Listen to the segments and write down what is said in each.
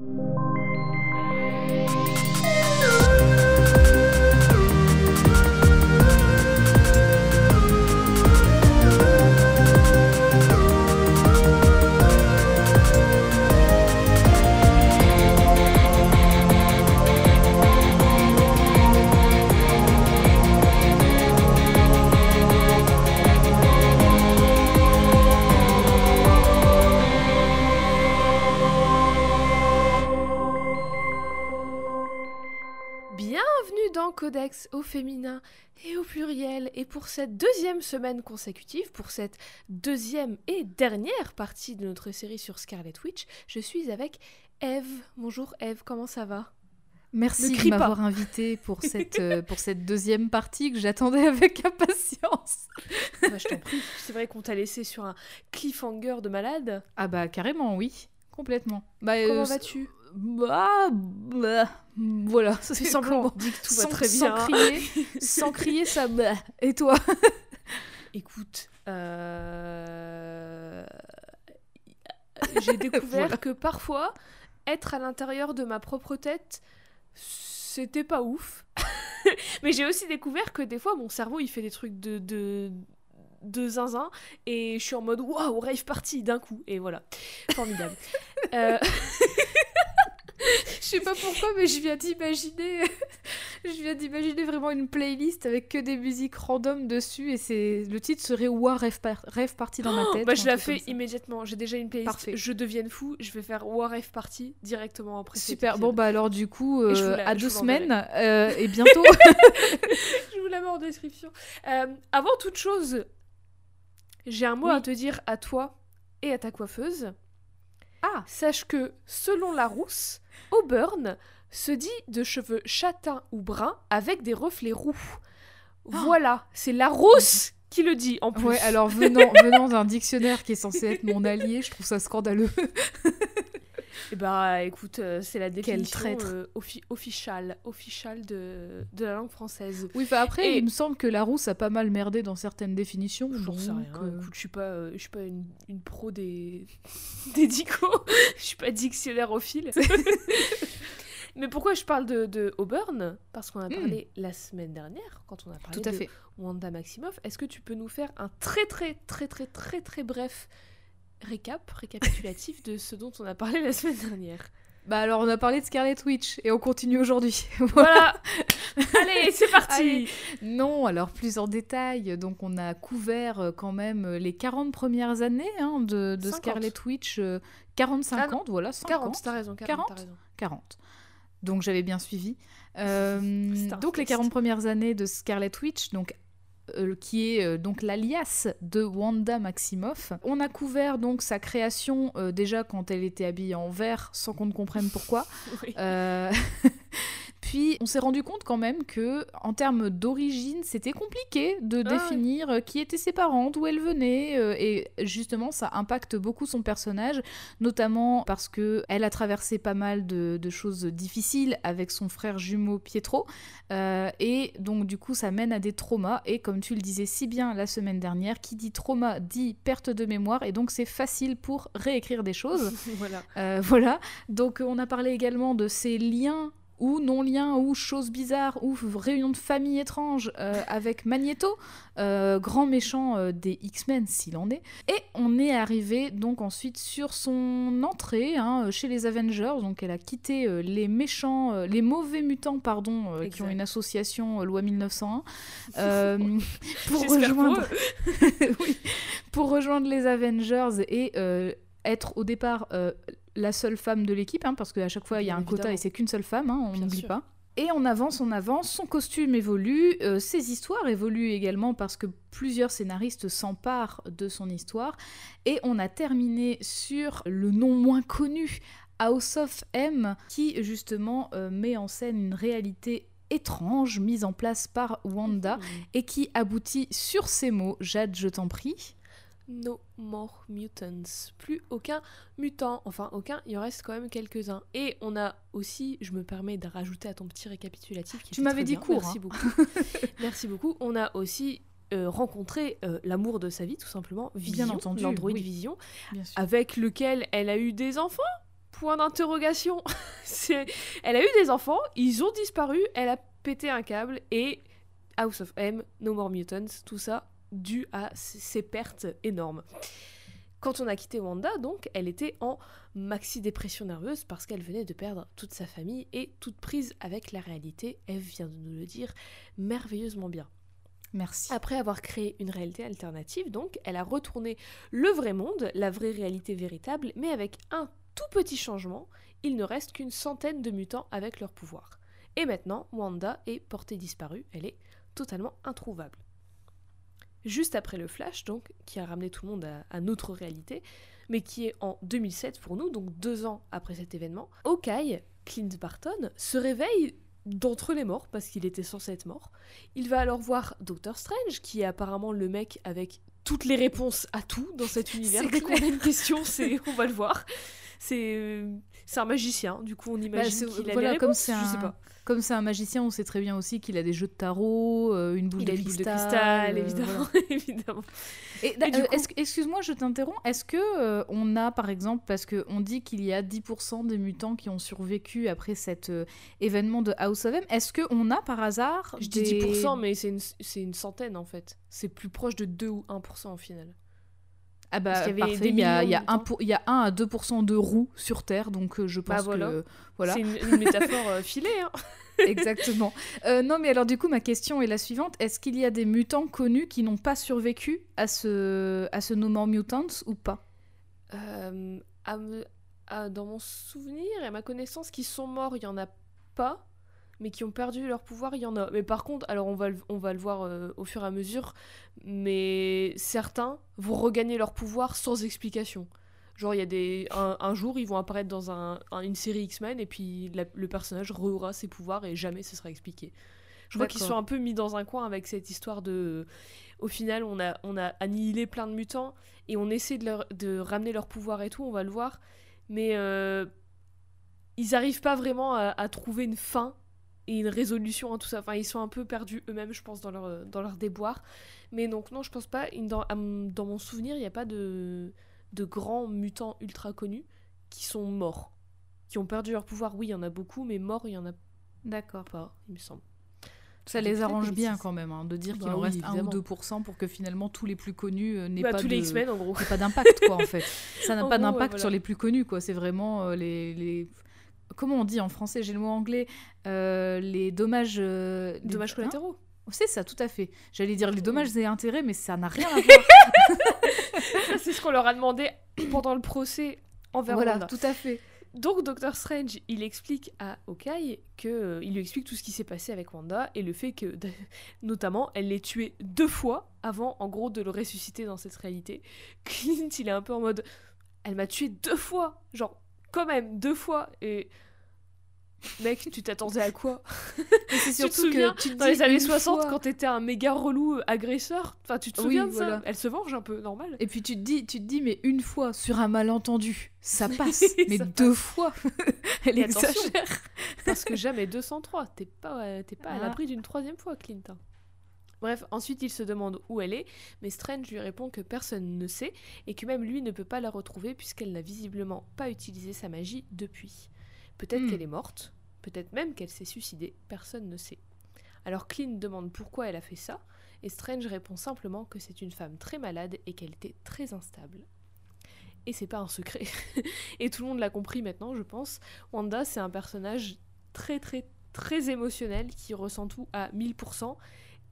you. Pour cette deuxième semaine consécutive, pour cette deuxième et dernière partie de notre série sur Scarlet Witch, je suis avec Eve. Bonjour Eve, comment ça va? Merci de m'avoir invité pour cette, euh, pour cette deuxième partie que j'attendais avec impatience. Bah, Je t'en prie, c'est vrai qu'on t'a laissé sur un cliffhanger de malade. Ah bah carrément oui, complètement. Bah, euh, Comment s- vas-tu? Bah, bah, voilà, c'est dis que tout va sans, très sans bien. crier, sans crier ça. bah. Et toi? Écoute, euh, j'ai découvert Voilà. que parfois, être à l'intérieur de ma propre tête, c'était pas ouf. Mais j'ai aussi découvert que des fois, mon cerveau, il fait des trucs de, de, de zinzin, et je suis en mode waouh, rave party d'un coup, et voilà. Formidable. Euh, Je sais pas pourquoi, mais je viens d'imaginer, je viens d'imaginer vraiment une playlist avec que des musiques random dessus et c'est le titre serait War Rave, Par- Rave Party dans ma tête. bah, je la fais immédiatement. J'ai déjà une playlist. Parfait. Je devienne fou. Je vais faire War Rave Party directement après. Super. Bon bah alors du coup, euh, la- à deux semaines euh, et bientôt. Je vous la mets en description. Euh, avant toute chose, j'ai un mot Oui. à te dire à toi et à ta coiffeuse. Ah. Sache que, selon la rousse, Auburn se dit de cheveux châtains ou bruns avec des reflets roux. Voilà, c'est la rousse qui le dit en plus. Ouais, alors venant, venant d'un dictionnaire qui est censé être mon allié, je trouve ça scandaleux. Eh bah écoute, euh, c'est la définition euh, offi- officiale, officiale de, de la langue française. Oui, enfin après, Et- il me semble que Larousse a pas mal merdé dans certaines définitions. J'en sais rien. Écoute, je suis pas, euh, je suis pas une, une pro des des dicos. je suis pas dictionnaire au fil. Mais pourquoi je parle de, de Auburn? Parce qu'on a Hmm. parlé la semaine dernière, quand on a parlé Tout à de fait. Wanda Maximoff. Est-ce que tu peux nous faire un très très très très très très bref récap, récapitulatif de ce dont on a parlé la semaine dernière Bah alors, on a parlé de Scarlet Witch et on continue aujourd'hui. Voilà. Allez, c'est parti. Allez. Non, alors plus en détail. Donc, on a couvert euh, quand même euh, les 40 premières années hein, de, de 50. Scarlet Witch. euh, 40-50, Ah non, voilà, 50. 40, t'as raison, 40, 40. t'as raison. 40. Donc j'avais bien suivi. Euh, donc les test. 40 premières années de Scarlet Witch, donc euh, qui est euh, donc l'alias de Wanda Maximoff. On a couvert donc sa création euh, déjà quand elle était habillée en vert sans qu'on ne comprenne pourquoi. Oui. Puis on s'est rendu compte quand même que en termes d'origine, c'était compliqué de Ah définir euh, qui étaient ses parents, d'où elle venait, euh, et justement ça impacte beaucoup son personnage, notamment parce que elle a traversé pas mal de, de choses difficiles avec son frère jumeau Pietro, euh, et donc du coup ça mène à des traumas. Et comme tu le disais si bien la semaine dernière, qui dit trauma dit perte de mémoire, et donc c'est facile pour réécrire des choses. voilà. Euh, voilà, donc on a parlé également de ces liens ou non-liens ou choses bizarres ou réunions de famille étranges euh, avec Magneto, euh, grand méchant euh, des X-Men s'il en est. Et on est arrivé donc ensuite sur son entrée hein, chez les Avengers, donc elle a quitté les méchants, les mauvais mutants pardon, qui ont une association loi 1901 euh, pour rejoindre pour oui, pour rejoindre les Avengers et être au départ la seule femme de l'équipe, hein, parce qu'à chaque fois il y a un quota et c'est qu'une seule femme, hein, on n'oublie pas. Et on avance, on avance, son costume évolue, euh, ses histoires évoluent également parce que plusieurs scénaristes s'emparent de son histoire. Et on a terminé sur le nom moins connu, House of M, qui justement euh, met en scène une réalité étrange mise en place par Wanda et qui aboutit sur ces mots, Jade, je t'en prie. No more mutants. Plus aucun mutant. Enfin, aucun, il en reste quand même quelques-uns. Et on a aussi, je me permets de rajouter à ton petit récapitulatif qui Tu m'avais dit bien. court, Merci hein. beaucoup. Merci beaucoup. On a aussi euh, rencontré euh, l'amour de sa vie, tout simplement, Vision, l'android oui. Vision, avec lequel elle a eu des enfants? Point d'interrogation. elle a eu des enfants, ils ont disparu, elle a pété un câble et House of M, No More Mutants, tout ça dû à ces pertes énormes. Quand on a quitté Wanda, donc, elle était en maxi-dépression nerveuse parce qu'elle venait de perdre toute sa famille et toute prise avec la réalité. Eve vient de nous le dire merveilleusement bien. Merci. Après avoir créé une réalité alternative, donc, elle a retourné le vrai monde, la vraie réalité véritable, mais avec un tout petit changement, il ne reste qu'une centaine de mutants avec leur pouvoir. Et maintenant, Wanda est portée disparue, elle est totalement introuvable juste après le Flash, donc, qui a ramené tout le monde à, notre réalité, mais qui est en 2007 pour nous, donc deux ans après cet événement. Hawkeye, Clint Barton, se réveille d'entre les morts, parce qu'il était censé être mort. Il va alors voir Doctor Strange, qui est apparemment le mec avec toutes les réponses à tout dans cet univers. Dès qu'on a une question, c'est on va le voir. C'est euh, c'est un magicien, du coup on bah, imagine qu'il a voilà, les réponses, comme je sais pas. Comme c'est un magicien, on sait très bien aussi qu'il a des jeux de tarot, euh, une boule, de, cristal, de cristal. évidemment. évidemment. Et, euh, excuse-moi, je t'interromps. Est-ce que euh, on a, par exemple, parce qu'on dit qu'il y a 10% des mutants qui ont survécu après cet événement de House of M, est-ce qu'on a par hasard Je dis 10%, mais c'est une, une, centaine en fait. C'est plus proche de 2 ou 1% au final. Ah bah, il y, parfait. il, y a, y a 1 il y a 1 à 2% de roues sur Terre, donc je bah, pense que... Voilà. C'est une, métaphore filée, hein Exactement. Euh, non, mais alors du coup, ma question est la suivante. Est-ce qu'il y a des mutants connus qui n'ont pas survécu à ce, à ce No More Mutants ou pas? Euh, Dans mon souvenir et à ma connaissance, qui sont morts, il y en a pas. Mais qui ont perdu leur pouvoir, il y en a. Mais par contre, alors on va, on va le voir euh, au fur et à mesure, mais certains vont regagner leur pouvoir sans explication. Genre, il y a des. Un, jour, ils vont apparaître dans un, une série X-Men et puis le personnage re ses pouvoirs et jamais ce sera expliqué. Je vois qu'ils sont un peu mis dans un coin avec cette histoire de. Au final, on a, on a annihilé plein de mutants et on essaie de, leur, de ramener leur pouvoir et tout, on va le voir. Mais euh, ils n'arrivent pas vraiment à, trouver une fin et une résolution à tout ça. Enfin, ils sont un peu perdus eux-mêmes, je pense, dans leur, dans leur déboire. Mais donc, non, je pense pas. Dans, dans mon souvenir, il n'y a pas de de grands mutants ultra connus qui sont morts. Qui ont perdu leur pouvoir, oui, il y en a beaucoup, mais morts, il y en a D'accord. pas, il me semble. Ça les arrange bien quand même, hein, de dire qu'il bah en reste 1 ou 2% pour que finalement tous les plus connus euh, n'aient bah, pas, tous les X-Men, en gros. pas d'impact, quoi, en fait. Ça n'a pas d'impact sur les plus connus, quoi. C'est vraiment euh, les, les, Comment on dit en français J'ai le mot anglais. Euh, les dommages... Dommages collatéraux c'est ça, tout à fait. J'allais dire les dommages et intérêts, mais ça n'a rien à voir. c'est ce qu'on leur a demandé pendant le procès envers Voilà, tout à fait. Donc Doctor Strange, il explique à Hawkeye que euh, il lui explique tout ce qui s'est passé avec Wanda et le fait que notamment elle l'ait tué deux fois avant en gros de le ressusciter dans cette réalité. Clint, il est un peu en mode elle m'a tué deux fois, genre quand même deux fois et Mec, tu t'attendais à quoi? C'est surtout que tu dans les années 60 quand t'étais un méga relou euh, agresseur, enfin tu te souviens de ça? Elle se venge un peu, normal. Et puis tu te dis, tu te dis mais une fois sur un malentendu, ça passe, mais deux fois, elle exagère. Parce que jamais 203, t'es pas, t'es pas à ah. l'abri d'une troisième fois, Clint. Bref, ensuite il se demande où elle est, mais Strange lui répond que personne ne sait et que même lui ne peut pas la retrouver puisqu'elle n'a visiblement pas utilisé sa magie depuis. Peut-être hmm. qu'elle est morte, peut-être même qu'elle s'est suicidée, personne ne sait. Alors Clint demande pourquoi elle a fait ça, et Strange répond simplement que c'est une femme très malade et qu'elle était très instable. Et c'est pas un secret. et tout le monde l'a compris maintenant, je pense. Wanda, c'est un personnage très très très émotionnel qui ressent tout à 1000%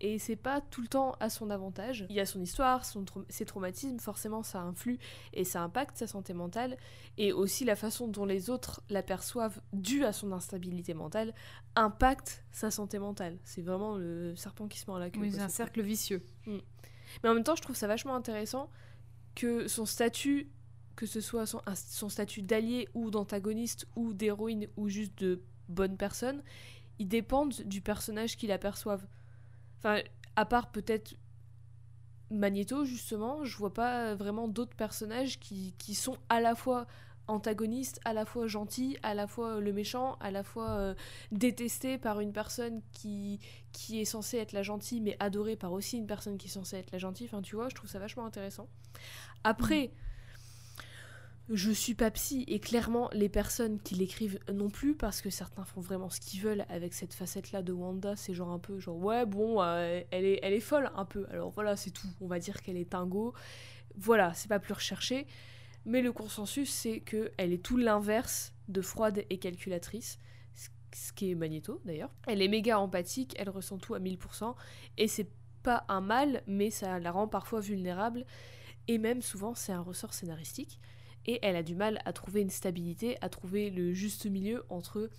et c'est pas tout le temps à son avantage. Il y a son histoire, son ses traumatismes, forcément ça influe et ça impacte sa santé mentale et aussi la façon dont les autres l'aperçoivent dû à son instabilité mentale impacte sa santé mentale. C'est vraiment le serpent qui se mord la queue. Oui, c'est un cercle vicieux. Mm. Mais en même temps, je trouve ça vachement intéressant que son statut, que ce soit son, son statut d'allié ou d'antagoniste ou d'héroïne ou juste de bonne personne, il dépende du personnage qu'il aperçoive. À part peut-être Magneto, justement, je vois pas vraiment d'autres personnages qui, qui, sont à la fois antagonistes, à la fois gentils, à la fois le méchant, à la fois euh, détesté par une personne qui, qui est censée être la gentille, mais adorée par aussi une personne qui est censée être la gentille. Enfin, tu vois, je trouve ça vachement intéressant. Après, je suis pas psy et clairement les personnes qui l'écrivent non plus parce que certains font vraiment ce qu'ils veulent avec cette facette là de Wanda c'est genre un peu genre ouais bon euh, elle est elle est folle un peu. Alors voilà c'est tout. On va dire qu'elle est tingo voilà c'est pas plus recherché. Mais le consensus c'est que elle est tout l'inverse de froide et calculatrice ce qui est Magneto d'ailleurs. Elle est méga empathique elle ressent tout à 1000% et c'est pas un mal mais ça la rend parfois vulnérable. Et même souvent c'est un ressort scénaristique et elle a du mal à trouver une stabilité, à trouver le juste milieu entre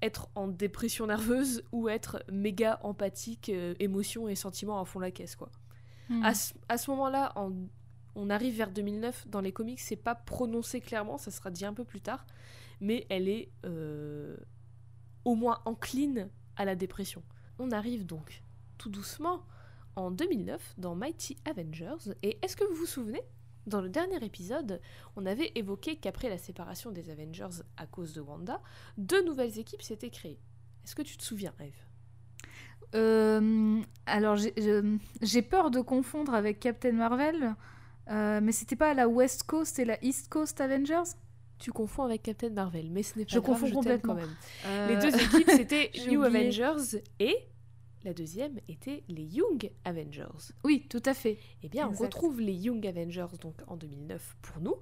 être en dépression nerveuse ou être méga empathique, euh, émotion et sentiments à fond la caisse quoi. Hmm. À ce, à ce moment-là, en- on arrive vers 2009, dans les comics, c'est pas prononcé clairement, ça sera dit un peu plus tard, mais elle est euh, au moins encline à la dépression. On arrive donc tout doucement en 2009 dans Mighty Avengers, et est-ce que vous vous souvenez dans le dernier épisode, on avait évoqué qu'après la séparation des Avengers à cause de Wanda, deux nouvelles équipes s'étaient créées. Est-ce que tu te souviens, Eve? Euh, alors, j'ai- je- peur de confondre avec Captain Marvel, euh, mais c'était pas la West Coast et la East Coast Avengers? Tu confonds avec Captain Marvel, mais ce n'est pas Je grave, confonds t'aime complètement. quand même. Euh, Les deux équipes, c'était New oublié. Avengers et la deuxième était les Young Avengers. Oui, tout à fait. Eh bien, on retrouve les Young Avengers donc en 2009 pour nous.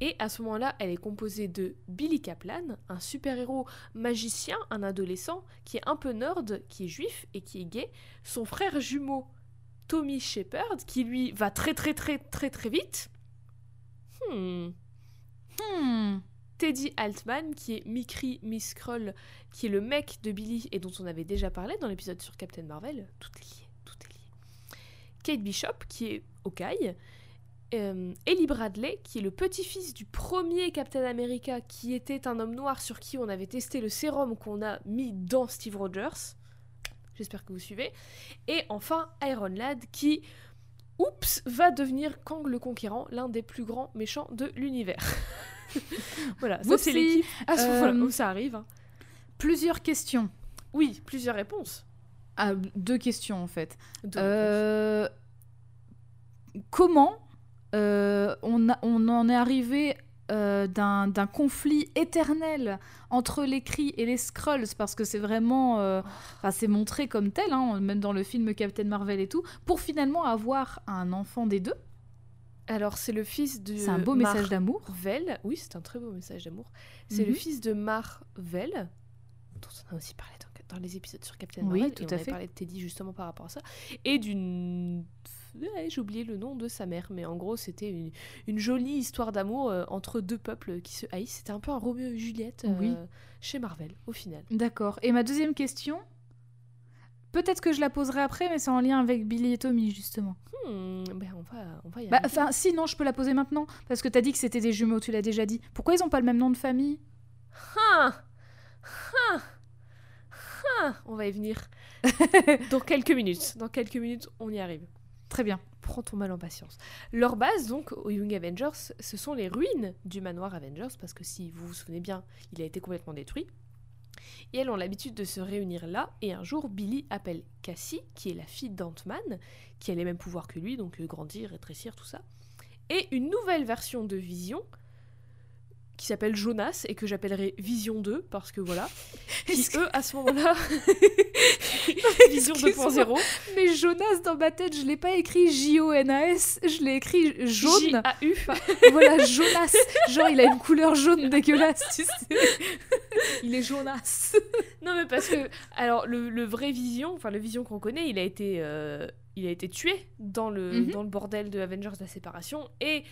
Et à ce moment-là, elle est composée de Billy Kaplan, un super-héros magicien, un adolescent qui est un peu nerd, qui est juif et qui est gay. Son frère jumeau, Tommy Shepard, qui lui va très très très très très vite. Hmm. Hmm. Teddy Altman, qui est Mikri Miss Skrull, qui est le mec de Billy et dont on avait déjà parlé dans l'épisode sur Captain Marvel. Tout est lié, tout est lié. Kate Bishop, qui est Hawkeye. Euh, Ellie Bradley, qui est le petit-fils du premier Captain America, qui était un homme noir sur qui on avait testé le sérum qu'on a mis dans Steve Rogers. J'espère que vous suivez. Et enfin, Iron Lad, qui, oups, va devenir Kang le Conquérant, l'un des plus grands méchants de l'univers. voilà, ça c'est l'équipe moment-là Euh, où ça arrive. hein. Plusieurs questions. Oui, plusieurs réponses. Ah, deux questions en fait. Deux Euh, comment euh, on, a- on en est arrivé euh, d'un conflit éternel entre les Kree et les Skrulls? Parce que c'est vraiment, euh, c'est montré comme tel, hein, même dans le film Captain Marvel et tout, pour finalement avoir un enfant des deux. Alors, c'est le fils de. C'est un beau message d'amour. Marvel. Oui, c'est un très beau message d'amour. C'est le Mhm. fils de Marvel, dont on a aussi parlé dans, dans les épisodes sur Captain Oui, Marvel. tout et on à fait. parlé de Teddy justement par rapport à ça. Et d'une. Ouais, J'ai oublié le nom de sa mère, mais en gros, c'était une, une jolie histoire d'amour euh, entre deux peuples qui se haïssent. C'était un peu un Roméo et Juliette euh, Oui. chez Marvel, au final. D'accord. Et ma deuxième question, peut-être que je la poserai après, mais c'est en lien avec Billy et Tommy justement. Hmm, ben on va, on va y Bah, arriver. enfin, si, non, je peux la poser maintenant. Parce que t'as dit que c'était des jumeaux, tu l'as déjà dit. Pourquoi ils ont pas le même nom de famille? Ah Ah Ah On va y venir. Dans quelques minutes. Dans quelques minutes, on y arrive. Très bien. Prends ton mal en patience. Leur base, donc, aux Young Avengers, ce sont les ruines du manoir Avengers, parce que si vous vous souvenez bien, il a été complètement détruit. Et elles ont l'habitude de se réunir là, et un jour, Billy appelle Cassie, qui est la fille d'Ant-Man, qui a les mêmes pouvoirs que lui, donc euh, grandir, rétrécir, tout ça. Et une nouvelle version de Vision, qui s'appelle Jonas, et que j'appellerai Vision 2, parce que voilà, qui eux, à ce moment-là, Vision Excuse-moi. 2.0, Mais Jonas, dans ma tête, je l'ai pas écrit J-O-N-A-S, je l'ai écrit jaune. J-A-U, voilà, Jonas. Genre, il a une couleur jaune dégueulasse, tu sais. Il est Jonas. Non mais parce que alors le, le vrai Vision, enfin le Vision qu'on connaît, il a été euh, il a été tué dans le Mhm. dans le bordel de Avengers la séparation et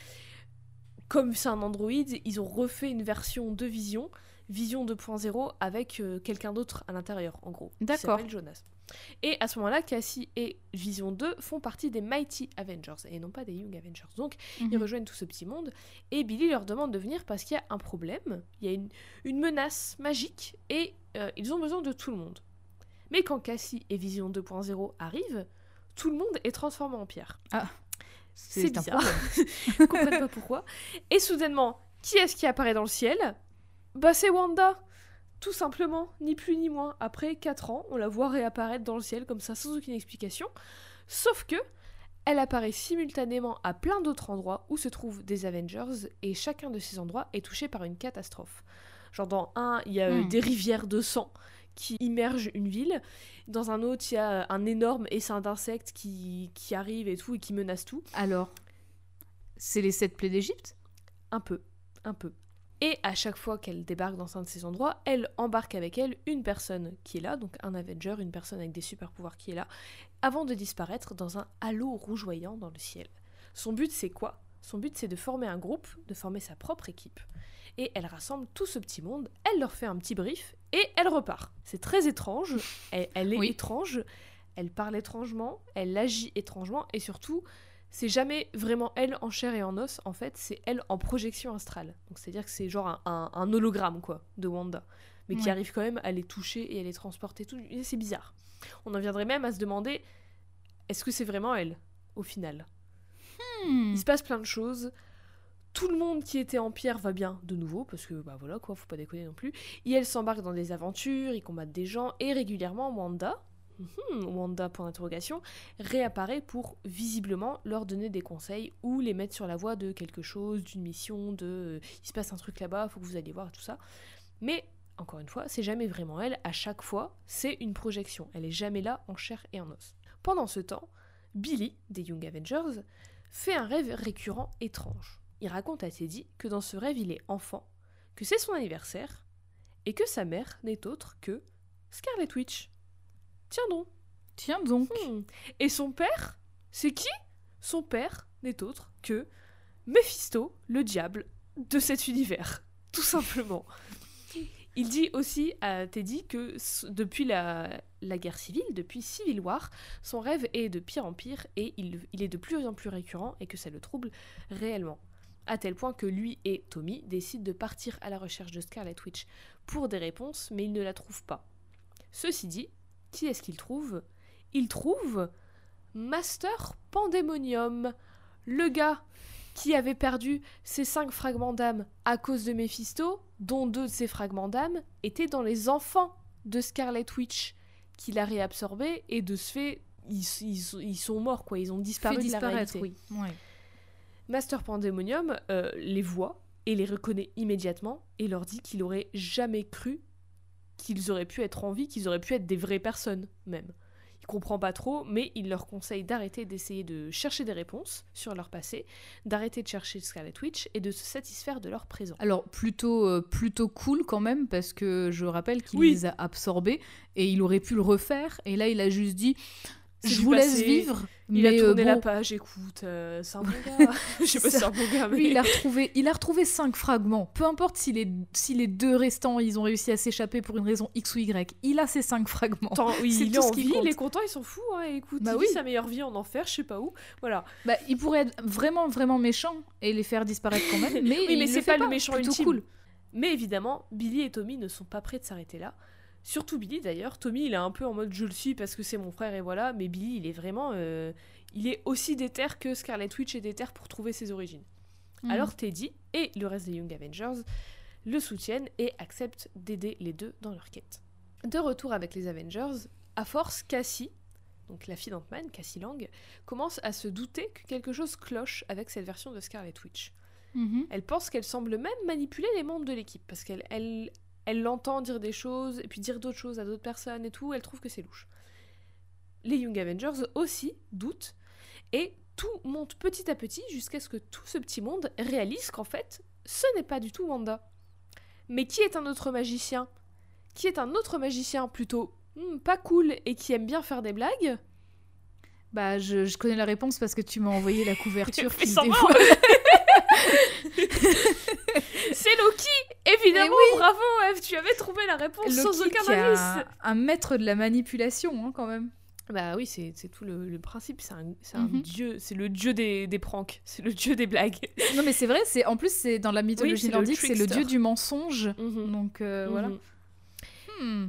comme c'est un androïde, ils ont refait une version de Vision, Vision 2.0 avec euh, quelqu'un d'autre à l'intérieur en gros. qui D'accord. s'appelle Jonas. Et à ce moment-là, Cassie et Vision 2 font partie des Mighty Avengers et non pas des Young Avengers. Donc ils Mhm. rejoignent tout ce petit monde et Billy leur demande de venir parce qu'il y a un problème, il y a une, une menace magique et euh, ils ont besoin de tout le monde. Mais quand Cassie et Vision 2.0 arrivent, tout le monde est transformé en pierre. C'est bizarre. Ils comprennent pas pourquoi. Et soudainement, qui est-ce qui apparaît dans le ciel? Bah c'est Wanda tout simplement, ni plus ni moins. Après 4 ans, on la voit réapparaître dans le ciel comme ça sans aucune explication. Sauf que Elle apparaît simultanément à plein d'autres endroits où se trouvent des Avengers et chacun de ces endroits est touché par une catastrophe. Genre dans un, il y a Hmm. des rivières de sang qui immergent une ville. Dans un autre, il y a un énorme essaim d'insectes qui, qui arrive et tout et qui menace tout. Alors, c'est les sept plaies d'Égypte? Un peu, un peu. Et à chaque fois qu'elle débarque dans un de ces endroits, elle embarque avec elle une personne qui est là, donc un Avenger, une personne avec des super pouvoirs qui est là, avant de disparaître dans un halo rougeoyant dans le ciel. Son but c'est quoi? Son but c'est de former un groupe, de former sa propre équipe. Et elle rassemble tout ce petit monde, elle leur fait un petit brief et elle repart. C'est très étrange, elle, elle est Oui. étrange, elle parle étrangement, elle agit étrangement et surtout c'est jamais vraiment elle en chair et en os, en fait, c'est elle en projection astrale. Donc c'est-à-dire que c'est genre un, un- un hologramme, quoi, de Wanda. Mais qui arrive quand même à les toucher et à les transporter. Tout... C'est bizarre. On en viendrait même à se demander, est-ce que c'est vraiment elle, au final? Hmm. Il se passe plein de choses. Tout le monde qui était en pierre va bien de nouveau, parce que bah voilà quoi, faut pas déconner non plus. Et elle s'embarque dans des aventures, ils combattent des gens, et régulièrement Wanda, mhm, Wanda point d'interrogation, réapparaît pour visiblement leur donner des conseils ou les mettre sur la voie de quelque chose, d'une mission, de euh, il se passe un truc là-bas, faut que vous alliez voir tout ça. Mais encore une fois, c'est jamais vraiment elle, à chaque fois, c'est une projection. Elle est jamais là en chair et en os. Pendant ce temps, Billy, des Young Avengers, fait un rêve récurrent étrange. Il raconte à Teddy que dans ce rêve il est enfant, que c'est son anniversaire, et que sa mère n'est autre que Scarlet Witch. Tiens donc. Tiens donc. Hmm. Et son père, c'est qui? Son père n'est autre que Mephisto, le diable de cet univers, tout simplement. Il dit aussi à Teddy que depuis la, la guerre civile, depuis Civil War, son rêve est de pire en pire et il, il est de plus en plus récurrent et que ça le trouble réellement. À tel point que lui et Tommy décident de partir à la recherche de Scarlet Witch pour des réponses, mais ils ne la trouvent pas. Ceci dit, qui est-ce qu'il trouve Il trouve Master Pandemonium, le gars qui avait perdu ses cinq fragments d'âme à cause de Mephisto, dont deux de ces fragments d'âme étaient dans les enfants de Scarlet Witch, qu'il a réabsorbé et de ce fait, ils, ils- ils sont morts, quoi, ils ont disparu de la réalité. oui. Ouais. Master Pandemonium euh, les voit et les reconnaît immédiatement et leur dit qu'il aurait jamais cru qu'ils auraient pu être en vie, qu'ils auraient pu être des vraies personnes même. Il comprend pas trop, mais il leur conseille d'arrêter d'essayer de chercher des réponses sur leur passé, d'arrêter de chercher Scarlet Witch et de se satisfaire de leur présent. Alors plutôt euh, plutôt cool quand même parce que je rappelle qu'il Oui. les a absorbés et il aurait pu le refaire et là il a juste dit je vous laisse vivre Il mais a euh, tourné la page, écoute, euh, c'est un bon gars. Je sais pas si c'est un bon gars, mais... lui il a retrouvé il a retrouvé cinq fragments peu importe si les si les deux restants ils ont réussi à s'échapper pour une raison x ou y il a ces cinq fragments oui, C'est il tout est ce en qui vie, compte. il est content, il s'en fout. Hein, écoute, Bah il oui. vit sa meilleure vie en enfer, je sais pas où. Voilà. bah, il pourrait être vraiment vraiment méchant et les faire disparaître quand même mais Oui, mais il c'est pas le méchant ultime. cool Mais évidemment, Billy et Tommy ne sont pas prêts de s'arrêter là. Surtout Billy d'ailleurs. Tommy, il est un peu en mode je le suis parce que c'est mon frère et voilà. Mais Billy, il est vraiment. euh, il est aussi déter que Scarlet Witch est déter pour trouver ses origines. Mhm. Alors Teddy et le reste des Young Avengers le soutiennent et acceptent d'aider les deux dans leur quête. De retour avec les Avengers, à force, Cassie, donc la fille d'Ant-Man, Cassie Lang, commence à se douter que quelque chose cloche avec cette version de Scarlet Witch. Mhm. Elle pense qu'elle semble même manipuler les membres de l'équipe parce qu'elle elle, elle l'entend dire des choses et puis dire d'autres choses à d'autres personnes et tout, elle trouve que c'est louche. Les Young Avengers aussi doutent et tout monte petit à petit jusqu'à ce que tout ce petit monde réalise qu'en fait, ce n'est pas du tout Wanda. Mais qui est un autre magicien? Qui est un autre magicien plutôt hmm, pas cool et qui aime bien faire des blagues? Bah je, je connais la réponse parce que tu m'as envoyé la couverture qui dévoile. Loki Évidemment, bravo Eve, tu avais trouvé la réponse sans aucun indice un, un maître de la manipulation hein, quand même Bah oui, c'est tout le, le principe. C'est un, Mhm. dieu, c'est le dieu des, des pranks, c'est le dieu des blagues. Non mais c'est vrai, c'est en plus c'est dans la mythologie nordique, c'est le dieu du mensonge. Mhm. Donc euh, voilà. Mhm. Hmm.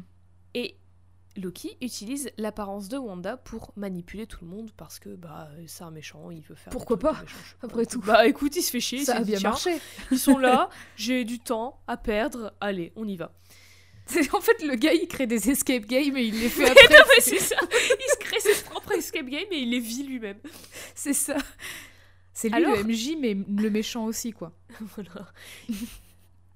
Loki utilise l'apparence de Wanda pour manipuler tout le monde parce que bah c'est un méchant, il veut faire. Pourquoi pas, après tout. Bah écoute, il se fait chier. Ça a bien marché. Ils sont là, j'ai du temps à perdre. Allez, on y va. En fait, le gars, il crée des escape games et il les fait après. non, mais c'est ça. Il se crée ses propres escape games et il les vit lui-même. C'est ça. C'est lui Alors- le MJ, mais le méchant aussi, quoi. Voilà.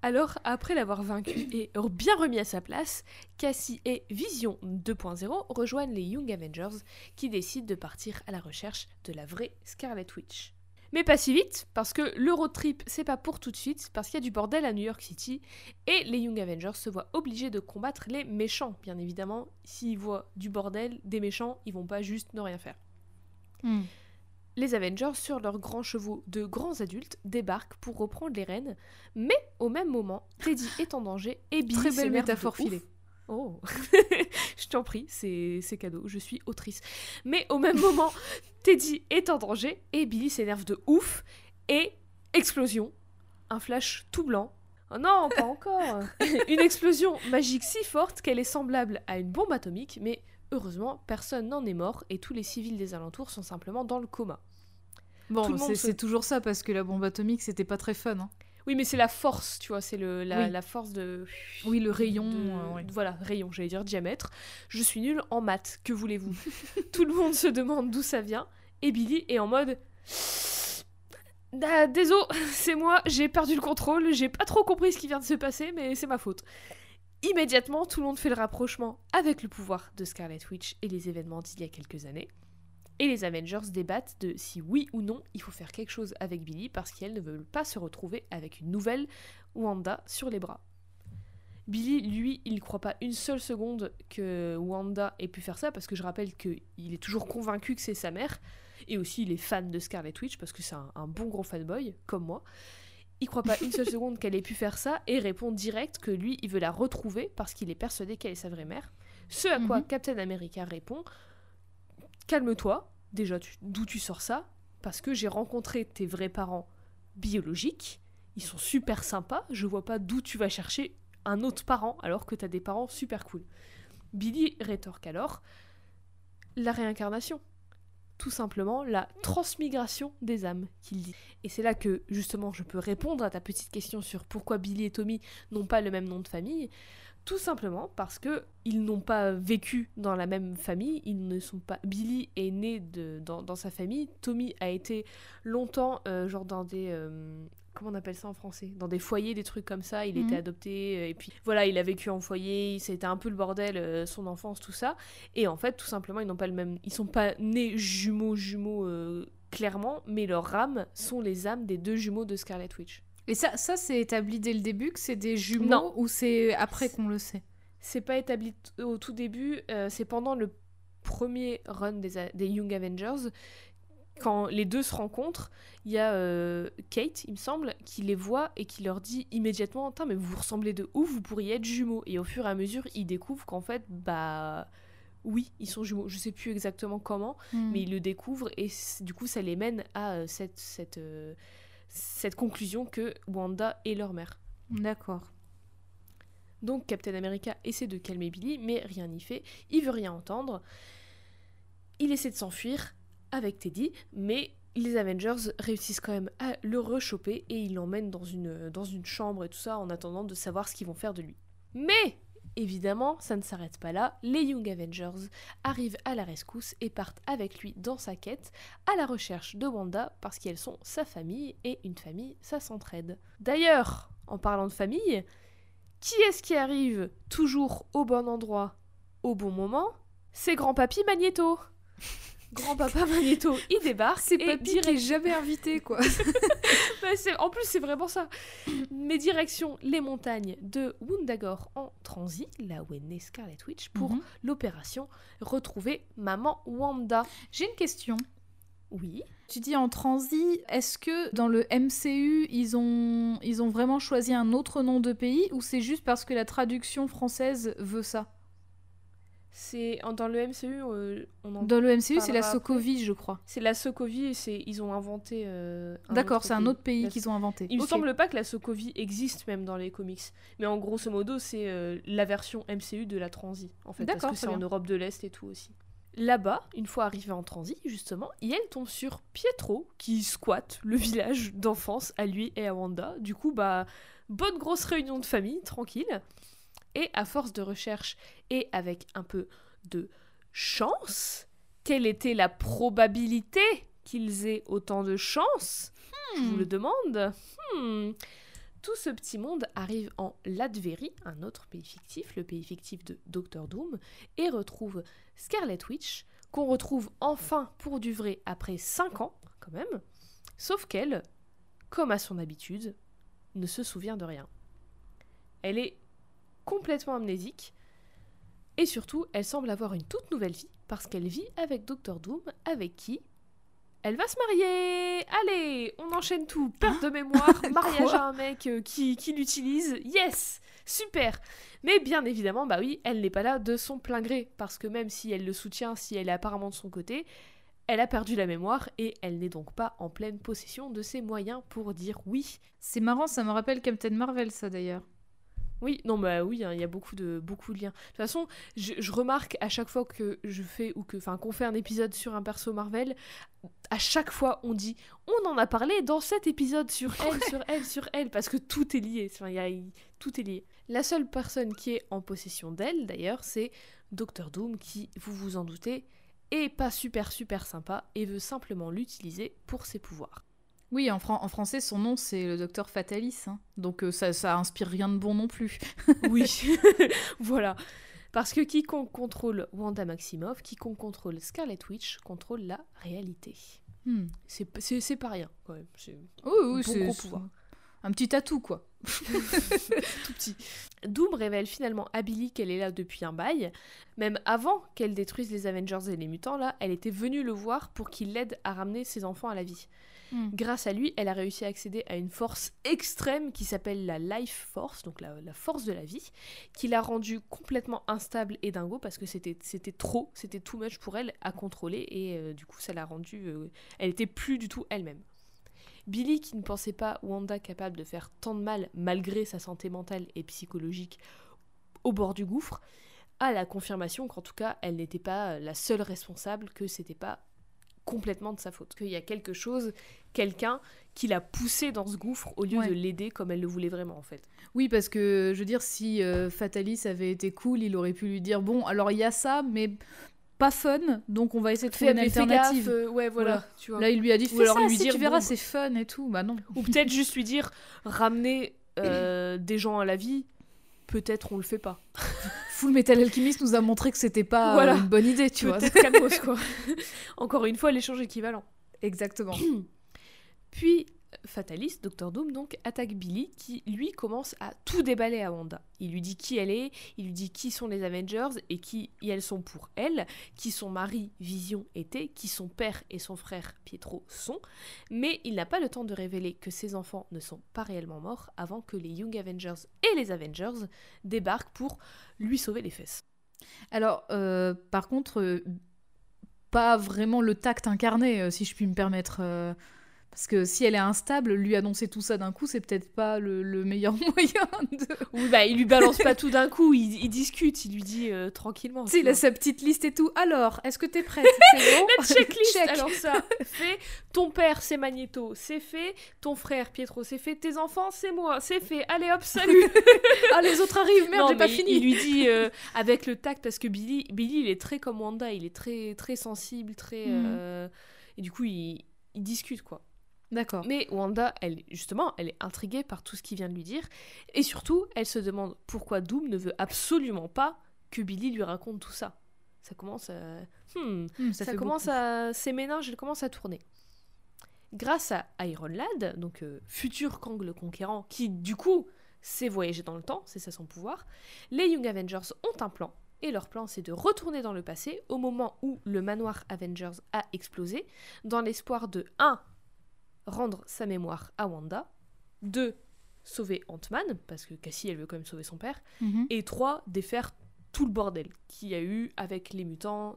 Alors, après l'avoir vaincu et bien remis à sa place, Cassie et Vision 2.0 rejoignent les Young Avengers qui décident de partir à la recherche de la vraie Scarlet Witch. Mais pas si vite, parce que le road trip, c'est pas pour tout de suite, parce qu'il y a du bordel à New York City, et les Young Avengers se voient obligés de combattre les méchants, bien évidemment. S'ils voient du bordel, des méchants, ils vont pas juste ne rien faire. Hmm. Les Avengers, sur leurs grands chevaux de grands adultes, débarquent pour reprendre les rênes, mais au même moment, Teddy est en danger et Billy Très belle métaphore filée. Oh, je t'en prie, c'est c'est cadeau, je suis autrice. Mais au même moment, Teddy est en danger et Billy s'énerve de ouf et explosion, un flash tout blanc. Oh non, pas encore. une explosion magique si forte qu'elle est semblable à une bombe atomique, mais heureusement, personne n'en est mort et tous les civils des alentours sont simplement dans le coma. Bon, c'est se- toujours ça parce que la bombe atomique, c'était pas très fun. hein. Oui, mais c'est la force, tu vois, c'est le la, Oui. la force de Oui, le rayon. de- euh, ouais. Voilà, rayon, j'allais dire diamètre. Je suis nulle en maths, que voulez-vous? Tout le monde se demande d'où ça vient, et Billy est en mode... Ah, désolé, c'est moi, j'ai perdu le contrôle, j'ai pas trop compris ce qui vient de se passer, mais c'est ma faute. Immédiatement, tout le monde fait le rapprochement avec le pouvoir de Scarlet Witch et les événements d'il y a quelques années. Et les Avengers débattent de si oui ou non il faut faire quelque chose avec Billy parce qu'elles ne veulent pas se retrouver avec une nouvelle Wanda sur les bras. Billy, lui, il ne croit pas une seule seconde que Wanda ait pu faire ça, parce que je rappelle qu'il est toujours convaincu que c'est sa mère, et aussi il est fan de Scarlet Witch, parce que c'est un, un bon gros fanboy, comme moi. Il croit pas une seule seconde qu'elle ait pu faire ça, et répond direct que lui, il veut la retrouver, parce qu'il est persuadé qu'elle est sa vraie mère. Ce à quoi Mhm. Captain America répond Calme-toi, déjà, d'où tu sors ça? Parce que j'ai rencontré tes vrais parents biologiques, ils sont super sympas, je vois pas d'où tu vas chercher un autre parent alors que t'as des parents super cool. Billy rétorque alors la réincarnation. Tout simplement la transmigration des âmes, qu'il dit. Et c'est là que, justement, je peux répondre à ta petite question sur pourquoi Billy et Tommy n'ont pas le même nom de famille. Tout simplement parce que ils n'ont pas vécu dans la même famille, ils ne sont pas. Billy est né de, dans, sa famille, Tommy a été longtemps euh, genre dans des euh, comment on appelle ça en français Dans des foyers, des trucs comme ça. Il Mhm. était adopté euh, et puis voilà, il a vécu en foyer. C'était un peu le bordel, euh, son enfance, tout ça. Et en fait, tout simplement, ils n'ont pas le même. Ils sont pas nés jumeaux, jumeaux. euh, clairement, mais leurs âmes sont les âmes des deux jumeaux de Scarlet Witch. Et ça, ça c'est établi dès le début que c'est des jumeaux Non. ou c'est après qu'on le sait? C'est pas établi au tout début, euh, c'est pendant le premier run des Young Avengers, quand les deux se rencontrent, il y a euh, Kate, il me semble, qui les voit et qui leur dit immédiatement Tain, mais vous vous ressemblez de ouf, vous pourriez être jumeaux. Et au fur et à mesure, ils découvrent qu'en fait, bah. Oui, ils sont jumeaux. Je sais plus exactement comment, Hmm. mais ils le découvrent et du coup, ça les mène à euh, cette, cette, euh, cette conclusion que Wanda est leur mère. D'accord. Donc Captain America essaie de calmer Billy, mais rien n'y fait. Il veut rien entendre. Il essaie de s'enfuir avec Teddy, mais les Avengers réussissent quand même à le rechoper et ils l'emmènent dans une, chambre et tout ça en attendant de savoir ce qu'ils vont faire de lui. Mais évidemment, ça ne s'arrête pas là. Les Young Avengers arrivent à la rescousse et partent avec lui dans sa quête à la recherche de Wanda parce qu'elles sont sa famille et une famille, ça s'entraide. D'ailleurs, en parlant de famille, qui est-ce qui arrive toujours au bon endroit, au bon moment? C'est grand-papy Magneto. Grand-papa Magneto, il débarque C'est et papy direct- qui est jamais invité, quoi. Bah, en plus, c'est vraiment ça. Mais direction les montagnes de Wundagore en transit, là où est née Scarlet Witch, pour Mhm. l'opération retrouver maman Wanda. J'ai une question. Oui. Tu dis en transit, est-ce que dans le MCU, ils ont, ils ont vraiment choisi un autre nom de pays ou c'est juste parce que la traduction française veut ça? C'est dans le MCU, euh, on en- Dans le MCU, c'est la Sokovie, je crois. c'est la Sokovie. et C'est ils ont inventé. euh, D'accord, c'est un autre pays La- qu'ils ont inventé. Il me Ok. semble pas que la Sokovie existe même dans les comics. Mais en grosso modo, c'est euh, la version MCU de la Transi, en fait. Parce que c'est en. Europe de l'Est et tout aussi. Là-bas, une fois arrivée en Transi, justement, elle tombe sur Pietro, qui squatte le village d'enfance à lui et à Wanda. Du coup, bah, bonne grosse réunion de famille, tranquille. Et à force de recherche et avec un peu de chance, quelle était la probabilité qu'ils aient autant de chance Je vous le demande. Hmm. Tout ce petit monde arrive en Latverie, un autre pays fictif, le pays fictif de Doctor Doom, et retrouve Scarlet Witch, qu'on retrouve enfin pour du vrai après 5 ans, quand même. Sauf qu'elle, comme à son habitude, ne se souvient de rien. Elle est complètement amnésique, et surtout, elle semble avoir une toute nouvelle vie, parce qu'elle vit avec Doctor Doom, avec qui elle va se marier Allez, on enchaîne tout. Perte de mémoire, mariage à un mec euh, qui, qui l'utilise. Yes Super Mais bien évidemment, bah oui, elle n'est pas là de son plein gré. Parce que même si elle le soutient, si elle est apparemment de son côté, elle a perdu la mémoire et elle n'est donc pas en pleine possession de ses moyens pour dire oui. C'est marrant, ça me rappelle Captain Marvel, ça d'ailleurs. Oui, non, bah oui, hein, il y a beaucoup de, beaucoup de liens. De toute façon, je, remarque à chaque fois que je fais, ou que, enfin, qu'on fait un épisode sur un perso Marvel, à chaque fois on dit, on en a parlé dans cet épisode sur elle, sur elle, sur elle, parce que tout est lié. Enfin, y a, tout est lié. La seule personne qui est en possession d'elle, d'ailleurs, c'est Doctor Doom, qui, vous vous en doutez, est pas super super sympa et veut simplement l'utiliser pour ses pouvoirs. Oui, en, en, français, son nom, c'est le docteur Fatalis. Hein. Donc euh, ça, ça inspire rien de bon non plus. oui, voilà. Parce que quiconque contrôle Wanda Maximoff, quiconque contrôle Scarlet Witch, contrôle la réalité. Hmm. C'est pas rien, quand même. Oui, oui, c'est gros pouvoir. Un petit atout, quoi. Tout petit. Doom révèle finalement à Billy qu'elle est là depuis un bail. Même avant qu'elle détruise les Avengers et les mutants, là, elle était venue le voir pour qu'il l'aide à ramener ses enfants à la vie. Hmm. Grâce à lui, elle a réussi à accéder à une force extrême qui s'appelle la Life Force, donc la, force de la vie, qui l'a rendue complètement instable et dingo parce que c'était trop, c'était too much pour elle à contrôler et euh, du coup ça l'a rendue, euh, elle était plus du tout elle-même. Billy, qui ne pensait pas Wanda capable de faire tant de mal malgré sa santé mentale et psychologique au bord du gouffre, a la confirmation qu'en tout cas elle n'était pas la seule responsable, que c'était pas complètement de sa faute, qu'il y a quelque chose, quelqu'un qui l'a poussé dans ce gouffre au lieu de l'aider comme elle le voulait vraiment en fait. Oui, parce que je veux dire, si euh, Fatalis avait été cool, il aurait pu lui dire bon, alors il y a ça, mais pas fun, donc on va essayer de faire une alternative. Euh, ouais, voilà, Là, il lui a dit fais ça, lui dire, tu verras, c'est fun et tout. Bah non. Ou peut-être juste lui dire ramener euh, des gens à la vie, peut-être on le fait pas. Full Metal Alchemist nous a montré que c'était pas euh, une bonne idée, tu vois. Peut-être quoi. Encore une fois, l'échange équivalent. Exactement. Puis, Fatalist, Dr Doom, donc, attaque Billy, qui, lui, commence à tout déballer à Wanda. Il lui dit qui elle est, il lui dit qui sont les Avengers et qui elles sont pour elle, qui son mari Vision était, qui son père et son frère Pietro sont, mais il n'a pas le temps de révéler que ses enfants ne sont pas réellement morts avant que les Young Avengers et les Avengers débarquent pour lui sauver les fesses. Alors, euh, par contre, euh, pas vraiment le tact incarné, euh, si je puis me permettre. Parce que si elle est instable, lui annoncer tout ça d'un coup, c'est peut-être pas le, meilleur moyen de. Oui, bah il lui balance pas tout d'un coup, il, discute, il lui dit euh, tranquillement. Tu il a sa petite liste et tout. Alors, est-ce que t'es prête? C'est bon La checklist Alors ça, fait. Ton père, c'est Magneto, c'est fait. Ton frère, Pietro, c'est fait. Tes enfants, c'est moi, c'est fait. Allez hop, salut Ah, les autres arrivent, merde, j'ai pas fini Il lui dit euh, avec le tact, parce que Billy, Billy, il est très comme Wanda, il est très, très sensible, très. Mm. Euh, et du coup, il, il discute, quoi. D'accord. Mais Wanda, elle, justement, elle est intriguée par tout ce qu'il vient de lui dire. Et surtout, elle se demande pourquoi Doom ne veut absolument pas que Billy lui raconte tout ça. Ça commence à. Hmm, hmm, ça, commence à. Ses méninges, elles commencent à tourner. Grâce à Iron Lad, donc euh, futur Kang le Conquérant, qui du coup sait voyager dans le temps, c'est ça son pouvoir, les Young Avengers ont un plan. Et leur plan, c'est de retourner dans le passé au moment où le manoir Avengers a explosé, dans l'espoir de 1 rendre sa mémoire à Wanda. 2. Sauver Ant-Man, parce que Cassie, elle veut quand même sauver son père. Mhm. Et 3. Défaire tout le bordel qu'il y a eu avec les mutants,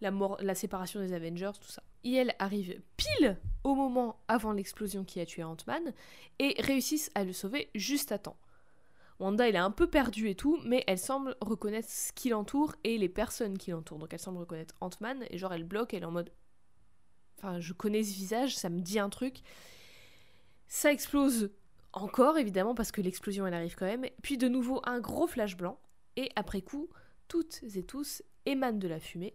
la, mort, la séparation des Avengers, tout ça. Et elle arrive pile au moment avant l'explosion qui a tué Ant-Man et réussissent à le sauver juste à temps. Wanda, elle est un peu perdue et tout, mais elle semble reconnaître ce qui l'entoure et les personnes qui l'entourent. Donc elle semble reconnaître Ant-Man et genre elle bloque, elle est en mode Enfin, je connais ce visage, ça me dit un truc. Ça explose Encore, évidemment, parce que l'explosion, elle arrive quand même. Puis de nouveau, un gros flash blanc. Et après coup, toutes et tous émanent de la fumée.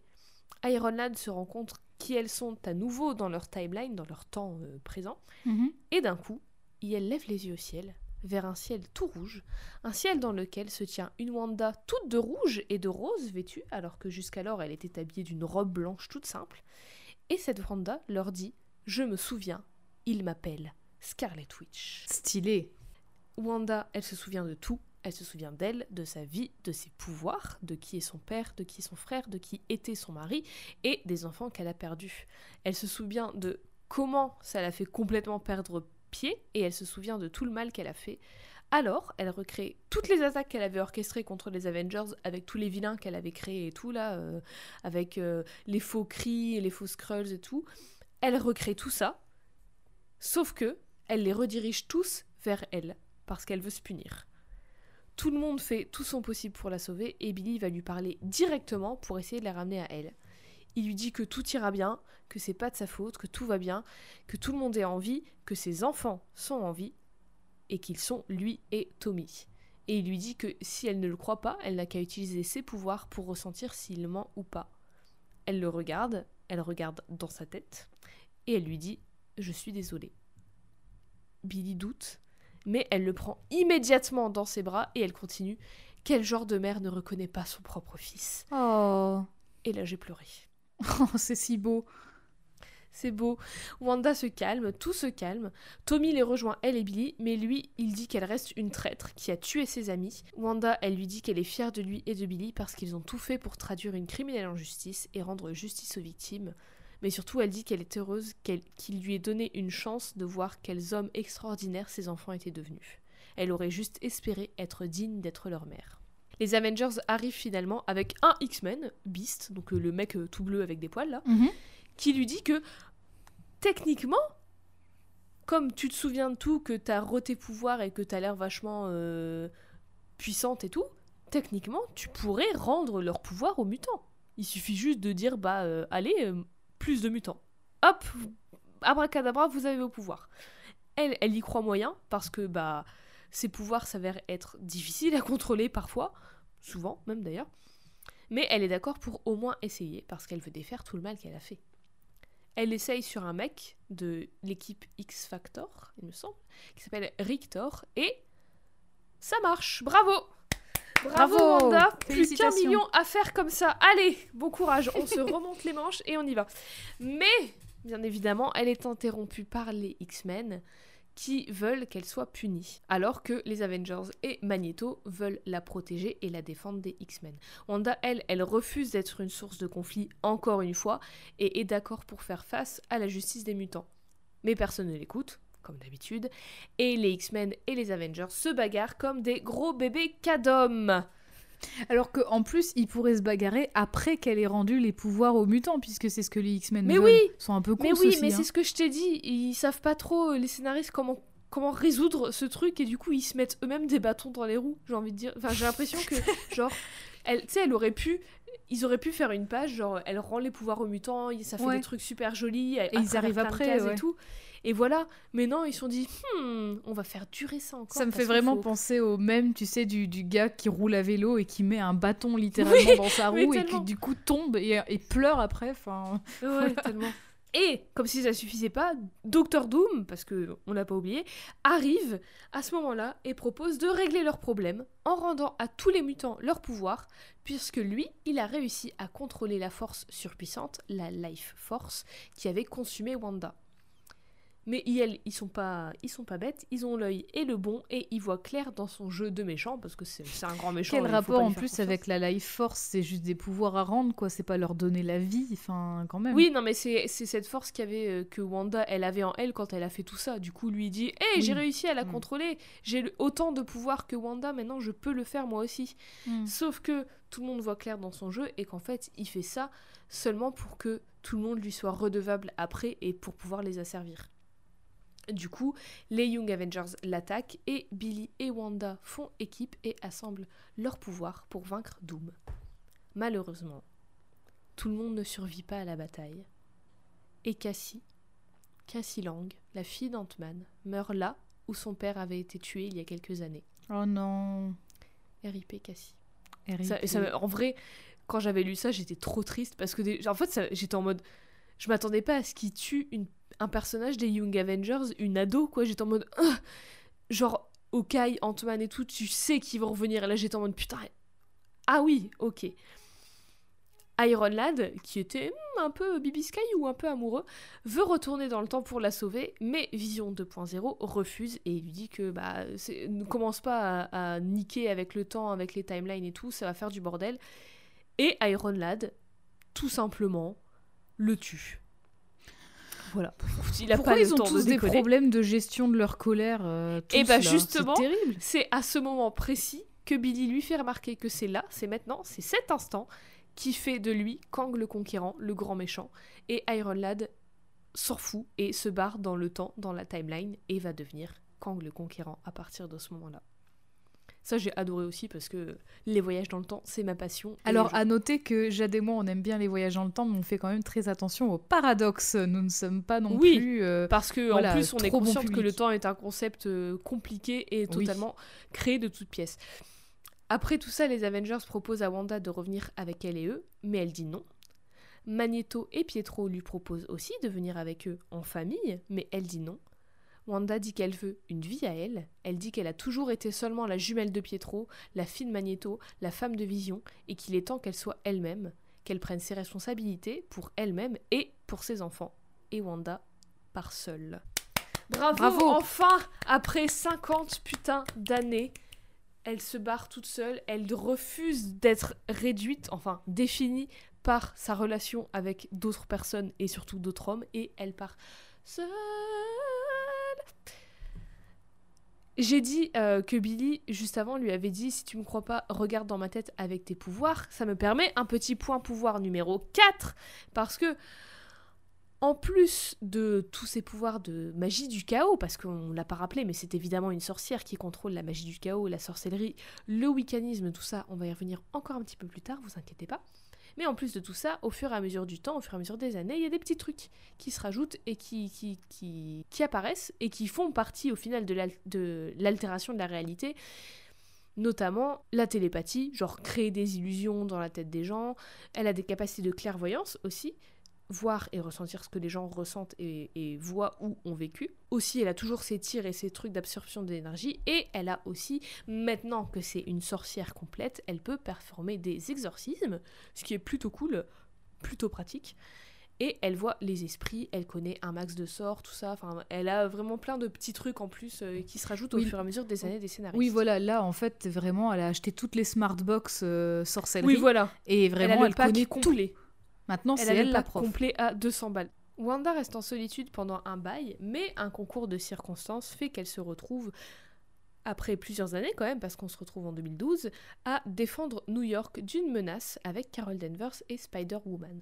Iron Lad se rend compte qui elles sont à nouveau dans leur timeline, dans leur temps euh, présent. Mhm. Et d'un coup, elle lève les yeux au ciel, vers un ciel tout rouge, un ciel dans lequel se tient une Wanda toute de rouge et de rose vêtue, alors que jusqu'alors elle était habillée d'une robe blanche toute simple. Et cette Wanda leur dit Je me souviens, il m'appelle Scarlet Witch. Stylé. Wanda, elle se souvient de tout. Elle se souvient d'elle, de sa vie, de ses pouvoirs, de qui est son père, de qui est son frère, de qui était son mari, et des enfants qu'elle a perdus. Elle se souvient de comment ça l'a fait complètement perdre pied, et elle se souvient de tout le mal qu'elle a fait. Alors, elle recrée toutes les attaques qu'elle avait orchestrées contre les Avengers, avec tous les vilains qu'elle avait créés et tout, là, euh, avec euh, les faux cris et les faux scrolls et tout. Elle recrée tout ça, sauf que elle les redirige tous vers elle, parce qu'elle veut se punir. Tout le monde fait tout son possible pour la sauver et Billy va lui parler directement pour essayer de la ramener à elle. Il lui dit que tout ira bien, que c'est pas de sa faute, que tout va bien, que tout le monde est en vie, que ses enfants sont en vie et qu'ils sont lui et Tommy. Et il lui dit que si elle ne le croit pas, elle n'a qu'à utiliser ses pouvoirs pour ressentir s'il ment ou pas. Elle le regarde, elle regarde dans sa tête et elle lui dit Je suis désolée. Billy doute, mais elle le prend immédiatement dans ses bras et elle continue. Quel genre de mère ne reconnaît pas son propre fils? Oh, Et là j'ai pleuré. Oh, c'est si beau. C'est beau. Wanda se calme, tout se calme. Tommy les rejoint, elle et Billy, mais lui, il dit qu'elle reste une traître qui a tué ses amis. Wanda, elle lui dit qu'elle est fière de lui et de Billy parce qu'ils ont tout fait pour traduire une criminelle en justice et rendre justice aux victimes. Mais surtout, elle dit qu'elle est heureuse qu'il lui ait donné une chance de voir quels hommes extraordinaires ses enfants étaient devenus. Elle aurait juste espéré être digne d'être leur mère. Les Avengers arrivent finalement avec un X-Men, Beast, donc euh, le mec euh, tout bleu avec des poils là, Mhm. Qui lui dit que techniquement, comme tu te souviens de tout, que t'as re tes pouvoirs et que t'as l'air vachement euh, puissante et tout, techniquement, tu pourrais rendre leurs pouvoirs aux mutants. Il suffit juste de dire, bah, euh, allez, euh, plus de mutants. Hop, abracadabra, vous avez vos pouvoirs. Elle, elle y croit moyen, parce que, bah, ses pouvoirs s'avèrent être difficiles à contrôler parfois, souvent même d'ailleurs. Mais elle est d'accord pour au moins essayer, parce qu'elle veut défaire tout le mal qu'elle a fait. Elle essaye sur un mec de l'équipe X Factor, il me semble, qui s'appelle Rictor, et ça marche. Bravo Bravo, Bravo Wanda Plus qu'un million à faire comme ça. Allez, bon courage, on se remonte les manches et on y va. Mais, bien évidemment, elle est interrompue par les X-Men qui veulent qu'elle soit punie, alors que les Avengers et Magneto veulent la protéger et la défendre des X-Men. Wanda, elle, elle refuse d'être une source de conflit encore une fois et est d'accord pour faire face à la justice des mutants. Mais personne ne l'écoute, comme d'habitude, et les X-Men et les Avengers se bagarrent comme des gros bébés cadomes. Alors qu'en plus, il pourrait se bagarrer après qu'elle ait rendu les pouvoirs aux mutants, puisque c'est ce que les X-Men Mais veulent. oui Ils sont un peu cons Mais oui, aussi, mais hein. c'est ce que je t'ai dit, ils savent pas trop, euh, les scénaristes, comment comment résoudre ce truc et du coup ils se mettent eux-mêmes des bâtons dans les roues j'ai envie de dire enfin j'ai l'impression que genre elle tu sais elle aurait pu ils auraient pu faire une page genre elle rend les pouvoirs aux mutants ça fait Ouais. des trucs super jolis et ils arrivent après, ouais. et tout et voilà mais non ils se sont dit hmm, on va faire durer ça encore Ça me fait vraiment faut- penser au même, tu sais, du, du gars qui roule à vélo et qui met un bâton littéralement dans sa roue et qui du coup tombe et, et pleure après. Enfin, Ouais, tellement. Et comme si ça suffisait pas, Docteur Doom, parce que on l'a pas oublié, arrive à ce moment-là et propose de régler leurs problèmes en rendant à tous les mutants leur pouvoir, puisque lui, il a réussi à contrôler la force surpuissante, la Life Force, qui avait consumé Wanda. Mais ils, ils sont pas, ils sont pas bêtes, ils ont l'œil et le bon et ils voient clair dans son jeu de méchant parce que c'est un grand méchant. quel rapport en plus confiance. avec la Life Force C'est juste des pouvoirs à rendre, quoi. C'est pas leur donner la vie, enfin, quand même. Oui, non, mais c'est cette force qu'avait euh, que Wanda, elle avait en elle quand elle a fait tout ça. Du coup, lui il dit Hé, j'ai Oui. réussi à la Mm. contrôler. J'ai autant de pouvoir que Wanda, maintenant je peux le faire moi aussi. Mm. Sauf que tout le monde voit clair dans son jeu et qu'en fait, il fait ça seulement pour que tout le monde lui soit redevable après et pour pouvoir les asservir. Du coup, les Young Avengers l'attaquent et Billy et Wanda font équipe et assemblent leurs pouvoirs pour vaincre Doom. Malheureusement, tout le monde ne survit pas à la bataille. Et Cassie, Cassie Lang, la fille d'Ant-Man, meurt là, où son père avait été tué il y a quelques années. Oh non. RIP Cassie. RIP. Ça- en vrai, quand j'avais lu ça, j'étais trop triste parce que des- en fait, j'étais en mode, je m'attendais pas à ce qu'il tue une- un personnage des Young Avengers, une ado quoi. J'étais en mode, genre Hawkeye, Ant-Man et tout, tu sais qu'ils vont revenir. Et là, j'étais en mode putain. Ah oui, ok. Iron Lad, qui était hmm, un peu Bibi Sky ou un peu amoureux, veut retourner dans le temps pour la sauver, mais Vision 2.0 refuse et lui dit que bah ne commence pas à, à niquer avec le temps, avec les timelines et tout, ça va faire du bordel. Et Iron Lad, tout simplement, le tue. Voilà. Il a Pourquoi pas ils le ont temps de tous des problèmes de gestion de leur colère euh, Eh tous, bah, là justement. C'est à ce moment précis que Billy lui fait remarquer que c'est là, c'est maintenant, c'est cet instant qui fait de lui Kang le conquérant, le grand méchant. Et Iron Lad s'en fout et se barre dans le temps, dans la timeline, et va devenir Kang le conquérant à partir de ce moment-là. Ça, j'ai adoré aussi parce que les voyages dans le temps, c'est ma passion. Alors, je- à noter que Jade et moi, on aime bien les voyages dans le temps, mais on fait quand même très attention aux paradoxes. Nous ne sommes pas non Oui. plus. euh, Parce que Voilà, en plus, on est bon consciente que le temps est un concept euh, compliqué et Oui. totalement créé de toutes pièces. Après tout ça, les Avengers proposent à Wanda de revenir avec elle et eux, mais elle dit non. Magneto et Pietro lui proposent aussi de venir avec eux en famille, mais elle dit non. Wanda dit qu'elle veut une vie à elle. Elle dit qu'elle a toujours été seulement la jumelle de Pietro, la fille de Magneto, la femme de Vision, et qu'il est temps qu'elle soit elle-même, qu'elle prenne ses responsabilités pour elle-même et pour ses enfants. Et Wanda part seule. Bravo, Bravo. Enfin Après 50 putains d'années, elle se barre toute seule, elle refuse d'être réduite, enfin définie par sa relation avec d'autres personnes et surtout d'autres hommes, et elle part seule. J'ai dit euh, que Billy, juste avant, lui avait dit Si tu me crois pas, regarde dans ma tête avec tes pouvoirs. Ça me permet un petit point pouvoir numéro 4. Parce que, en plus de tous ces pouvoirs de magie du chaos, parce qu'on l'a pas rappelé, mais c'est évidemment une sorcière qui contrôle la magie du chaos, la sorcellerie, le wiccanisme, tout ça, on va y revenir encore un petit peu plus tard, vous inquiétez pas. Mais en plus de tout ça, au fur et à mesure du temps, au fur et à mesure des années, il y a des petits trucs qui se rajoutent et qui, apparaissent et qui font partie au final de l'al- de l'altération de la réalité. Notamment la télépathie, genre créer des illusions dans la tête des gens. Elle a des capacités de clairvoyance aussi, voir et ressentir ce que les gens ressentent et, et voient ou ont vécu. Aussi, elle a toujours ses tirs et ses trucs d'absorption d'énergie. Et elle a aussi, maintenant que c'est une sorcière complète, elle peut performer des exorcismes, ce qui est plutôt cool, plutôt pratique. Et elle voit les esprits, elle connaît un max de sorts, tout ça. Enfin, elle a vraiment plein de petits trucs en plus euh, qui se rajoutent Oui. au fur et à mesure des années des scénaristes. Oui, voilà, là, en fait, vraiment, elle a acheté toutes les smart box euh, sorcellerie. Oui, voilà. Et Elle vraiment, a le elle, connaît tout. Maintenant, c'est elle le la pack prof. complet à 200 balles. Wanda reste en solitude pendant un bail, mais un concours de circonstances fait qu'elle se retrouve, après plusieurs années quand même, parce qu'on se retrouve en 2012, à défendre New York d'une menace avec Carol Danvers et Spider-Woman.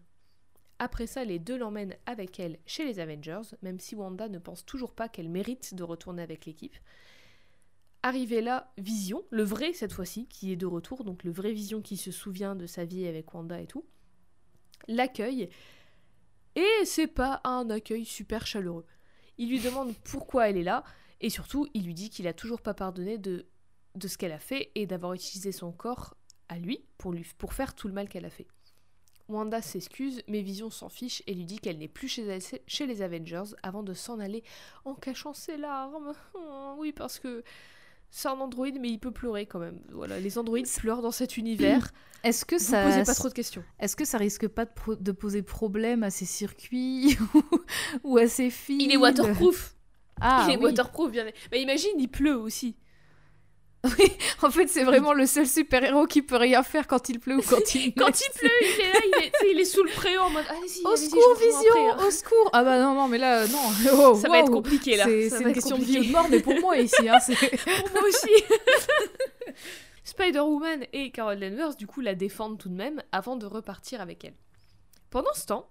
Après ça, les deux l'emmènent avec elle chez les Avengers, même si Wanda ne pense toujours pas qu'elle mérite de retourner avec l'équipe. Arrivé là, Vision, le vrai cette fois-ci, qui est de retour, donc le vrai Vision qui se souvient de sa vie avec Wanda et tout, l'accueille et c'est pas un accueil super chaleureux. Il lui demande pourquoi elle est là, et surtout, il lui dit qu'il a toujours pas pardonné de, de ce qu'elle a fait et d'avoir utilisé son corps à lui pour, lui faire tout le mal qu'elle a fait. Wanda s'excuse, mais Vision s'en fiche et lui dit qu'elle n'est plus chez, les Avengers avant de s'en aller en cachant ses larmes. Oui, parce que c'est un androïde, mais il peut pleurer quand même. Voilà, les androïdes pleurent dans cet univers. Est-ce que Vous ça, posez pas trop de questions. est-ce que ça risque pas de, pro- de poser problème à ses circuits ou à ses filles Il est waterproof. Ah, il est oui. waterproof, bien. Mais imagine, il pleut aussi. En fait, c'est vraiment le seul super-héros qui peut rien faire quand il pleut ou quand il Quand il pleut, il est là, il est, il sous le préau en mode Allez-y, Au secours, Vision hein. Au secours Ah bah non, non, mais là, non. Oh, Ça va être compliqué là. C'est une question de vie ou de mort, mais pour moi ici. Hein, Pour moi aussi. Spider-Woman et Carol Danvers, du coup, la défendent tout de même avant de repartir avec elle. Pendant ce temps,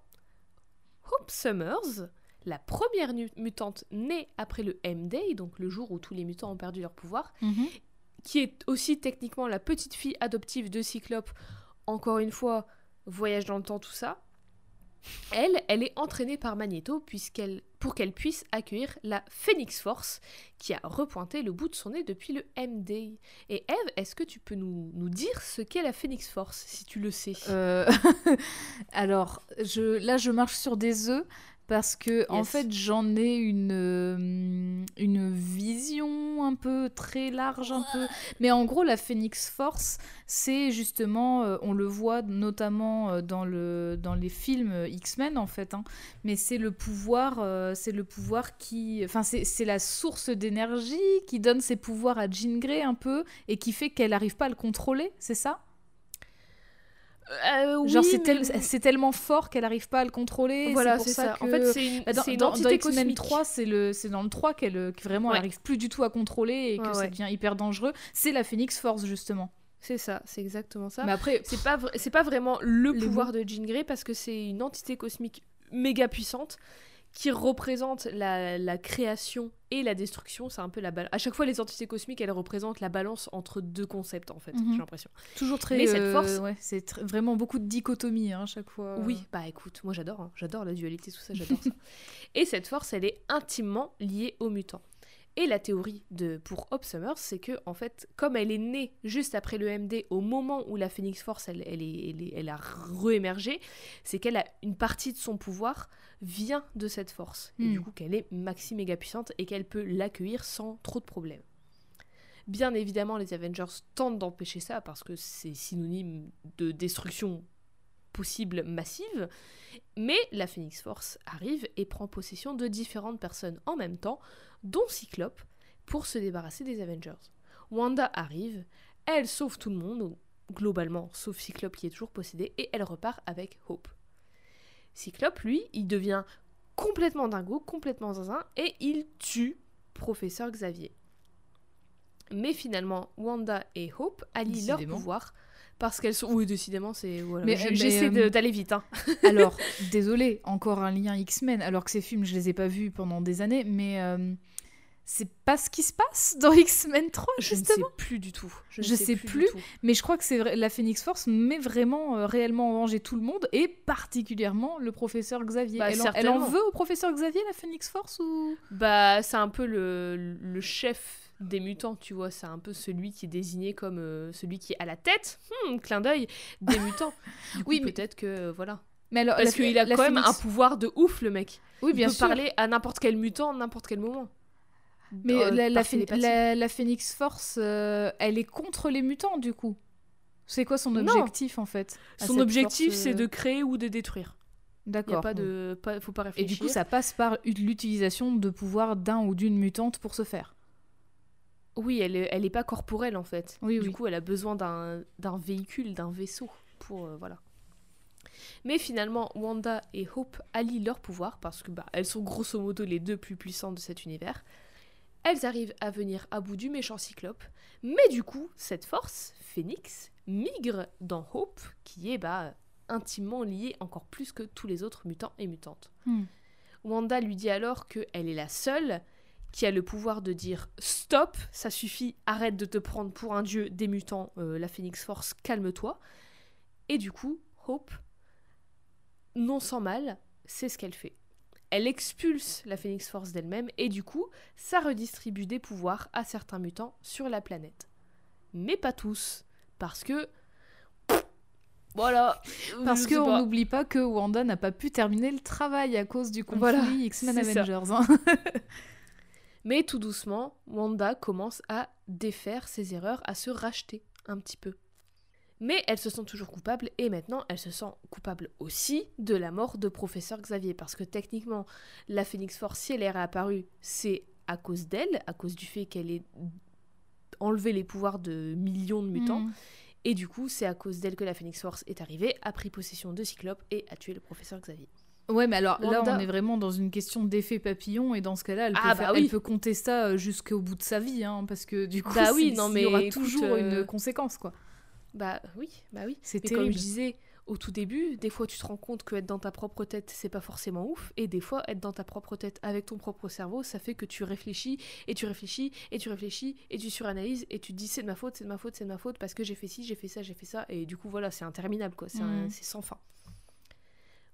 Hope Summers, la première mutante née après le M-Day, donc le jour où tous les mutants ont perdu leur pouvoir, qui est aussi techniquement la petite fille adoptive de Cyclope, encore une fois, voyage dans le temps, tout ça, Elle, elle est entraînée par Magneto puisqu'elle, pour qu'elle puisse accueillir la Phoenix Force qui a repointé le bout de son nez depuis le MD. Et Eve, est-ce que tu peux nous, dire ce qu'est la Phoenix Force, si tu le sais? Euh, Alors, là, je marche sur des œufs parce que, en fait, j'en ai une, euh, une vision un peu très large, un peu. Mais en gros, la Phoenix Force, c'est justement, euh, on le voit notamment euh, dans, le, dans les films X-Men, en fait. hein. Mais c'est le pouvoir, c'est le pouvoir qui. Enfin, c'est c'est la source d'énergie qui donne ses pouvoirs à Jean Grey un peu et qui fait qu'elle n'arrive pas à le contrôler, c'est ça? Euh, Genre, oui, c'est tel- mais- c'est tellement fort qu'elle n'arrive pas à le contrôler. Voilà, c'est ça. que- En fait, c'est une, Bah, dans, c'est une dans- dans entité X-Men cosmique. 3, c'est le- c'est dans le 3 qu'elle euh, que vraiment elle arrive plus du tout à contrôler et que Ouais, ça devient hyper dangereux. C'est la Phoenix Force, justement. C'est ça, c'est exactement ça. Mais après, C'est pas, c'est pas vraiment le pouvoir de Jean Grey parce que c'est une entité cosmique méga puissante qui représente la, la création et la destruction. C'est un peu la balance. À chaque fois, les entités cosmiques, elles représentent la balance entre deux concepts, en fait, Mhm. j'ai l'impression. toujours très. Mais cette euh, force- ouais, c'est vraiment beaucoup de dichotomie hein, à chaque fois. Oui, bah écoute, moi j'adore, hein. j'adore la dualité, tout ça, j'adore ça. Et cette force, elle est intimement liée aux mutants. Et la théorie de pour Hope Summers, c'est que en fait, comme elle est née juste après le MD, au moment où la Phoenix Force, elle, elle, est, elle, est- elle a réémergé, c'est qu'elle a une partie de son pouvoir vient de cette force. Et Hmm. du coup, qu'elle est maxi méga puissante et qu'elle peut l'accueillir sans trop de problèmes. Bien évidemment, les Avengers tentent d'empêcher ça parce que c'est synonyme de destruction possible massive, mais la Phoenix Force arrive et prend possession de différentes personnes en même temps, dont Cyclope, pour se débarrasser des Avengers. Wanda arrive, elle sauve tout le monde, ou globalement, sauf Cyclope qui est toujours possédé, et elle repart avec Hope. Cyclope, lui, il devient complètement dingo, complètement zinzin, et il tue Professeur Xavier. Mais finalement, Wanda et Hope allient leur Décidément. Parce qu'elles sont. Oui, décidément, c'est. Voilà. Mais- J- mais, J'essaie euh, d'aller vite. Hein. Alors, désolé, encore un lien X-Men, alors que ces films, je les ai pas vus pendant des années, mais euh, c'est pas ce qui se passe dans X-Men 3, Je ne sais justement. plus du tout. Je, ne Je sais plus. Mais je crois que c'est la Phoenix Force met vraiment euh, réellement en danger tout le monde, et particulièrement le professeur Xavier. Bah, elle, en, elle en certainement. veut au professeur Xavier, la Phoenix Force, ou... Bah, c'est un peu le, le chef des mutants, tu vois. C'est un peu celui qui est désigné comme euh, celui qui est à la tête, hmm, clin d'œil, des mutants. Du coup, Oui, mais- peut-être que. euh, voilà. Mais alors, Parce qu'il a quand même un pouvoir de ouf, le mec. Oui, Il bien peut sûr. parler à n'importe quel mutant, à n'importe quel moment. Mais Euh, la, Phoenix Force, euh, elle est contre les mutants, du coup. C'est quoi son Non. objectif, en fait Son objectif, force, c'est de créer ou de détruire. Il D'accord. pas de. Pas, faut pas Et réfléchir. du coup, ça passe par l'utilisation de pouvoirs d'un ou d'une mutante pour ce faire. Oui, elle est, elle est pas corporelle en fait. Oui, du oui. coup, elle a besoin d'un d'un véhicule, d'un vaisseau pour euh, voilà. Mais finalement, Wanda et Hope allient leurs pouvoirs parce que bah elles sont grosso modo les deux plus puissantes de cet univers. Elles arrivent à venir à bout du méchant Cyclope, mais du coup, cette force, Phoenix, migre dans Hope, qui est bah intimement liée encore plus que tous les autres mutants et mutantes. Hmm. Wanda lui dit alors qu'elle est la seule qui a le pouvoir de dire stop, ça suffit, arrête de te prendre pour un dieu des mutants, euh, la Phoenix Force, calme-toi. Et du coup, Hope, non sans mal, c'est ce qu'elle fait. Elle expulse la Phoenix Force d'elle-même et du coup, ça redistribue des pouvoirs à certains mutants sur la planète. Mais pas tous, parce que... Voilà. Parce qu'on n'oublie pas que Wanda n'a pas pu terminer le travail à cause du conflit Voilà, X-Men. Avengers. hein. Mais tout doucement, Wanda commence à défaire ses erreurs, à se racheter un petit peu. Mais elle se sent toujours coupable et maintenant elle se sent coupable aussi de la mort de professeur Xavier parce que techniquement la Phoenix Force si elle est réapparue c'est à cause d'elle, à cause du fait qu'elle ait enlevé les pouvoirs de millions de mutants Hmm. et du coup c'est à cause d'elle que la Phoenix Force est arrivée, a pris possession de Cyclope et a tué le professeur Xavier. Ouais, mais alors là, on est vraiment dans une question d'effet papillon, et dans ce cas-là, elle, peut Ah, bah oui. elle peut compter ça euh, jusqu'au bout de sa vie, hein, parce que du coup, Bah oui, il y aura écoute, toujours euh, une conséquence, quoi. Bah oui, bah oui. C'est Mais comme je disais au tout début, des fois tu te rends compte que être dans ta propre tête, c'est pas forcément ouf, et des fois être dans ta propre tête avec ton propre cerveau, ça fait que tu réfléchis et tu réfléchis et tu réfléchis et tu suranalyses et tu te dis c'est de ma faute, c'est de ma faute, c'est de ma faute parce que j'ai fait ci, j'ai fait ça, j'ai fait ça, et du coup voilà, c'est interminable quoi, c'est c'est sans fin.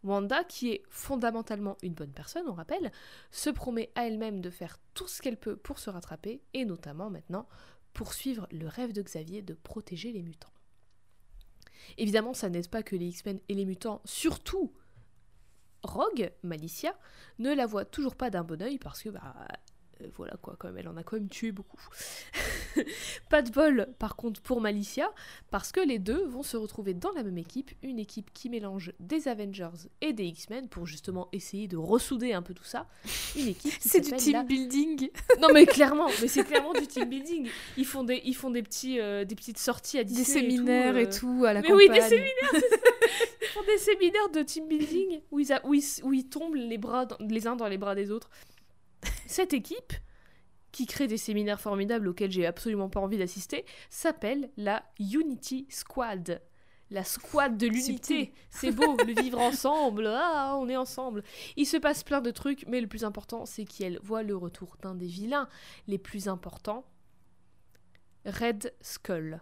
Wanda, qui est fondamentalement une bonne personne, on rappelle, se promet à elle-même de faire tout ce qu'elle peut pour se rattraper, et notamment maintenant poursuivre le rêve de Xavier de protéger les mutants. Évidemment, ça n'aide pas que les X-Men et les mutants, surtout Rogue, Malicia, ne la voit toujours pas d'un bon oeil parce que bah euh, voilà quoi, quand même, elle en a quand même tué beaucoup. pas de bol par contre pour Malicia, parce que les deux vont se retrouver dans la même équipe, une équipe qui mélange des Avengers et des X-Men pour justement essayer de ressouder un peu tout ça. Une équipe C'est du team building Non mais clairement, mais c'est clairement du team building. Ils font des, ils font des, petits, euh, des petites sorties à Des séminaires et tout, euh. à la mais oui, des séminaires, Ils font des séminaires de team building où ils, où ils, où ils tombent les, bras les uns dans les bras des autres. Cette équipe, qui crée des séminaires formidables auxquels j'ai absolument pas envie d'assister, s'appelle la Unity Squad. La squad de l'unité. C'est beau, le vivre ensemble. Ah, on est ensemble. Il se passe plein de trucs, mais le plus important, c'est qu'elle voit le retour d'un des vilains les plus importants, Red Skull.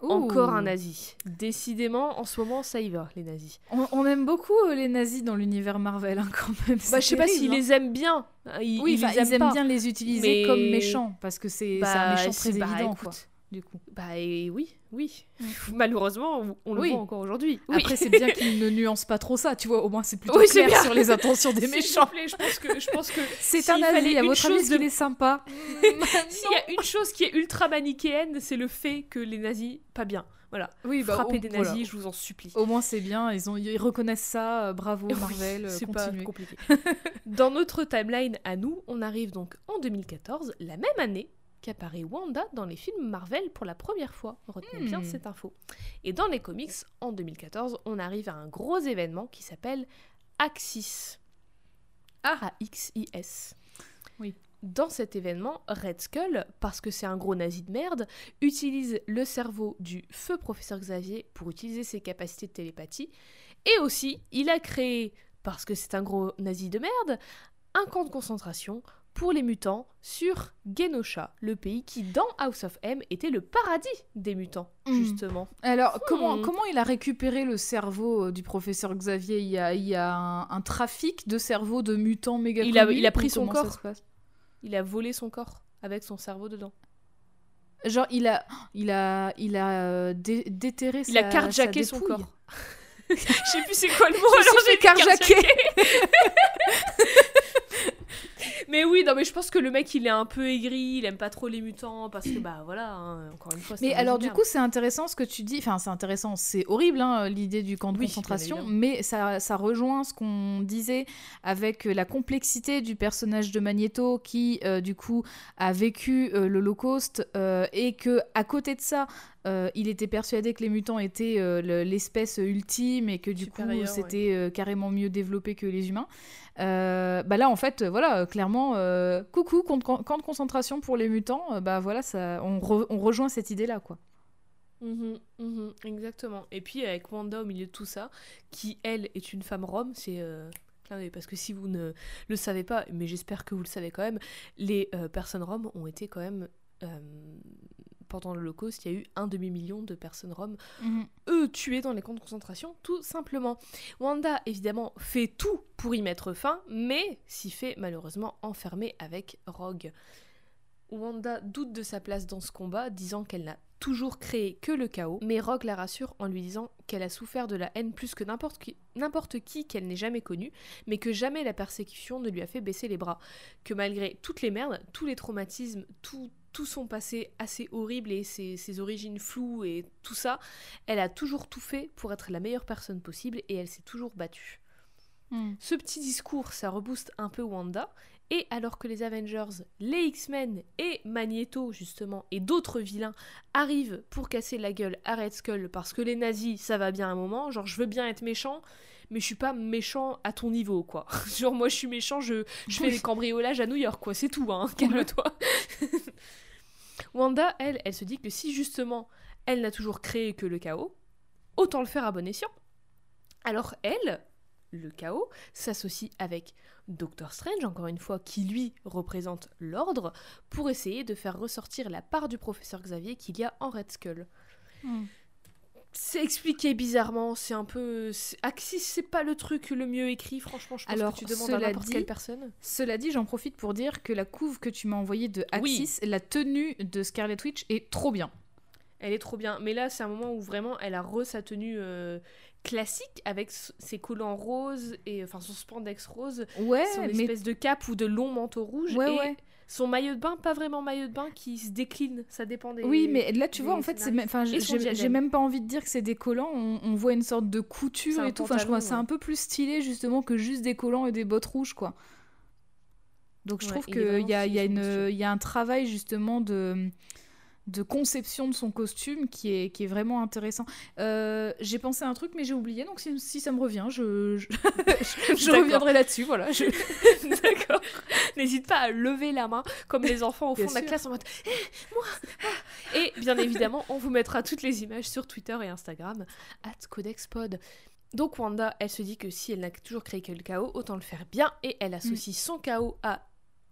Encore un nazi. Décidément, en ce moment, ça y va, les nazis. On, aime beaucoup euh, les nazis dans l'univers Marvel, hein, quand même. Bah, je sais pas s'ils hein. les aiment bien. Ils, oui, ils, aiment, bien les utiliser comme méchants, parce que c'est un bah, méchant très bah, évident, quoi du coup. Bah oui, oui. Malheureusement, on le voit encore aujourd'hui. Après, c'est bien qu'ils ne nuancent pas trop ça, tu vois. Au moins, c'est plutôt clair sur les intentions des méchants. je pense que, je pense que c'est un avis. À votre avis, est sympa S'il y a une chose qui est ultra manichéenne, c'est le fait que les nazis, pas bien. Voilà. Oui, bah, Frapper des nazis, je vous en supplie. Au moins, c'est bien. Ils, ont, ils reconnaissent ça. Euh, bravo, Marvel. Euh, c'est pas compliqué. Dans notre timeline à nous, on arrive donc en 2014, la même année qu'apparaît Wanda dans les films Marvel pour la première fois. Retenez bien hmm. cette info. Et dans les comics, en 2014, on arrive à un gros événement qui s'appelle Axis. A-X-I-S. Oui. Dans cet événement, Red Skull, parce que c'est un gros nazi de merde, utilise le cerveau du feu professeur Xavier pour utiliser ses capacités de télépathie. Et aussi, il a créé, parce que c'est un gros nazi de merde, un camp de concentration pour les mutants sur Genosha, le pays qui, dans House of M, était le paradis des mutants, hmm. justement. Alors, comment, hmm. comment il a récupéré le cerveau euh, du professeur Xavier? Il y a, il y a un, trafic de cerveau de mutants méga il a, il a pris son corps. Il a volé son corps avec son cerveau dedans. Genre, il a, il a, il a euh, déterré il a carjacké son corps. Je sais plus c'est quoi le mot. alors j'ai carjacké. mais oui, non, mais je pense que le mec, il est un peu aigri, il aime pas trop les mutants, parce que, bah voilà, hein, encore une fois. Mais alors, du coup, c'est intéressant ce que tu dis. Enfin, c'est intéressant, c'est horrible, hein, l'idée du camp de concentration, mais ça, ça rejoint ce qu'on disait avec la complexité du personnage de Magneto qui, euh, du coup, a vécu euh, l'Holocauste euh, et que, à côté de ça, il était persuadé que les mutants étaient l'espèce ultime et que du coup c'était carrément mieux développé que les humains. Euh, bah là en fait voilà clairement euh, coucou camp de concentration pour les mutants euh, bah voilà ça on, rejoint cette idée là quoi. Mhm, mhm, exactement. Et puis avec Wanda au milieu de tout ça qui elle est une femme rome c'est parce que si vous ne le savez pas mais j'espère que vous le savez quand même les personnes roms ont été quand même pendant l'Holocauste, il y a eu un demi-million de personnes roms, mhm. eux tués dans les camps de concentration, tout simplement. Wanda, évidemment, fait tout pour y mettre fin, mais s'y fait malheureusement enfermer avec Rogue. Wanda doute de sa place dans ce combat, disant qu'elle n'a toujours créé que le chaos, mais Rogue la rassure en lui disant qu'elle a souffert de la haine plus que n'importe qui, n'importe qui qu'elle n'ait jamais connu, mais que jamais la persécution ne lui a fait baisser les bras, que malgré toutes les merdes, tous les traumatismes, tout, tout son passé assez horrible et ses, origines floues et tout ça, elle a toujours tout fait pour être la meilleure personne possible et elle s'est toujours battue. Hmm. Ce petit discours, ça rebooste un peu Wanda. Et alors que les Avengers, les X-Men et Magneto, justement, et d'autres vilains arrivent pour casser la gueule à Red Skull parce que les nazis, ça va bien un moment, genre je veux bien être méchant, mais je suis pas méchant à ton niveau, quoi. genre moi je suis méchant, je, je fais des cambriolages à New York, quoi, c'est tout, hein, calme-toi. Wanda, elle, elle se dit que si justement elle n'a toujours créé que le chaos, autant le faire à bon escient. Alors elle, le chaos, s'associe avec Doctor Strange, encore une fois, qui lui représente l'ordre, pour essayer de faire ressortir la part du professeur Xavier qu'il y a en Red Skull. Hmm. C'est expliqué bizarrement, c'est un peu. Axis, c'est pas le truc le mieux écrit, franchement, je pense Alors, que tu demandes à n'importe quelle personne. Cela dit, j'en profite pour dire que la couve que tu m'as envoyée de Oui. Axis, la tenue de Scarlet Witch est trop bien. Elle est trop bien. Mais là, c'est un moment où vraiment, elle a re sa tenue euh, classique avec ses collants roses et enfin son spandex rose, Ouais, son mais espèce de cape ou de long manteau rouge Ouais, et ouais. Son maillot de bain, pas vraiment maillot de bain, qui se décline. Ça dépend des. Oui, mais là, tu vois, en fait, c'est j'ai même pas envie de dire que c'est des collants. On, on voit une sorte de couture C'est et tout. Enfin, je trouve ça un peu plus stylé justement que juste des collants et des bottes rouges, quoi. Donc, je Ouais, trouve qu'il y a, il y, a y a un travail justement de de conception de son costume qui est, qui est vraiment intéressant. Euh, j'ai pensé à un truc mais j'ai oublié donc si, si ça me revient je, je, reviendrai là-dessus voilà. Je- D'accord. N'hésite pas à lever la main comme les enfants au fond Bien de la sûr. classe en mode Eh, moi ah. Et bien évidemment, on vous mettra toutes les images sur Twitter et Instagram at CodexPod. Donc Wanda, elle se dit que si elle n'a toujours créé que le chaos, autant le faire bien et elle associe Mm. son chaos à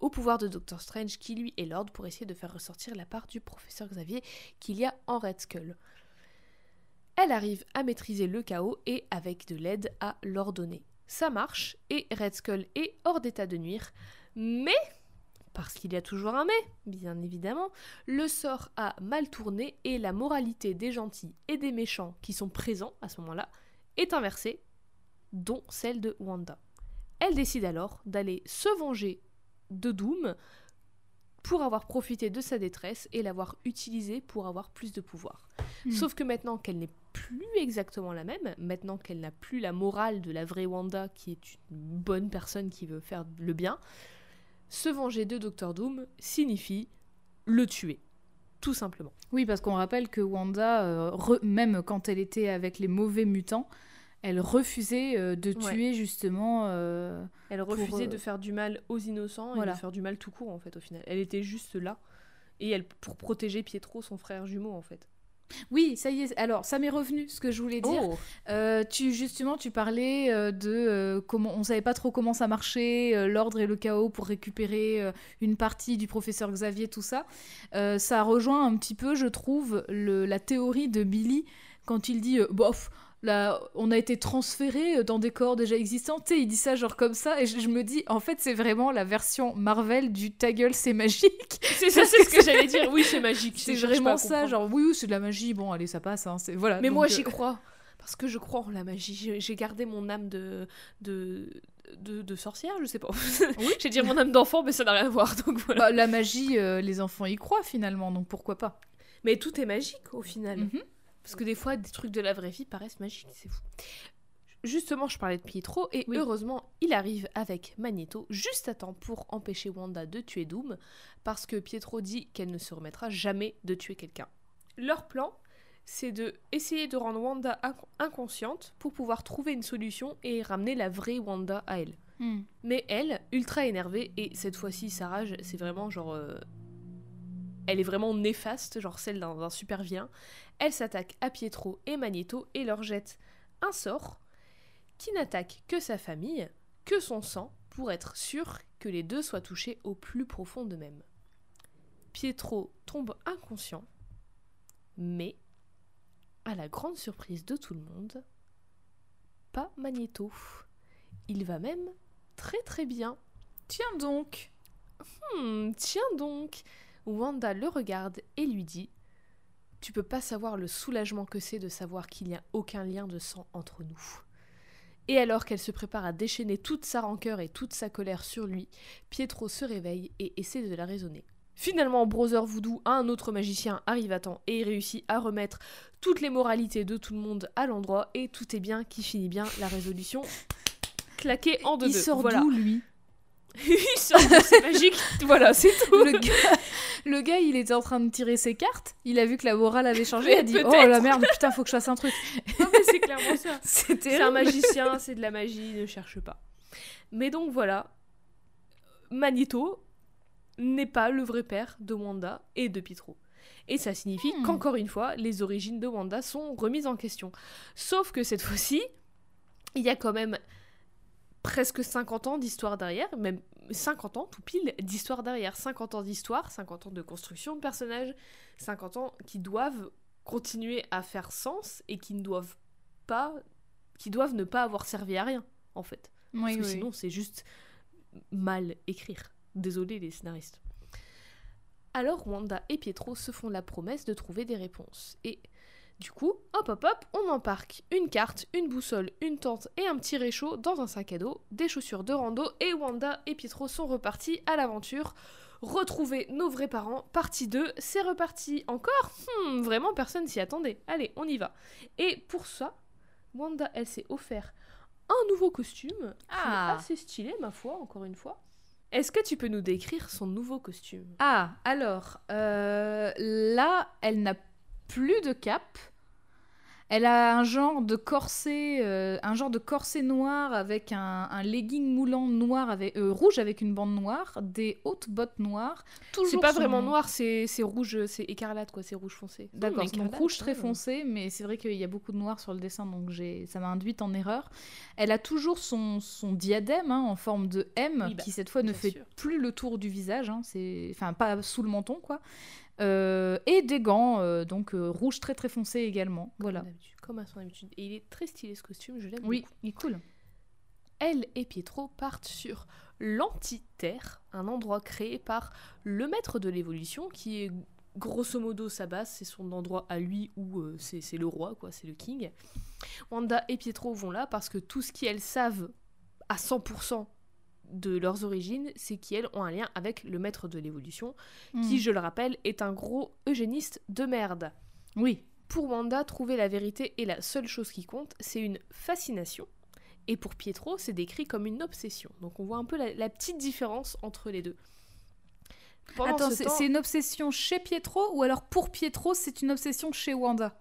au pouvoir de Doctor Strange qui lui est l'ordre pour essayer de faire ressortir la part du professeur Xavier qu'il y a en Red Skull. Elle arrive à maîtriser le chaos et avec de l'aide à l'ordonner. Ça marche et Red Skull est hors d'état de nuire, mais parce qu'il y a toujours un mais, bien évidemment, le sort a mal tourné et la moralité des gentils et des méchants qui sont présents à ce moment-là est inversée, dont celle de Wanda. Elle décide alors d'aller se venger de Doom pour avoir profité de sa détresse et l'avoir utilisé pour avoir plus de pouvoir. Hmm. Sauf que maintenant qu'elle n'est plus exactement la même, maintenant qu'elle n'a plus la morale de la vraie Wanda qui est une bonne personne qui veut faire le bien, se venger de Doctor Doom signifie le tuer. Tout simplement. Oui, parce qu'on rappelle que Wanda, euh, re- même quand elle était avec les mauvais mutants, elle refusait euh, de Ouais. tuer justement. euh, Elle refusait euh, de faire du mal aux innocents et de faire du mal tout court en fait au final. Elle était juste là et elle pour protéger Pietro, son frère jumeau en fait. Oui, ça y est. Alors, ça m'est revenu ce que je voulais dire. Oh. Euh, tu justement, tu parlais euh, de euh, comment on savait pas trop comment ça marchait, l'ordre et le chaos pour récupérer une partie du professeur Xavier, tout ça. Ça rejoint un petit peu, je trouve, le- la théorie de Billy quand il dit bof. Là, on a été transféré dans des corps déjà existants. Tu sais, il dit ça genre comme ça, et je, je me dis, en fait, c'est vraiment la version Marvel du ta gueule, c'est magique. C'est ça, c'est ce que j'allais dire. Oui, c'est magique. C'est vraiment ça, genre oui, oui, c'est de la magie. Bon, allez, ça passe. Hein, c'est voilà. Mais donc, moi euh, j'y crois. Parce que je crois en la magie. J'ai gardé mon âme de, de, de, de sorcière, je sais pas. J'ai dit mon âme d'enfant, mais ça n'a rien à voir. Donc voilà. Bah, la magie, euh, les enfants y croient finalement, donc pourquoi pas Mais tout est magique au final. Mhm. Parce que des fois, des trucs de la vraie vie paraissent magiques, c'est fou. Justement, je parlais de Pietro, et Oui. heureusement, il arrive avec Magneto juste à temps pour empêcher Wanda de tuer Doom, parce que Pietro dit qu'elle ne se remettra jamais de tuer quelqu'un. Leur plan, c'est de essayer de rendre Wanda inc- inconsciente pour pouvoir trouver une solution et ramener la vraie Wanda à elle. Hmm. Mais elle, ultra énervée, et cette fois-ci, sa rage, c'est vraiment genre. euh, Elle est vraiment néfaste, genre celle d'un d'un super vilain. Elle s'attaque à Pietro et Magneto et leur jette un sort qui n'attaque que sa famille, que son sang, pour être sûr que les deux soient touchés au plus profond d'eux-mêmes. Pietro tombe inconscient, mais, à la grande surprise de tout le monde, pas Magneto. Il va même très très bien. Tiens donc Hmm, tiens donc Wanda le regarde et lui dit Tu peux pas savoir le soulagement que c'est de savoir qu'il n'y a aucun lien de sang entre nous. Et alors qu'elle se prépare à déchaîner toute sa rancœur et toute sa colère sur lui, Pietro se réveille et essaie de la raisonner. Finalement, Brother Voodoo, un autre magicien, arrive à temps et réussit à remettre toutes les moralités de tout le monde à l'endroit et tout est bien qui finit bien la résolution claquée en deux. Il sort voilà. d'où lui? c'est magique. Voilà, c'est tout. le gars, le gars, il était en train de tirer ses cartes. Il a vu que la morale avait changé. Il a dit. Oh la merde, putain, faut que je fasse un truc. Non, mais c'est clairement ça. C'était C'est un magicien, c'est de la magie, ne cherche pas. Mais donc voilà, Magneto n'est pas le vrai père de Wanda et de Pietro. Et ça signifie Hmm. qu'encore une fois, les origines de Wanda sont remises en question. Sauf que cette fois-ci, il y a quand même presque 50 ans d'histoire derrière, même 50 ans tout pile d'histoire derrière. 50 ans d'histoire, 50 ans de construction de personnages, 50 ans qui doivent continuer à faire sens et qui ne doivent pas, qui doivent ne pas avoir servi à rien, en fait. Oui, Parce que oui. sinon, c'est juste mal écrire. Désolé les scénaristes. Alors Wanda et Pietro se font la promesse de trouver des réponses. Et du coup, hop hop hop, on embarque une carte, une boussole, une tente et un petit réchaud dans un sac à dos, des chaussures de rando et Wanda et Pietro sont repartis à l'aventure. Retrouver nos vrais parents, partie 2, c'est reparti. Encore? Hmm, Vraiment, personne s'y attendait. Allez, on y va. Et pour ça, Wanda, elle s'est offert un nouveau costume, qui Ah. est assez stylé, ma foi, encore une fois. Est-ce que tu peux nous décrire son nouveau costume? Ah, alors, euh, là, elle n'a plus de cape. Elle a un genre de corset, euh, un genre de corset noir avec un, un legging moulant noir avec euh, rouge avec une bande noire, des hautes bottes noires. Toujours C'est pas son- vraiment noir, c'est c'est rouge, c'est écarlate, quoi, c'est rouge foncé. D'accord, Hmm, donc rouge très foncé, mais c'est vrai qu'il y a beaucoup de noir sur le dessin, donc j'ai, ça m'a induite en erreur. Elle a toujours son, son diadème hein, en forme de M, Oui, bah, qui cette fois ne fait sûr. plus le tour du visage, hein, c'est, enfin pas sous le menton quoi. Euh, et des gants, euh, donc euh, rouge très très foncé également. Voilà. Comme à son habitude. Et il est très stylé ce costume, je l'aime Oui, beaucoup. il est cool. Elle et Pietro partent sur l'Antiterre, un endroit créé par le maître de l'évolution, qui est grosso modo sa base, c'est son endroit à lui où euh, c'est c'est le roi, quoi, c'est le king. Wanda et Pietro vont là parce que tout ce qu'elles savent à 100% de leurs origines, c'est qu'elles ont un lien avec le maître de l'évolution, qui, Mm. je le rappelle, est un gros eugéniste de merde. Oui. Pour Wanda, trouver la vérité est la seule chose qui compte, c'est une fascination. Et pour Pietro, c'est décrit comme une obsession. Donc on voit un peu la, la petite différence entre les deux. Pendant Attends, ce c'est, temps- c'est une obsession chez Pietro ou alors pour Pietro c'est une obsession chez Wanda?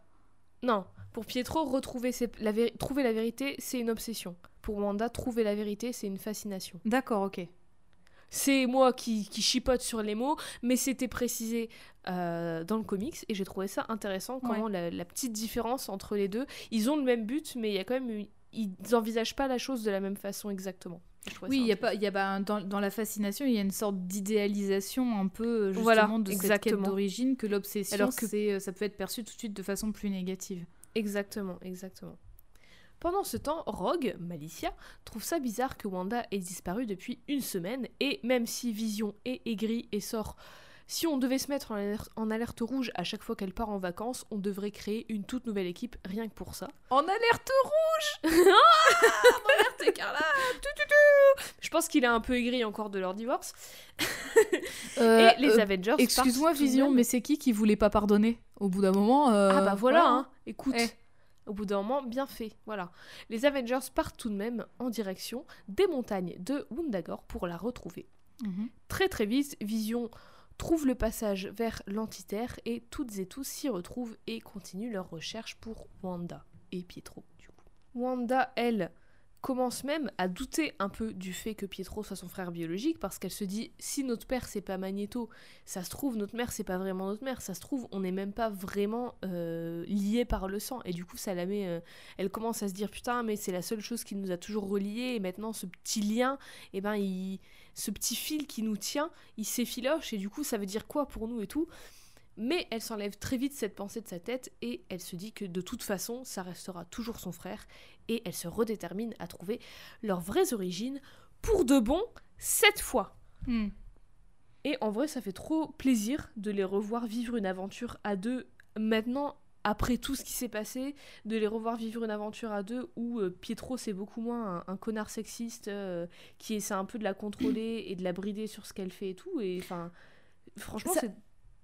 Non, pour Pietro, retrouver ses- la trouver la vérité, c'est une obsession. Pour Wanda, trouver la vérité, c'est une fascination. D'accord, ok. C'est moi qui, qui chipote sur les mots, mais c'était précisé euh, dans le comics et j'ai trouvé ça intéressant comment la, la petite différence entre les deux. Ils ont le même but, mais il y a quand même une- ils n'envisagent pas la chose de la même façon exactement. Oui, il y a pas, il y a bah, dans, dans la fascination, il y a une sorte d'idéalisation un peu euh, justement Voilà, de cette quête exactement. d'origine que l'obsession, Alors que- euh, ça peut être perçu tout de suite de façon plus négative. Exactement, exactement. Pendant ce temps, Rogue, Malicia, trouve ça bizarre que Wanda ait disparu depuis une semaine, et même si Vision est aigrie et sort, si on devait se mettre en alerte, en alerte rouge à chaque fois qu'elle part en vacances, on devrait créer une toute nouvelle équipe rien que pour ça. En alerte Alerte écarlate tout, tout, tout. Je pense qu'il est un peu aigri encore de leur divorce. Euh, et les Avengers Excuse-moi, Vision, même- mais c'est qui qui voulait pas pardonner Au bout d'un moment. euh, Ah bah voilà, hein. Écoute. Eh. Au bout d'un moment, bien fait. Voilà. Les Avengers partent tout de même en direction des montagnes de Wundagore pour la retrouver. Mhm. Très très vite, Vision trouve le passage vers l'Antiterre et toutes et tous s'y retrouvent et continuent leur recherche pour Wanda et Pietro du coup. Wanda, elle, commence même à douter un peu du fait que Pietro soit son frère biologique parce qu'elle se dit si notre père c'est pas Magneto, ça se trouve notre mère c'est pas vraiment notre mère, ça se trouve on n'est même pas vraiment euh, liés par le sang. Et du coup ça la met, euh, elle commence à se dire putain mais c'est la seule chose qui nous a toujours reliés. Et maintenant ce petit lien, et ben il, ce petit fil qui nous tient, il s'effiloche. Et du coup ça veut dire quoi pour nous et tout? Mais elle s'enlève très vite cette pensée de sa tête et elle se dit que de toute façon, ça restera toujours son frère et elle se redétermine à trouver leurs vraies origines pour de bon cette fois. Hmm. Et en vrai, ça fait trop plaisir de les revoir vivre une aventure à deux maintenant. Après tout ce qui s'est passé, de les revoir vivre une aventure à deux où euh, Pietro c'est beaucoup moins un, un connard sexiste euh, qui essaie un peu de la contrôler et de la brider sur ce qu'elle fait et tout. Et enfin, franchement, Ça- c'est-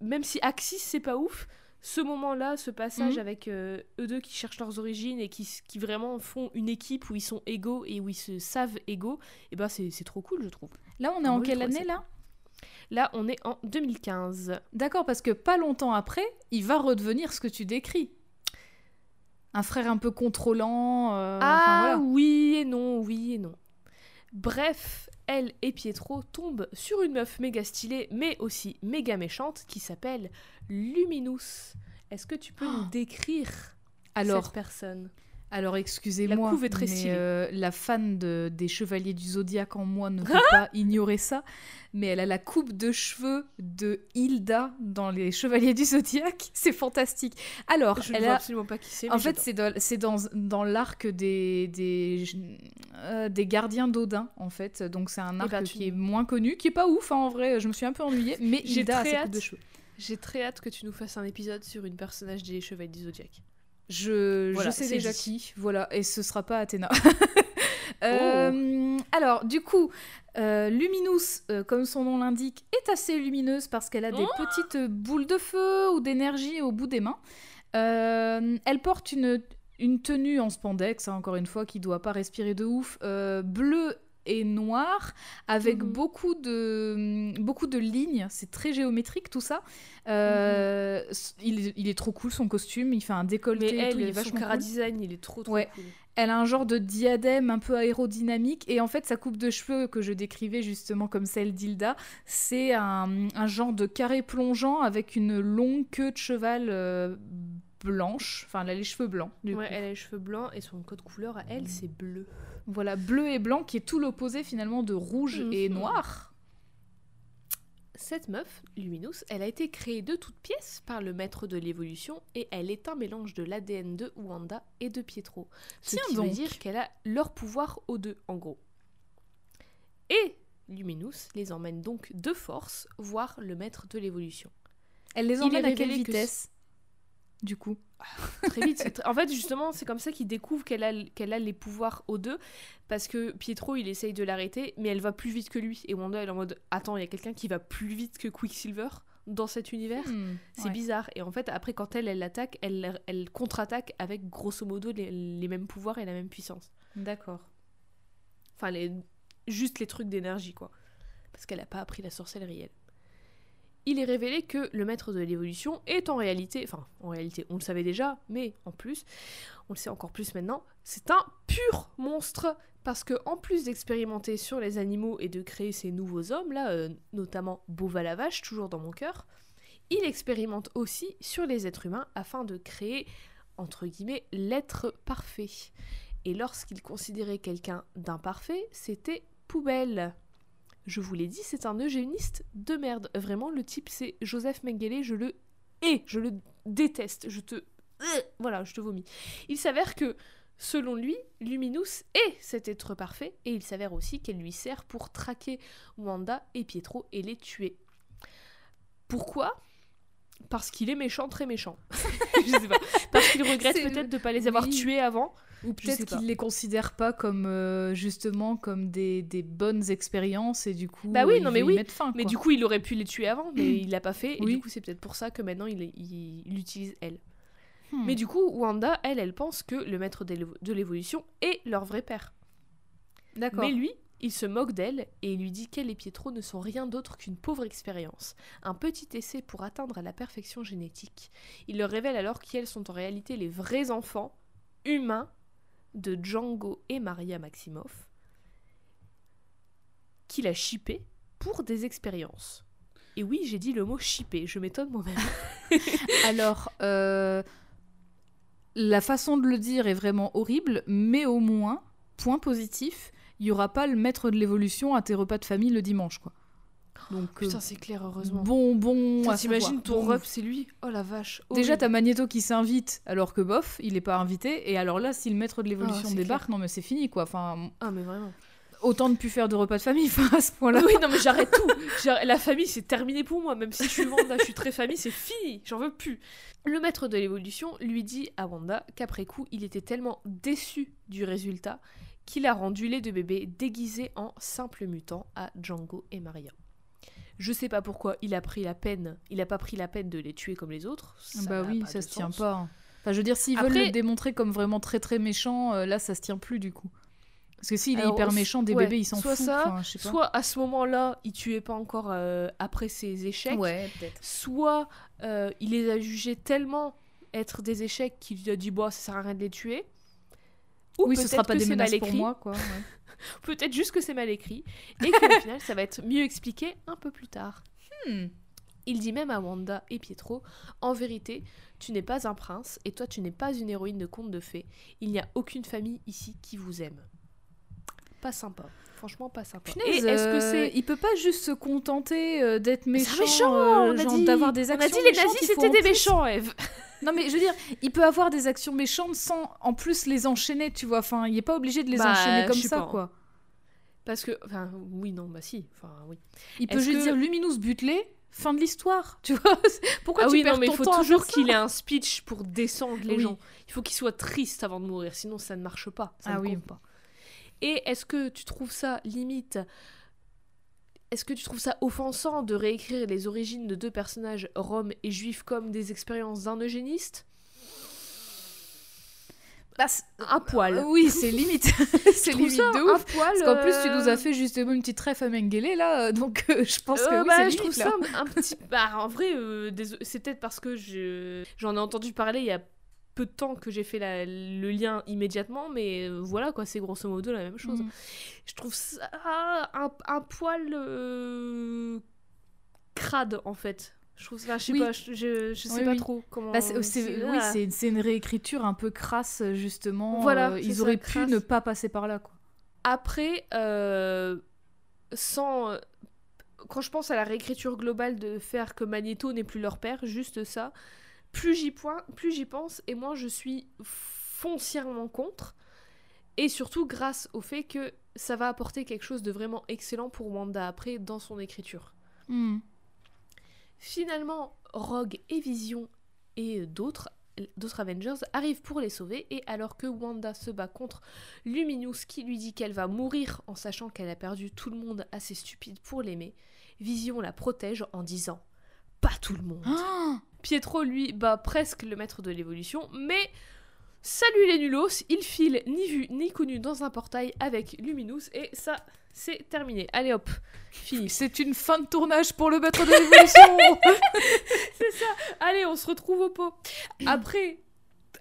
même si Axis c'est pas ouf, ce moment-là, ce passage Mhm. avec euh, eux deux qui cherchent leurs origines et qui, vraiment font une équipe où ils sont égaux et où ils se savent égaux, et ben c'est trop cool, je trouve. Là, on est en quelle année là? Là, on est en 2015. D'accord, parce que pas longtemps après, il va redevenir ce que tu décris. Un frère un peu contrôlant. euh, ah voilà. oui et non, oui et non. Bref, elle et Pietro tombent sur une meuf méga stylée, mais aussi méga méchante, qui s'appelle Luminous. Est-ce que tu peux nous décrire Alors, cette personne? Alors excusez-moi, La couve est très mais, stylée. euh, la fan de- des Chevaliers du Zodiaque en moi ne peut pas ignorer ça, mais elle a la coupe de cheveux de Hilda dans les Chevaliers du Zodiaque, c'est fantastique. Alors, Je ne elle vois a... absolument pas qui c'est. En fait, c'est dans, c'est dans, dans l'arc des, des, euh, des gardiens d'Odin, en fait. Donc, c'est un Eh arc ben, tu- qui est moins connu, qui est pas ouf, hein, en vrai. Je me suis un peu ennuyée, mais Hilda a hâte. coupe de cheveux. J'ai très hâte que tu nous fasses un épisode sur une personnage des Chevaliers du Zodiac. Je, Voilà, je sais déjà dit. qui, voilà, et ce sera pas Athéna. Oh. Euh, alors, du coup, euh, Luminous, euh, comme son nom l'indique, est assez lumineuse parce qu'elle a des Oh. petites boules de feu ou d'énergie au bout des mains. Elle porte une, une tenue en spandex, hein, encore une fois, qui doit pas respirer de ouf, bleue et noire, avec Mhm. beaucoup, de, beaucoup de lignes. C'est très géométrique tout ça. Euh, s- il, est- il est trop cool son costume, il fait un décolleté Mais tout, il est elle, son vachement cool. design, il est trop trop Ouais. cool. Elle a un genre de diadème un peu aérodynamique et en fait sa coupe de cheveux que je décrivais justement comme celle d'Hilda, c'est un, un genre de carré plongeant avec une longue queue de cheval euh, blanche. Enfin, elle a les cheveux blancs. Du Ouais, coup. elle a les cheveux blancs et son code couleur à elle, c'est bleu. Voilà, bleu et blanc qui est tout l'opposé finalement de rouge et Mhm. noir. Cette meuf, Luminous, elle a été créée de toutes pièces par le maître de l'évolution et elle est un mélange de l'ADN de Wanda et de Pietro. Ce Tiens qui donc. veut dire qu'elle a leur pouvoir aux deux, en gros. Et Luminous les emmène donc de force voir le maître de l'évolution. Elle les emmène à quelle vitesse? Du coup. Très vite. tr- En fait, justement, c'est comme ça qu'il découvre qu'elle a, qu'elle a les pouvoirs aux deux. Parce que Pietro, il essaye de l'arrêter, mais elle va plus vite que lui. Et Wanda, elle est en mode Attends, il y a quelqu'un qui va plus vite que Quicksilver dans cet univers? Hmm, C'est ouais. bizarre. Et en fait, après, quand elle, elle l'attaque, elle, elle contre-attaque avec grosso modo les, les mêmes pouvoirs et la même puissance. D'accord. Enfin, les, juste les trucs d'énergie, quoi. Parce qu'elle n'a pas appris la sorcellerie, elle. Il est révélé que le maître de l'évolution est en réalité, enfin, en réalité, on le savait déjà, mais en plus, on le sait encore plus maintenant, c'est un pur monstre. Parce que, en plus d'expérimenter sur les animaux et de créer ces nouveaux hommes, là, euh, notamment Bova la vache, toujours dans mon cœur, il expérimente aussi sur les êtres humains afin de créer, entre guillemets, l'être parfait. Et lorsqu'il considérait quelqu'un d'imparfait, c'était poubelle. Je vous l'ai dit, c'est un eugéniste de merde. Vraiment, le type, c'est Joseph Mengele, je le hais, je le déteste, je te... Euh, Voilà, je te vomis. Il s'avère que, selon lui, Luminous est cet être parfait, et il s'avère aussi qu'elle lui sert pour traquer Wanda et Pietro et les tuer. Pourquoi? Parce qu'il est méchant, très méchant. je sais pas. Parce qu'il regrette peut-être de ne pas les avoir oui. tués avant. Ou peut-être pas. qu'il les considère pas comme euh, justement comme des, des bonnes expériences et du coup Bah oui, euh, il non, mais oui. Mais du coup, il aurait pu les tuer avant, mais il l'a pas fait. Et du coup, c'est peut-être pour ça que maintenant, il, il, il utilise elle. Hmm. Mais du coup, Wanda, elle, elle pense que le maître de l'évo- de l'évolution est leur vrai père. D'accord. Mais lui, il se moque d'elle et il lui dit qu'elle et Pietro ne sont rien d'autre qu'une pauvre expérience, un petit essai pour atteindre la perfection génétique. Il leur révèle alors qu'elles sont en réalité les vrais enfants humains de Django et Maria Maximoff, qu'il a chippé pour des expériences. Et oui, j'ai dit le mot chippé, je m'étonne moi-même. Alors, euh, la façon de le dire est vraiment horrible, mais au moins, point positif, il y aura pas le maître de l'évolution à tes repas de famille le dimanche, quoi. Donc, euh, Putain, c'est clair, heureusement. bon, bon. Putain, T'imagines ton rep, c'est lui? Oh la vache. Déjà, t'as Magneto qui s'invite alors que bof, il est pas invité. Et alors là, si le maître de l'évolution Ah, débarque, non mais c'est fini quoi. Enfin, Ah, mais vraiment. autant de plus faire de repas de famille enfin, à ce point-là. Oui, non, mais j'arrête tout. J'arrête- La famille, c'est terminé pour moi. Même si je suis Wanda, je suis très famille, c'est fini. J'en veux plus. Le maître de l'évolution lui dit à Wanda qu'après coup, il était tellement déçu du résultat qu'il a rendu les deux bébés déguisés en simples mutants à Django et Maria. Je sais pas pourquoi il a pris la peine, il a pas pris la peine de les tuer comme les autres. Ça bah oui, ça se tient pas. Enfin, je veux dire, s'ils veulent le démontrer comme vraiment très très méchant, euh, là, ça se tient plus du coup. Parce que s'il est hyper méchant, des ouais, bébés, ils s'en soit foutent. ça, enfin, je sais pas. Soit à ce moment-là, il tuait pas encore euh, après ses échecs. Ouais, peut-être. soit euh, il les a jugés tellement être des échecs qu'il lui a dit bon ça sert à rien de les tuer ou Oui, ce sera pas des menaces pour moi, quoi. ouais. peut-être juste que c'est mal écrit et qu'au final ça va être mieux expliqué un peu plus tard Hmm. Il dit même à Wanda et Pietro En vérité, tu n'es pas un prince et toi tu n'es pas une héroïne de conte de fées. Il n'y a aucune famille ici qui vous aime. Pas sympa. Franchement, pas sympa. Punaise, et est-ce que euh, c'est. il peut pas juste se contenter euh, d'être méchant, méchant, euh, on genre dit. d'avoir des On actions a dit les méchantes, nazis c'était des méchants, Eve. Non mais je veux dire, il peut avoir des actions méchantes sans en plus les enchaîner, tu vois. Enfin, il est pas obligé de les Bah, enchaîner comme ça, pas. quoi. Parce que. Enfin, oui, non, bah si. Enfin, oui. Il peut juste que- dire Luminous butelé, fin de l'histoire, tu vois. Pourquoi ah tu oui, perds non, mais il ton faut temps toujours qu'il ait un speech pour descendre les Oui. gens. Il faut qu'il soit triste avant de mourir, sinon ça ne marche pas. Ça Ah ne oui. compte pas. Et est-ce que tu trouves ça limite Est-ce que tu trouves ça offensant de réécrire les origines de deux personnages roms et juifs comme des expériences d'un eugéniste? Bah, Un poil. Euh, oui, c'est limite. c'est limite ça de un ouf. poil. Parce qu'en plus, tu euh, nous as fait justement une petite ref à Mengele, là, euh, donc euh, je pense que Euh, oui, bah, je trouve limite, là. ça un petit. Bah, en vrai, euh, c'est peut-être parce que je... j'en ai entendu parler il y a peu de temps que j'ai fait la- le lien immédiatement, mais euh, voilà quoi, c'est grosso modo la même chose. Mhm. Je trouve ça un, un poil euh, crade en fait. Je trouve ça, je sais Oui. pas, je, je, je sais Oui, pas oui. trop comment. Bah, c'est, oui, c'est, c'est une réécriture un peu crasse, justement. Voilà, Euh, ils auraient pu crasse. ne pas passer par là, quoi. Après, euh, sans. Quand je pense à la réécriture globale de faire que Magneto n'est plus leur père, juste ça, plus j'y, point, plus j'y pense et moins je suis foncièrement contre. Et surtout grâce au fait que ça va apporter quelque chose de vraiment excellent pour Wanda après dans son écriture. Hmm. Finalement, Rogue et Vision et d'autres d'autres Avengers arrivent pour les sauver et alors que Wanda se bat contre Luminous qui lui dit qu'elle va mourir en sachant qu'elle a perdu tout le monde assez stupide pour l'aimer, Vision la protège en disant pas tout le monde. Ah Pietro lui bat presque le maître de l'évolution mais salut les nulos, il file ni vu ni connu dans un portail avec Luminous et ça c'est terminé. Allez hop, fini. c'est une fin de tournage pour le maître de l'évolution Allez, on se retrouve au pot. Après,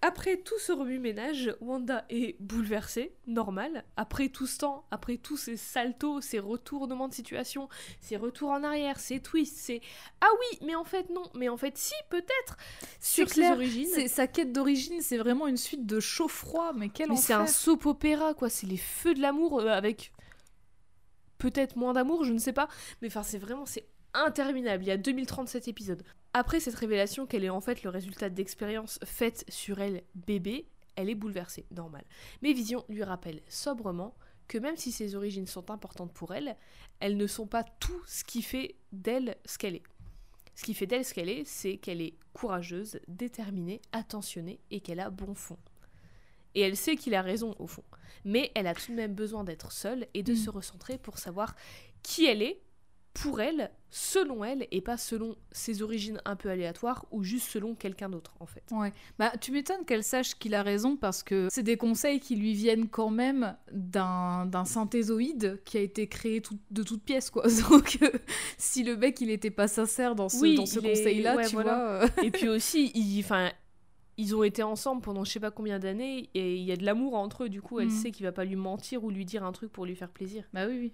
après tout ce remue-ménage, Wanda est bouleversée, normal. Après tout ce temps, après tous ces saltos, ces retournements de situation, ces retours en arrière, ces twists, ces ah oui, mais en fait non, mais en fait si, peut-être sur ses clair, origines. C'est, sa quête d'origine, c'est vraiment une suite de chaud-froid, mais quel Mais c'est un soap opéra, quoi. C'est les feux de l'amour euh, avec peut-être moins d'amour, je ne sais pas. Mais enfin, c'est vraiment c'est interminable. Il y a 2037 épisodes. Après cette révélation qu'elle est en fait le résultat d'expériences faites sur elle bébé, elle est bouleversée, normal. Mais Vision lui rappelle sobrement que même si ses origines sont importantes pour elle, elles ne sont pas tout ce qui fait d'elle ce qu'elle est. Ce qui fait d'elle ce qu'elle est, c'est qu'elle est courageuse, déterminée, attentionnée et qu'elle a bon fond. Et elle sait qu'il a raison au fond. Mais elle a tout de même besoin d'être seule et de Mm. se recentrer pour savoir qui elle est, pour elle, selon elle, et pas selon ses origines un peu aléatoires ou juste selon quelqu'un d'autre en fait. Ouais. Bah, tu m'étonnes qu'elle sache qu'il a raison parce que c'est des conseils qui lui viennent quand même d'un d'un synthézoïde qui a été créé tout- de toutes pièces, quoi. Donc, euh, si le mec, il était pas sincère dans ce, Oui, dans ce il conseil-là, ouais, tu voilà. vois... euh, Et puis aussi, ils, enfin, ils ont été ensemble pendant je sais pas combien d'années et il y a de l'amour entre eux. Du coup, elle Mm. sait qu'il va pas lui mentir ou lui dire un truc pour lui faire plaisir. Bah oui, oui.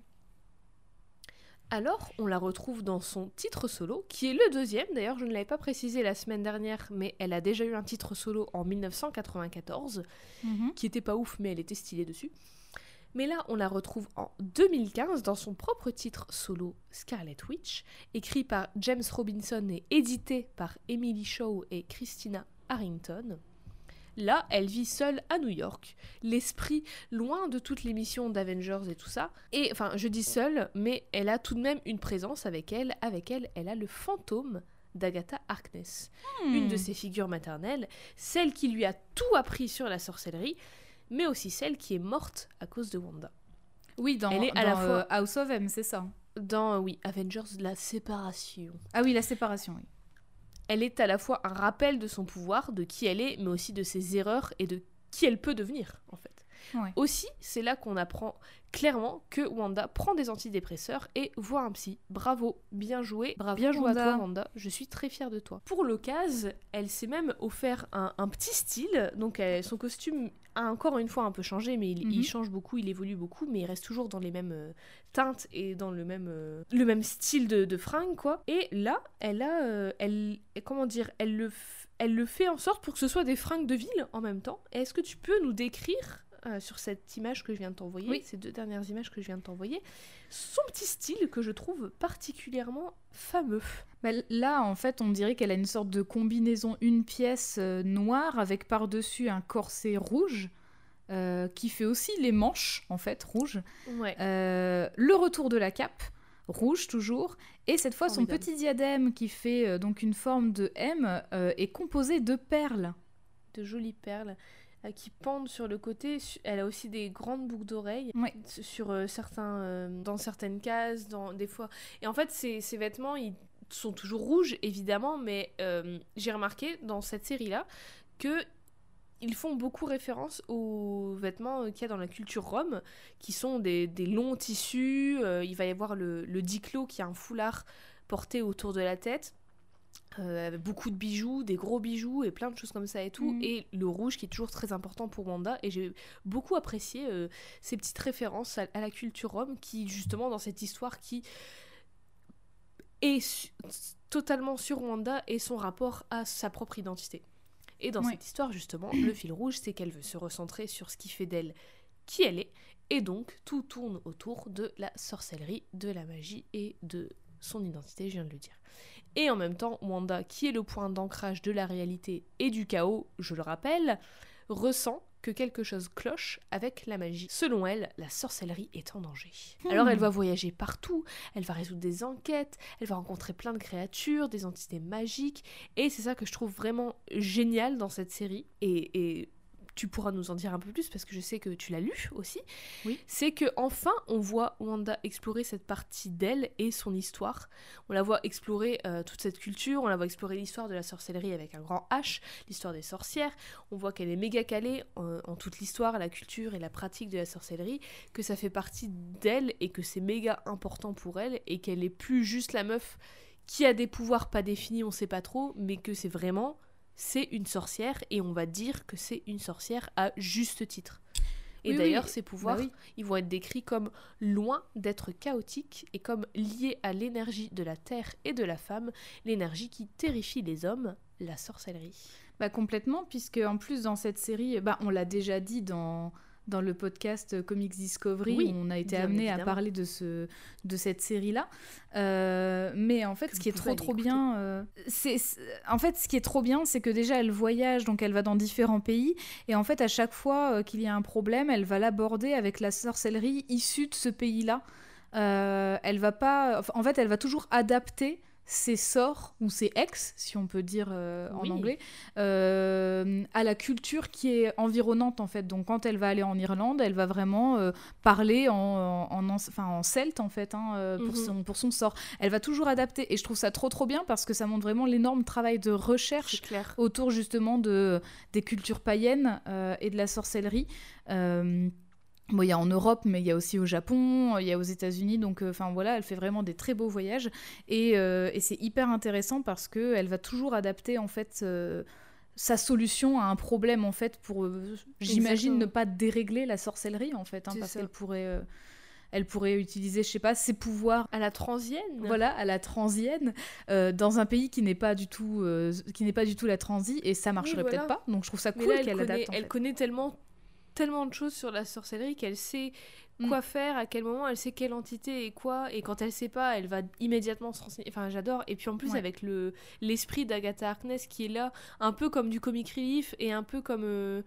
Alors, on la retrouve dans son titre solo, qui est le deuxième. D'ailleurs, je ne l'avais pas précisé la semaine dernière, mais elle a déjà eu un titre solo en 1994, Mhm. qui était pas ouf, mais elle était stylée dessus. Mais là, on la retrouve en 2015 dans son propre titre solo Scarlet Witch, écrit par James Robinson et édité par Emily Shaw et Christina Harrington. Là, elle vit seule à New York, l'esprit loin de toutes les missions d'Avengers et tout ça. Et enfin, je dis seule, mais elle a tout de même une présence avec elle. Avec elle, elle a le fantôme d'Agatha Harkness, une Hmm. de ses figures maternelles, celle qui lui a tout appris sur la sorcellerie, mais aussi celle qui est morte à cause de Wanda. Oui, dans, Elle est à la dans, fois- euh, House of M, c'est ça. Dans, euh, oui, Avengers, la séparation. Ah oui, la séparation, oui. Elle est à la fois un rappel de son pouvoir, de qui elle est, mais aussi de ses erreurs et de qui elle peut devenir, en fait. Ouais. Aussi, c'est là qu'on apprend clairement que Wanda prend des antidépresseurs et voit un psy. Bravo, bien joué, Bravo, bien joué à Wanda. toi Wanda, je suis très fière de toi. Pour l'occasion, elle s'est même offert un, un petit style, donc elle- son costume a encore une fois un peu changé, mais il, il Mhm. change beaucoup, il évolue beaucoup, mais il reste toujours dans les mêmes euh, teintes et dans le même, euh, le même style de, de fringue, quoi. Et là, elle a, euh, elle, comment dire, elle le, f- elle le fait en sorte pour que ce soit des fringues de ville en même temps. Est-ce que tu peux nous décrire euh, sur cette image que je viens de t'envoyer, Oui. ces deux dernières images que je viens de t'envoyer, son petit style que je trouve particulièrement fameux. Bah, là, en fait, on dirait qu'elle a une sorte de combinaison une pièce euh, noire avec par-dessus un corset rouge euh, qui fait aussi les manches, en fait, rouges. Ouais. Le retour de la cape, rouge toujours. Et cette fois, son petit diadème qui fait euh, donc une forme de M euh, est composé de perles. de jolies perles qui pendent sur le côté. Elle a aussi des grandes boucles d'oreilles sur euh, certains, euh, dans certaines cases, dans des fois. Et en fait, ces, ces vêtements, ils sont toujours rouges évidemment, mais euh, j'ai remarqué dans cette série-là que ils font beaucoup référence aux vêtements euh, qu'il y a dans la culture rome, qui sont des, des longs tissus. euh, il va y avoir le, le diclo qui a un foulard porté autour de la tête. Euh, beaucoup de bijoux, des gros bijoux et plein de choses comme ça et tout. Mhm. Et le rouge qui est toujours très important pour Wanda. Et j'ai beaucoup apprécié euh, ces petites références à, à la culture rome qui, justement, dans cette histoire qui est su- totalement sur Wanda et son rapport à sa propre identité. Et dans Ouais. cette histoire, justement, le fil rouge, c'est qu'elle veut se recentrer sur ce qui fait d'elle qui elle est. Et donc, tout tourne autour de la sorcellerie, de la magie et de son identité, je viens de le dire. Et en même temps, Wanda, qui est le point d'ancrage de la réalité et du chaos, je le rappelle, ressent que quelque chose cloche avec la magie. Selon elle, la sorcellerie est en danger. Alors elle va voyager partout, elle va résoudre des enquêtes, elle va rencontrer plein de créatures, des entités magiques, et c'est ça que je trouve vraiment génial dans cette série. Et, et tu pourras nous en dire un peu plus parce que je sais que tu l'as lu aussi. Oui. C'est que enfin on voit Wanda explorer cette partie d'elle et son histoire. On la voit explorer euh, toute cette culture, on la voit explorer l'histoire de la sorcellerie avec un grand H, l'histoire des sorcières. On voit qu'elle est méga calée euh, en toute l'histoire, la culture et la pratique de la sorcellerie, que ça fait partie d'elle et que c'est méga important pour elle et qu'elle est plus juste la meuf qui a des pouvoirs pas définis, on sait pas trop, mais que c'est vraiment c'est une sorcière et on va dire que c'est une sorcière à juste titre. Et Oui, d'ailleurs, oui. ces pouvoirs, Bah oui. ils vont être décrits comme loin d'être chaotiques et comme liés à l'énergie de la terre et de la femme, l'énergie qui terrifie les hommes, la sorcellerie. Bah complètement, puisque en plus dans cette série, bah, on l'a déjà dit dans, dans le podcast Comics Discovery, Oui, on a été amené à parler de, ce, de cette série-là. Euh, mais en fait, Que ce qui est trop trop bien, euh, c'est en fait ce qui est trop bien, c'est que déjà elle voyage, donc elle va dans différents pays, et en fait à chaque fois euh, qu'il y a un problème, elle va l'aborder avec la sorcellerie issue de ce pays-là. Euh, elle va pas, en fait, elle va toujours adapter ses sorts ou ses ex, si on peut dire euh, en Oui. anglais, euh, à la culture qui est environnante en fait. Donc quand elle va aller en Irlande, elle va vraiment euh, parler en, en, en- enfin, en celte en fait hein, pour, Mhm. son, pour son sort. Elle va toujours adapter et je trouve ça trop trop bien parce que ça montre vraiment l'énorme travail de recherche autour justement de, des cultures païennes et de la sorcellerie. Bon, il y a en Europe, mais il y a aussi au Japon, il y a aux États-Unis, donc euh, enfin voilà, elle fait vraiment des très beaux voyages et, euh, et c'est hyper intéressant parce que elle va toujours adapter en fait euh, sa solution à un problème en fait pour, j'imagine, ne pas dérégler la sorcellerie en fait, hein, parce qu'elle pourrait, elle pourrait utiliser, je sais pas, ses pouvoirs À la transienne voilà, à la transienne, euh, dans un pays qui n'est pas du tout, euh, qui n'est pas du tout la transi, et ça marcherait voilà. peut-être pas. Donc je trouve ça cool qu'elle adapte. en elle fait. connaît tellement, tellement de choses sur la sorcellerie qu'elle sait quoi faire, à quel moment, elle sait quelle entité et quoi. Et quand elle sait pas, elle va immédiatement se renseigner. Enfin, j'adore. Et puis en plus, Ouais. avec le l'esprit d'Agatha Harkness qui est là, un peu comme du comic relief et un peu comme, euh,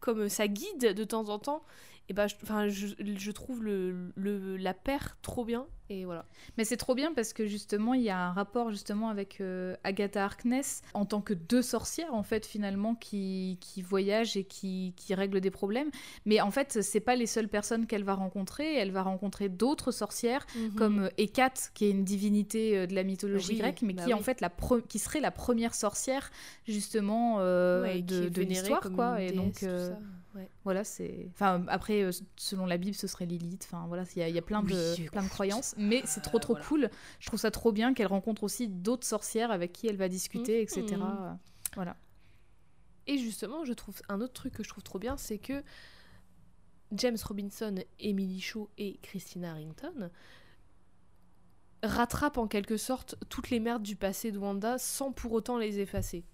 comme sa guide de temps en temps. Et bah, je, je trouve le, le, la paire trop bien. Et voilà. Mais c'est trop bien parce que justement, il y a un rapport justement avec euh, Agatha Harkness en tant que deux sorcières en fait finalement qui, qui voyagent et qui, qui règlent des problèmes. Mais en fait, c'est pas les seules personnes qu'elle va rencontrer. Elle va rencontrer d'autres sorcières comme euh, Hécate, qui est une divinité euh, de la mythologie Oui, grecque, mais bah qui en fait la qui serait la première sorcière justement euh, Ouais, de, l'histoire, quoi. Et déesse, donc tout ça. Ouais. voilà, c'est. Enfin, après, selon la Bible, ce serait Lilith. Enfin, voilà, il y, a- il y a plein de, Oui, plein de croyances. Mais c'est trop, trop voilà. cool. Je trouve ça trop bien qu'elle rencontre aussi d'autres sorcières avec qui elle va discuter, etc. Mhm. Euh, Voilà. Et justement, je trouve un autre truc que je trouve trop bien, c'est que James Robinson, Emily Shaw et Christina Harrington rattrapent en quelque sorte toutes les merdes du passé de Wanda sans pour autant les effacer.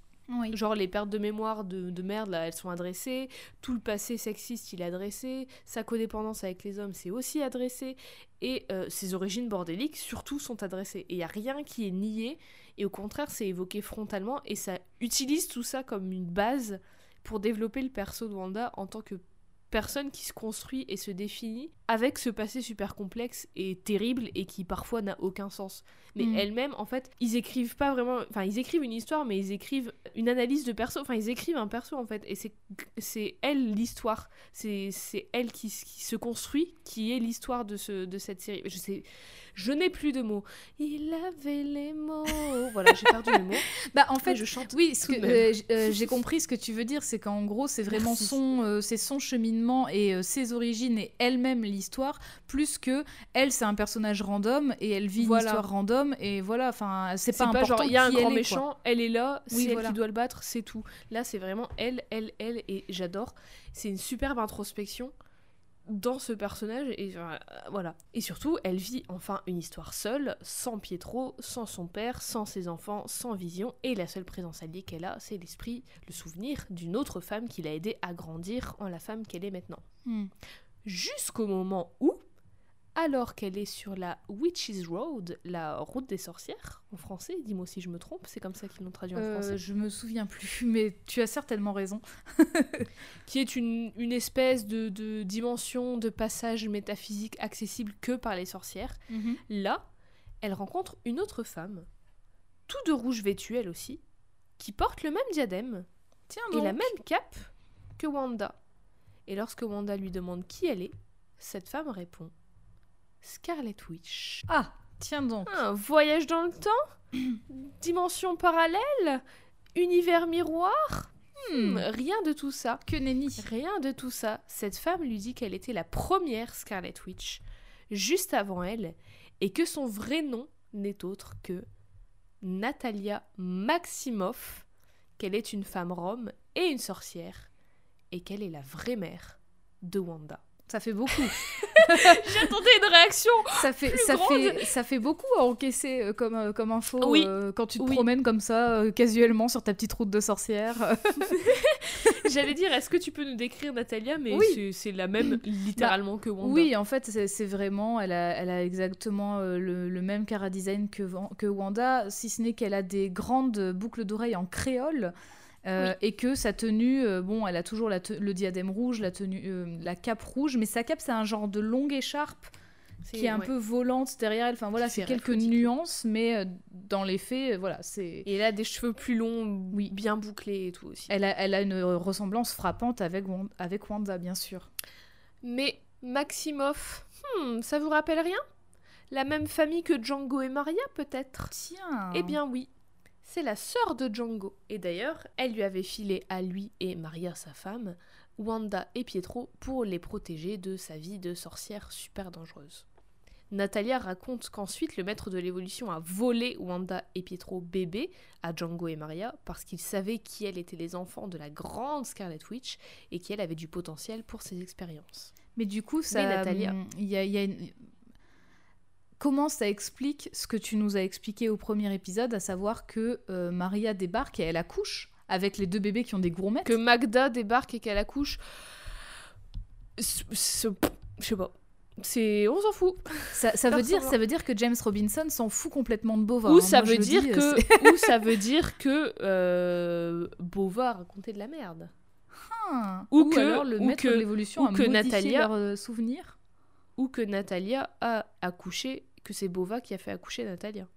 Genre les pertes de mémoire de, de merde, là, elles sont adressées. Tout le passé sexiste, il est adressé. Sa codépendance avec les hommes, c'est aussi adressé. Et euh, ses origines bordéliques, surtout, sont adressées. Et il n'y a rien qui est nié. Et au contraire, c'est évoqué frontalement. Et ça utilise tout ça comme une base pour développer le perso de Wanda en tant que personne qui se construit et se définit avec ce passé super complexe et terrible et qui parfois n'a aucun sens. Mais Mm. elle-même, en fait, ils écrivent pas vraiment. Enfin, ils écrivent une histoire, mais ils écrivent une analyse de perso. Enfin, ils écrivent un perso, en fait. Et c'est, elle l'histoire. C'est, elle qui, se construit, qui est l'histoire de, ce, de cette série. Je sais. Je n'ai plus de mots. Il avait les mots. voilà, j'ai perdu les mots. Bah en Mais fait, je chante. oui, euh, euh, j'ai compris ce que tu veux dire, c'est qu'en gros, c'est vraiment Merci. son, euh, c'est son cheminement et euh, ses origines et elle-même l'histoire, plus que elle, c'est un personnage random et elle vit Voilà. une histoire random et voilà. Enfin, c'est C'est pas, pas, important. il y a un grand elle est, quoi. méchant, elle est là, c'est Oui, elle voilà. qui doit le battre, c'est tout. Là, c'est vraiment elle, elle, elle, et j'adore. C'est une superbe introspection dans ce personnage, et euh, voilà. Et surtout, elle vit enfin une histoire seule, sans Pietro, sans son père, sans ses enfants, sans vision, et la seule présence alliée qu'elle a, c'est l'esprit, le souvenir d'une autre femme qui l'a aidée à grandir en la femme qu'elle est maintenant Hmm. jusqu'au moment où, alors qu'elle est sur la Witches Road, la route des sorcières, en français, dis-moi si je me trompe, c'est comme ça qu'ils l'ont traduit en Euh, français, je me souviens plus, mais tu as certainement raison. qui est une, une espèce de, de dimension de passage métaphysique accessible que par les sorcières. Là, elle rencontre une autre femme, tout de rouge vêtue elle aussi, qui porte le même diadème Tiens et la même cape que Wanda. Et lorsque Wanda lui demande qui elle est, cette femme répond Scarlet Witch. Ah, tiens donc. Un voyage dans le temps? Dimension parallèle? Univers miroir? Hmm, Rien de tout ça. Que nenni. Rien de tout ça. Cette femme lui dit qu'elle était la première Scarlet Witch, juste avant elle, et que son vrai nom n'est autre que Natalia Maximoff, qu'elle est une femme rome et une sorcière, et qu'elle est la vraie mère de Wanda. Ça fait beaucoup. J'attendais une réaction ça fait, Plus ça grande. fait, ça fait beaucoup à encaisser euh, comme, euh, comme info Oui. euh, quand tu te Oui. promènes comme ça, casuellement sur ta petite route de sorcière. J'allais dire, est-ce que tu peux nous décrire Natalia Mais Oui. c'est- la même littéralement que Wanda. Oui, en fait, c'est vraiment, elle a, elle a exactement le, le même cara design que Wanda, si ce n'est qu'elle a des grandes boucles d'oreilles en créole. Euh, Oui. Et que sa tenue, euh, bon, elle a toujours la te- le diadème rouge, la tenue, euh, la cape rouge, mais sa cape c'est un genre de longue écharpe C'est- qui est un ouais. peu volante derrière elle. Enfin voilà, c'est quelques nuances, mais dans les faits, voilà, c'est. Et elle a des cheveux plus longs, Oui. bien bouclés et tout aussi. Elle a, elle a une ressemblance frappante avec, Wan- avec Wanda, bien sûr. Mais Maximoff, hmm, ça vous rappelle rien? La même famille que Django et Maria, peut-être? Tiens. Eh bien oui, c'est la sœur de Django. Et d'ailleurs, elle lui avait filé à lui et Maria, sa femme, Wanda et Pietro pour les protéger de sa vie de sorcière super dangereuse. Natalia raconte qu'ensuite le maître de l'évolution a volé Wanda et Pietro bébés à Django et Maria parce qu'il savait qui elles étaient les enfants de la grande Scarlet Witch et qu'elle avait du potentiel pour ses expériences. Mais du coup, ça, Natalia. hum, il y a, il y a une- Comment ça explique ce que tu nous as expliqué au premier épisode, à savoir que euh, Maria débarque et elle accouche avec les deux bébés qui ont des gourmettes Que Magda débarque et qu'elle accouche. Je sais pas. C'est. On s'en fout. ça, ça veut dire, ça veut dire que James Robinson s'en fout complètement de Bova. Ou hein. ça Moi, veut dis, que. c'est- ou ça veut dire que. Euh, Bova racontait de la merde. Ah. Ou Ou que- alors le ou maître que- de l'évolution a que modifié Natalia- leurs euh, souvenirs. Ou que Natalia a accouché. Que c'est Bova qui a fait accoucher Natalia.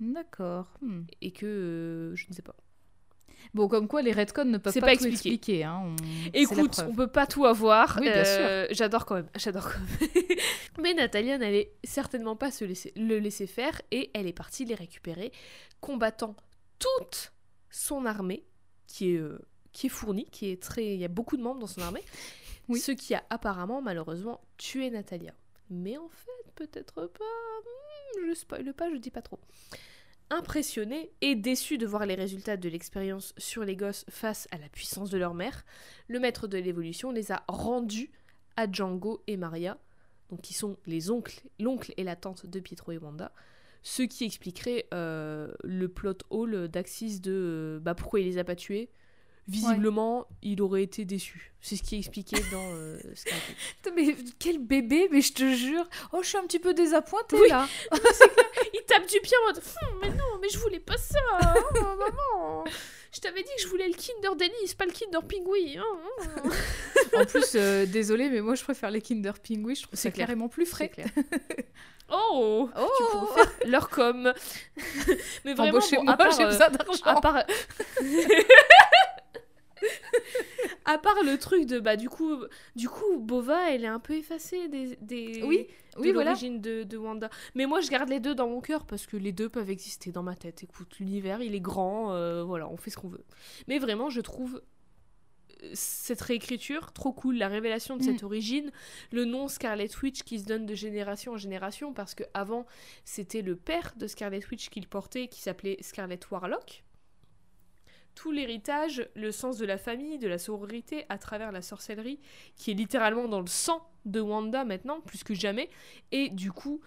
D'accord. Hmm. Et que. euh, je ne sais pas. Bon, comme quoi les retcons ne peuvent pas, pas tout expliquer. hein, on- Écoute, on peut pas tout avoir. Oui, bien Euh, J'adore quand même. J'adore quand même. Mais Natalia n'allait certainement pas se laisser, le laisser faire et elle est partie les récupérer, combattant toute son armée, qui est, euh, qui est fournie, qui est très. Il y a beaucoup de membres dans son armée. Oui. Ce qui a apparemment, malheureusement, tué Natalia. Mais en fait, peut-être pas. Hmm, Je spoile pas, je dis pas trop. Impressionné et déçu de voir les résultats de l'expérience sur les gosses face à la puissance de leur mère, le maître de l'évolution les a rendus à Django et Maria, donc qui sont les oncles, l'oncle et la tante de Pietro et Wanda, ce qui expliquerait euh, le plot hole d'Axis de euh, bah, pourquoi il les a pas tués. Visiblement, il aurait été déçu. C'est ce qui est expliqué dans euh, Mais quel bébé, mais je te jure. Oh, je suis un petit peu désappointée Oui. là. Il tape du pied en mode Mais non, mais je voulais pas ça oh, Maman Je t'avais dit que je voulais le Kinder Dennis, pas le Kinder Pingui hein, hein. En plus, euh, désolé, mais moi je préfère les Kinder Pingui. Je trouve C'est carrément plus frais. clair. Oh Oh, Tu pourrais faire leur com. Mais vraiment, bon, à part, j'ai euh, besoin d'argent. à part... à part le truc de bah du coup du coup Bova elle est un peu effacée des, des Oui, de oui, voilà. l'origine de, de Wanda. Mais moi je garde les deux dans mon cœur parce que les deux peuvent exister dans ma tête. Écoute l'univers il est grand euh, voilà on fait ce qu'on veut. Mais vraiment je trouve euh, cette réécriture trop cool. La révélation de Mm. cette origine le nom Scarlet Witch qui se donne de génération en génération parce que avant c'était le père de Scarlet Witch qu'il portait qui s'appelait Scarlet Warlock tout l'héritage, le sens de la famille, de la sororité à travers la sorcellerie, qui est littéralement dans le sang de Wanda maintenant, plus que jamais, et du coup,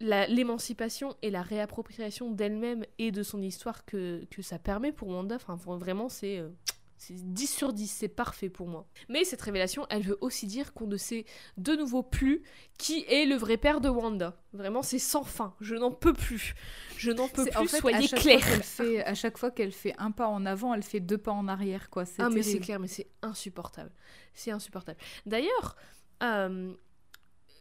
l'émancipation et la réappropriation d'elle-même et de son histoire que, ça permet pour Wanda, enfin vraiment c'est... euh, c'est 10 sur 10, c'est parfait pour moi. Mais cette révélation, elle veut aussi dire qu'on ne sait de nouveau plus qui est le vrai père de Wanda. Vraiment, c'est sans fin. Je n'en peux plus. Je n'en peux plus, en fait, à soyez fait, à chaque fois qu'elle fait un pas en avant, elle fait deux pas en arrière, quoi. C'est Ah mais c'est clair, mais c'est insupportable. C'est insupportable. D'ailleurs, euh,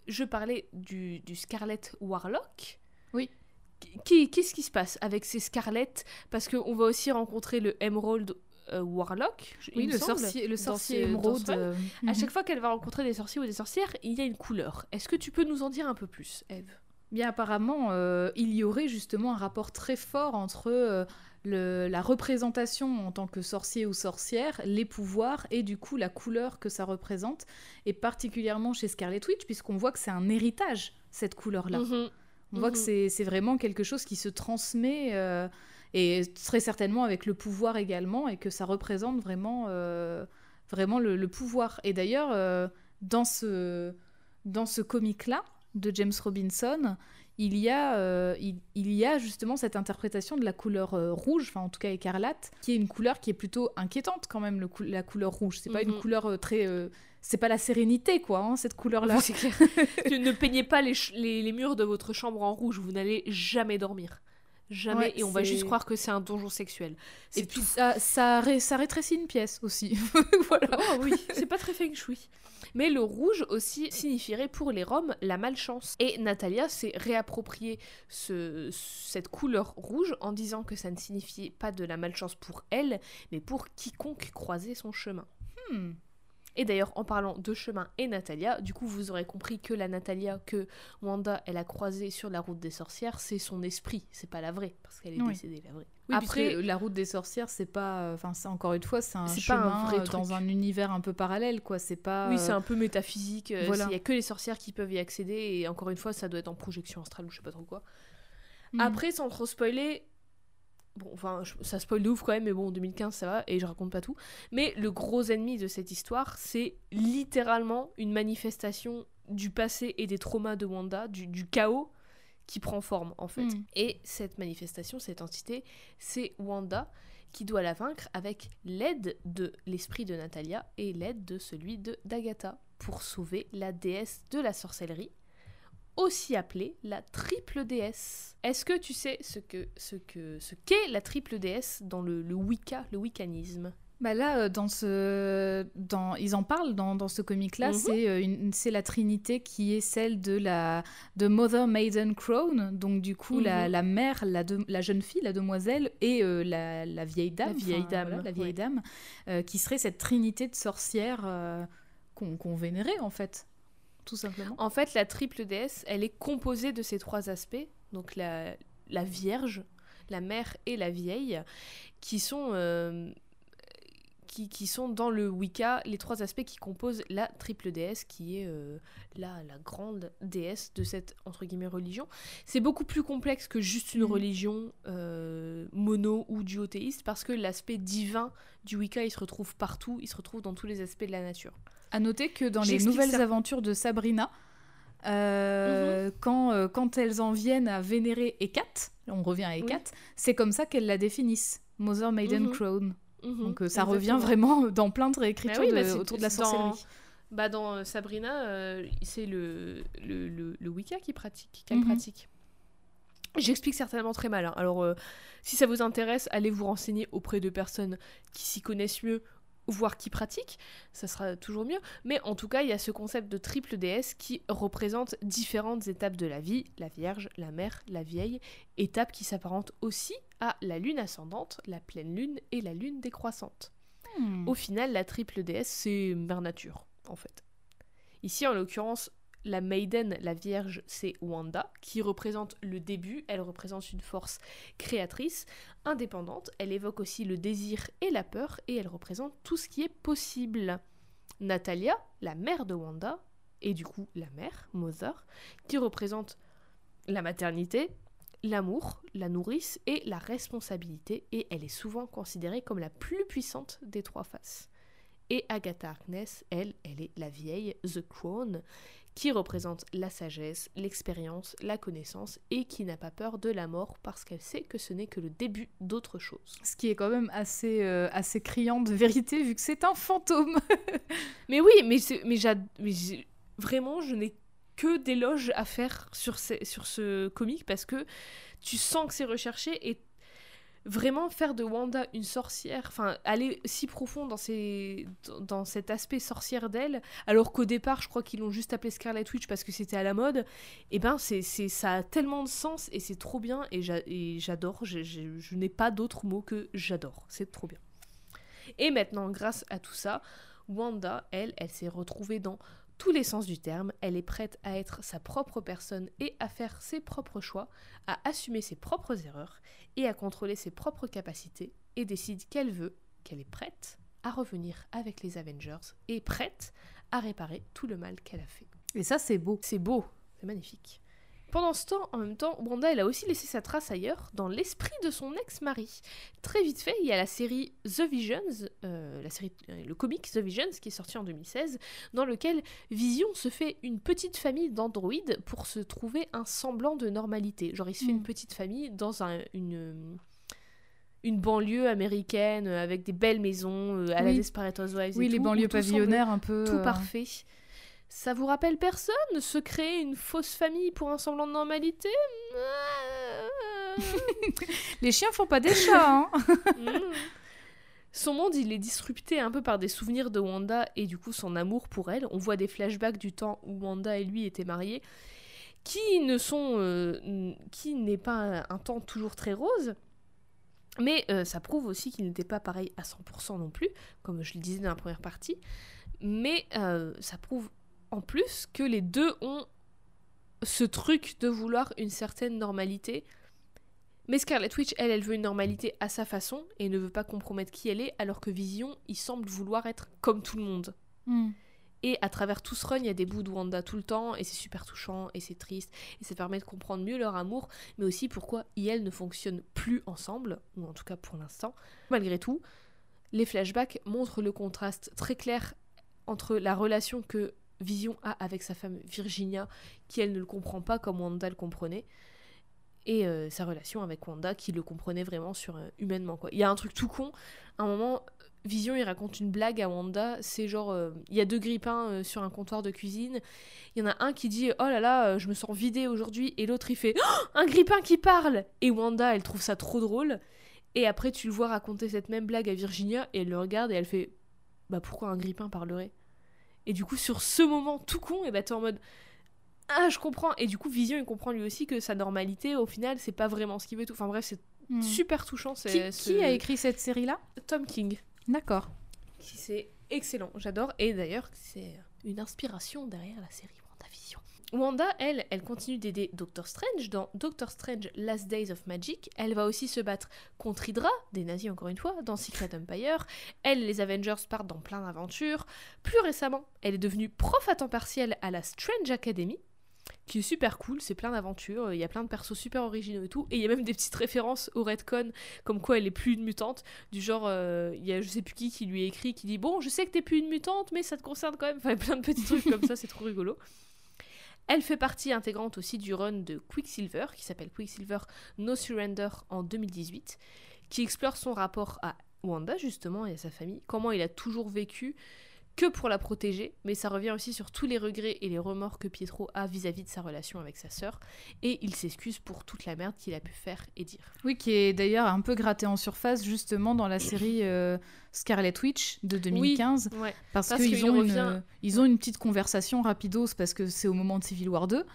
je parlais du, du Scarlet Warlock. Oui. Qu'est-ce qui se passe avec ces Scarlet Parce qu'on va aussi rencontrer le Emerald euh, Warlock. Oui, le sorcier, le sorcier émeraude. euh, À mhm. chaque fois qu'elle va rencontrer des sorciers ou des sorcières, il y a une couleur. Est-ce que tu peux nous en dire un peu plus, Eve? Bien apparemment, euh, il y aurait justement un rapport très fort entre le- la représentation en tant que sorcier ou sorcière, les pouvoirs et du coup la couleur que ça représente, et particulièrement chez Scarlet Witch, puisqu'on voit que c'est un héritage, cette couleur-là. Mhm. On voit que Mhm. c'est vraiment quelque chose qui se transmet, et très certainement avec le pouvoir également, et que ça représente vraiment, euh, vraiment le, le pouvoir. Et d'ailleurs, euh, dans ce, dans ce comic-là de James Robinson, il y, a, euh, il, il y a justement cette interprétation de la couleur euh, rouge, enfin en tout cas écarlate, qui est une couleur qui est plutôt inquiétante quand même, le cou- la couleur rouge. C'est pas une Mhm. couleur euh, très... c'est pas la sérénité, quoi, hein, cette couleur-là. Ne peignez pas les, les murs de votre chambre en rouge, vous n'allez jamais dormir. Jamais, Ouais, et on va juste croire que c'est un donjon sexuel. Et puis ça, ça, ré- ça rétrécit une pièce aussi. voilà. Oh oui, c'est pas très feng shui. Mais le rouge aussi signifierait pour les Roms la malchance. Et Natalia s'est réapproprié ce, cette couleur rouge en disant que ça ne signifiait pas de la malchance pour elle, mais pour quiconque croisait son chemin. Hmm. Et d'ailleurs, en parlant de chemin et Natalia, du coup, vous aurez compris que la Natalia que Wanda elle a croisée sur la route des sorcières, c'est son esprit, c'est pas la vraie, parce qu'elle est Oui. décédée, la vraie. Oui, Après, la route des sorcières, c'est pas. Enfin, c'est encore une fois, c'est un C'est pas un chemin vrai euh, dans truc. un univers un peu parallèle, quoi. C'est pas. oui, euh, c'est un peu métaphysique. euh, voilà. Il y a que les sorcières qui peuvent y accéder, et encore une fois, ça doit être en projection astrale ou je sais pas trop quoi. hmm. Après, sans trop spoiler, bon, enfin, je- ça spoil de ouf quand même, mais bon, 2015 ça va, et je raconte pas tout. Mais le gros ennemi de cette histoire, c'est littéralement une manifestation du passé et des traumas de Wanda, du, du chaos qui prend forme en fait. Mm. Et cette manifestation, cette entité, c'est Wanda qui doit la vaincre avec l'aide de l'esprit de Natalia et l'aide de celui de d'Agatha pour sauver la déesse de la sorcellerie aussi appelée la triple déesse. Est-ce que tu sais ce que ce que ce qu'est la triple déesse dans le, le Wicca, le wiccanisme? Bah là, euh, dans ce, dans, ils en parlent dans, dans ce comic-là. Mhm. C'est euh, une, c'est la trinité qui est celle de la de Mother Maiden Crown. Donc du coup, la, Mhm. la mère, la, de- la jeune fille, la demoiselle, et euh, la, la vieille dame, La vieille dame, voilà, la vieille ouais. dame, euh, qui serait cette trinité de sorcières euh, qu'on qu'on vénérait en fait, tout simplement. En fait, la triple déesse, elle est composée de ces trois aspects, donc la, la Vierge, la mère et la vieille, qui sont, euh, qui, qui sont dans le Wicca, les trois aspects qui composent la triple déesse, qui est euh, la, la grande déesse de cette entre guillemets religion. C'est beaucoup plus complexe que juste une Mhm. religion euh, mono ou duothéiste, parce que l'aspect divin du Wicca, il se retrouve partout, il se retrouve dans tous les aspects de la nature. À noter que dans les nouvelles ça. aventures de Sabrina, euh, quand, euh, quand elles en viennent à vénérer Hécate, on revient à Hécate, c'est comme ça qu'elles la définissent. Mother Maiden Mhm. Crown. Mhm, Donc euh, ça exactement. revient vraiment dans plein de réécritures Bah oui, de- bah autour de la c'est dans- sorcellerie. Bah dans Sabrina, c'est le, le, le, le Wicca qui pratique, qu'elle Mhm. pratique. J'explique certainement très mal. hein. Alors, si ça vous intéresse, allez vous renseigner auprès de personnes qui s'y connaissent mieux, voire qui pratiquent. Ça sera toujours mieux. Mais en tout cas, il y a ce concept de triple déesse qui représente différentes étapes de la vie la Vierge, la Mère, la Vieille. Étapes qui s'apparentent aussi à la lune ascendante, la pleine lune et la lune décroissante. Hmm. Au final, la triple déesse, c'est Mère Nature, en fait. Ici, en l'occurrence, la Maiden, la Vierge, c'est Wanda, qui représente le début, elle représente une force créatrice, indépendante, elle évoque aussi le désir et la peur, et elle représente tout ce qui est possible. Natalia, la mère de Wanda, et du coup la mère, Mother, qui représente la maternité, l'amour, la nourrice et la responsabilité, et elle est souvent considérée comme la plus puissante des trois faces. Et Agatha Harkness, elle, elle est la vieille, The Crown, qui représente la sagesse, l'expérience, la connaissance, et qui n'a pas peur de la mort parce qu'elle sait que ce n'est que le début d'autre chose. Ce qui est quand même assez, euh, assez criant de vérité vu que c'est un fantôme. Mais oui, mais, mais, vraiment, je n'ai que d'éloges à faire sur, ces- sur ce comic parce que tu sens que c'est recherché et vraiment faire de Wanda une sorcière, enfin aller si profond dans, cet aspect sorcière d'elle, alors qu'au départ je crois qu'ils l'ont juste appelé Scarlet Witch parce que c'était à la mode, et ben c'est, ça a tellement de sens et c'est trop bien et, j'a- et j'adore, je n'ai pas d'autre mot que j'adore, c'est trop bien. Et maintenant grâce à tout ça, Wanda, elle, elle s'est retrouvée dans tous les sens du terme, elle est prête à être sa propre personne et à faire ses propres choix, à assumer ses propres erreurs et à contrôler ses propres capacités et décide qu'elle veut, qu'elle est prête à revenir avec les Avengers et prête à réparer tout le mal qu'elle a fait. Et ça, c'est beau. C'est beau, c'est magnifique. Pendant ce temps, en même temps, Wanda, elle a aussi laissé sa trace ailleurs, dans l'esprit de son ex-mari. Très vite fait, il y a la série The Visions, euh, la série, euh, le comic The Visions, qui est sorti en 2016, dans lequel Vision se fait une petite famille d'androïdes pour se trouver un semblant de normalité. Genre, il se fait Mm. une petite famille dans un- une, une banlieue américaine, euh, avec des belles maisons, euh, à la Oui. Desperate Housewives et Oui, les tout, où banlieues pavillonnaires un peu. tout euh, parfait. Ça vous rappelle personne Se créer une fausse famille pour un semblant de normalité? Les chiens font pas des chats, hein. Son monde, il est disrupté un peu par des souvenirs de Wanda et du coup son amour pour elle. On voit des flashbacks du temps où Wanda et lui étaient mariés, qui ne sont, euh, qui n'est pas un temps toujours très rose. Mais euh, ça prouve aussi qu'il n'était pas pareil à 100% non plus, comme je le disais dans la première partie. Mais euh, ça prouve en plus que les deux ont ce truc de vouloir une certaine normalité. Mais Scarlet Witch, elle, elle veut une normalité à sa façon et ne veut pas compromettre qui elle est, alors que Vision, il semble vouloir être comme tout le monde. Hmm. Et à travers tout ce run, il y a des bouts de Wanda tout le temps, et c'est super touchant, et c'est triste, et ça permet de comprendre mieux leur amour, mais aussi pourquoi ils ne fonctionnent plus ensemble, ou en tout cas pour l'instant. Malgré tout, les flashbacks montrent le contraste très clair entre la relation que Vision a avec sa femme Virginia, qui elle ne le comprend pas comme Wanda le comprenait, et euh, sa relation avec Wanda, qui le comprenait vraiment sur euh, humainement. Quoi. Il y a un truc tout con, à un moment, Vision, il raconte une blague à Wanda. C'est genre, euh, il y a deux grippins sur un comptoir de cuisine. Il y en a un qui dit Oh là là, je me sens vidé aujourd'hui. Et l'autre, il fait Oh, Un grippin qui parle Et Wanda, elle trouve ça trop drôle. Et après, tu le vois raconter cette même blague à Virginia. Et elle le regarde et elle fait Bah pourquoi un grippin parlerait? Et du coup, sur ce moment tout con, et bah t'es en mode Ah, je comprends. Et du coup, Vision, il comprend lui aussi que sa normalité, au final, c'est pas vraiment ce qu'il veut. Tout. Enfin bref, c'est Hmm. super touchant. Qui a écrit cette série-là? Tom King D'accord. qui c'est excellent, j'adore. Et d'ailleurs, c'est une inspiration derrière la série WandaVision. Wanda, elle, elle continue d'aider Doctor Strange dans Doctor Strange Last Days of Magic. Elle va aussi se battre contre Hydra, des nazis encore une fois, dans Secret Empire. Elle, les Avengers partent dans plein d'aventures. Plus récemment, elle est devenue prof à temps partiel à la Strange Academy, qui est super cool, c'est plein d'aventures, il y a plein de persos super originaux et tout, et il y a même des petites références au Redcon, comme quoi elle est plus une mutante, du genre, euh, il y a je sais plus qui qui lui écrit, qui dit bon, je sais que t'es plus une mutante, mais ça te concerne quand même, enfin plein de petits trucs comme ça, c'est trop rigolo. Elle fait partie intégrante aussi du run de Quicksilver, qui s'appelle Quicksilver No Surrender en 2018, qui explore son rapport à Wanda justement et à sa famille, comment il a toujours vécu que pour la protéger, mais ça revient aussi sur tous les regrets et les remords que Pietro a vis-à-vis de sa relation avec sa sœur, et il s'excuse pour toute la merde qu'il a pu faire et dire. Oui, qui est d'ailleurs un peu gratté en surface justement dans la série euh, Scarlet Witch de 2015, parce, qu'ils ont, une, ils ont une petite conversation rapidos parce que c'est au moment de Civil War 2.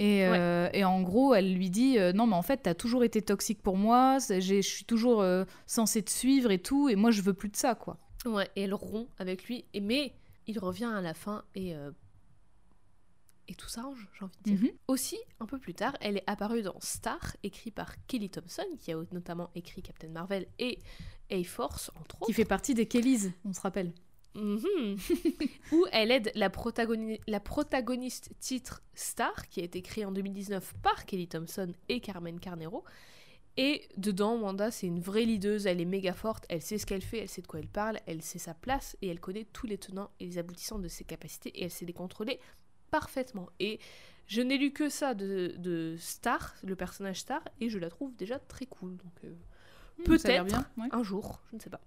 Et, euh, et, en gros, elle lui dit euh, Non, mais en fait, t'as toujours été toxique pour moi, je suis toujours censée te suivre et tout, et moi, je veux plus de ça, quoi. Et elle rompt avec lui, et, mais il revient à la fin et. Euh, et tout s'arrange, j'ai envie de dire. Mhm. Aussi, un peu plus tard, elle est apparue dans Star, écrit par Kelly Thompson, qui a notamment écrit Captain Marvel et A-Force, entre autres. Qui fait partie des Kellys, on se rappelle. Mhm. où elle aide la, la, protagoniste titre Star, qui a été créée en 2019 par Kelly Thompson et Carmen Carnero, et dedans, Wanda, c'est une vraie leaduse, elle est méga forte, elle sait ce qu'elle fait, elle sait de quoi elle parle, elle sait sa place. Et elle connaît tous les tenants et les aboutissants de ses capacités. Et elle sait les contrôler parfaitement. Et je n'ai lu que ça de, Star, le personnage Star, et je la trouve déjà très cool. Donc euh, hmm, peut-être un jour, je ne sais pas.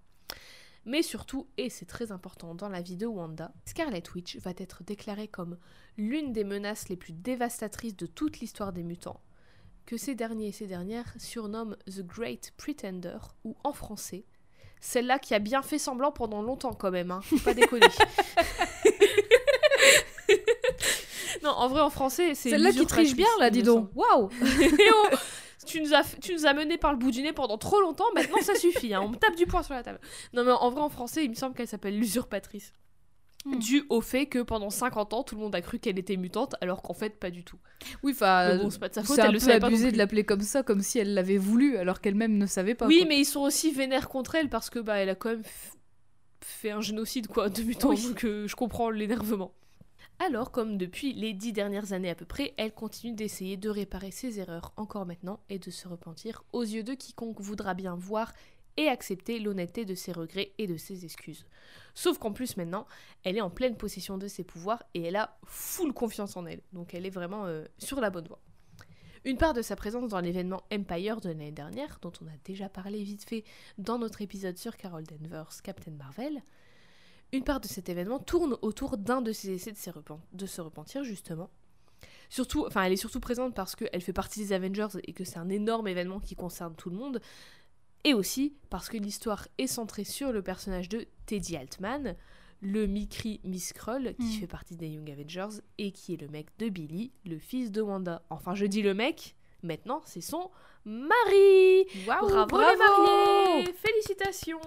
Mais surtout, et c'est très important dans la vie de Wanda, Scarlet Witch va être déclarée comme l'une des menaces les plus dévastatrices de toute l'histoire des mutants que ces derniers et ces dernières surnomment The Great Pretender, ou en français, celle-là qui a bien fait semblant pendant longtemps quand même, hein, faut pas déconner. non, en vrai, en français, c'est. Celle-là qui triche bien, là, dis donc. Waouh tu nous, as, tu nous as mené par le bout du nez pendant trop longtemps, maintenant ça suffit, hein, on me tape du poing sur la table. Non, mais en vrai, en français, il me semble qu'elle s'appelle l'usurpatrice. Hmm. dû au fait que pendant 50 ans, tout le monde a cru qu'elle était mutante, alors qu'en fait, pas du tout. Oui, enfin, bon, c'est pas de sa faute, elle un peu abusé de l'appeler comme ça, comme si elle l'avait voulu, alors qu'elle-même ne savait pas. Oui, mais ils sont aussi vénères contre elle parce que bah, elle a quand même fait un génocide quoi de mutants, donc euh, je comprends l'énervement. Alors, comme depuis les dix dernières années à peu près, elle continue d'essayer de réparer ses erreurs encore maintenant et de se repentir aux yeux de quiconque voudra bien voir et accepter l'honnêteté de ses regrets et de ses excuses. Sauf qu'en plus maintenant, elle est en pleine possession de ses pouvoirs et elle a full confiance en elle. Donc elle est vraiment euh, sur la bonne voie. Une part de sa présence dans l'événement Empire de l'année dernière, dont on a déjà parlé vite fait dans notre épisode sur Carol Danvers, Captain Marvel, une part de cet événement tourne autour d'un de ses essais de, de se repentir justement. Surtout, enfin, elle est surtout présente parce qu'elle fait partie des Avengers et que c'est un énorme événement qui concerne tout le monde, et aussi parce que l'histoire est centrée sur le personnage de Teddy Altman, le Mikri Miss Krull, qui hmm. fait partie des Young Avengers et qui est le mec de Billy, le fils de Wanda. Enfin, je dis le mec, maintenant c'est son mari Bravo, bravo Félicitations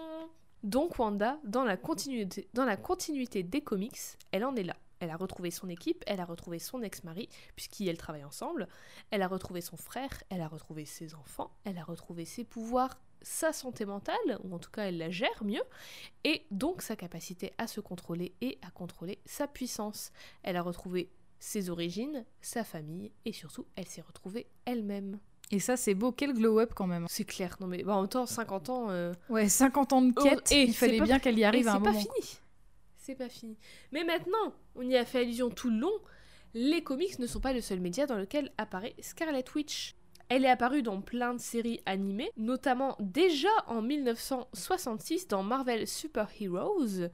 Donc Wanda, dans la, continuité, dans la continuité des comics, elle en est là. Elle a retrouvé son équipe, elle a retrouvé son ex-mari, puisqu'ils travaillent ensemble. Elle a retrouvé son frère, elle a retrouvé ses enfants, elle a retrouvé ses pouvoirs, sa santé mentale, ou en tout cas elle la gère mieux, et donc sa capacité à se contrôler et à contrôler sa puissance. Elle a retrouvé ses origines, sa famille, et surtout elle s'est retrouvée elle-même. Et ça, c'est beau, quel glow-up quand même. C'est clair, non mais bah, en même temps, 50 ans. Euh, ouais, 50 ans de quête, et il fallait bien qu'elle y arrive à un moment. C'est pas fini. C'est pas fini. Mais maintenant, on y a fait allusion tout le long, les comics ne sont pas le seul média dans lequel apparaît Scarlet Witch. Elle est apparue dans plein de séries animées, notamment déjà en 1966 dans Marvel Super Heroes.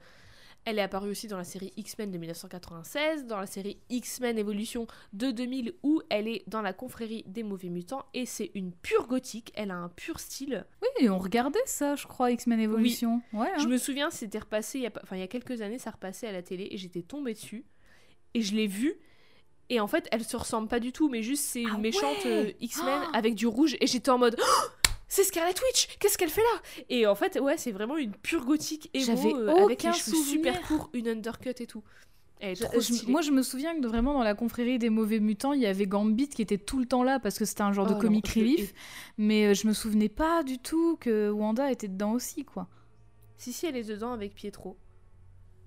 Elle est apparue aussi dans la série X-Men de 1996, dans la série X-Men Evolution de 2000 où elle est dans la confrérie des mauvais mutants et c'est une pure gothique, elle a un pur style. Oui, on regardait ça, je crois, X-Men Evolution. Ouais, Je hein. me souviens, c'était repassé, il y, a, enfin, il y a quelques années, ça repassait à la télé et j'étais tombée dessus et je l'ai vu et en fait, elle se ressemble pas du tout, mais juste c'est une ah méchante euh, X-Men oh avec du rouge. Et j'étais en mode. Oh c'est Scarlet Witch Qu'est-ce qu'elle fait là? Et en fait, ouais, c'est vraiment une pure gothique héros euh, avec les cheveux super courts, une undercut et tout. Elle est Je- trop je- stylée. moi, je me souviens que vraiment dans la confrérie des mauvais mutants, il y avait Gambit qui était tout le temps là parce que c'était un genre Oh de comic non, je- relief. Mais euh, je me souvenais pas du tout que Wanda était dedans aussi, quoi. Si, si, elle est dedans avec Pietro.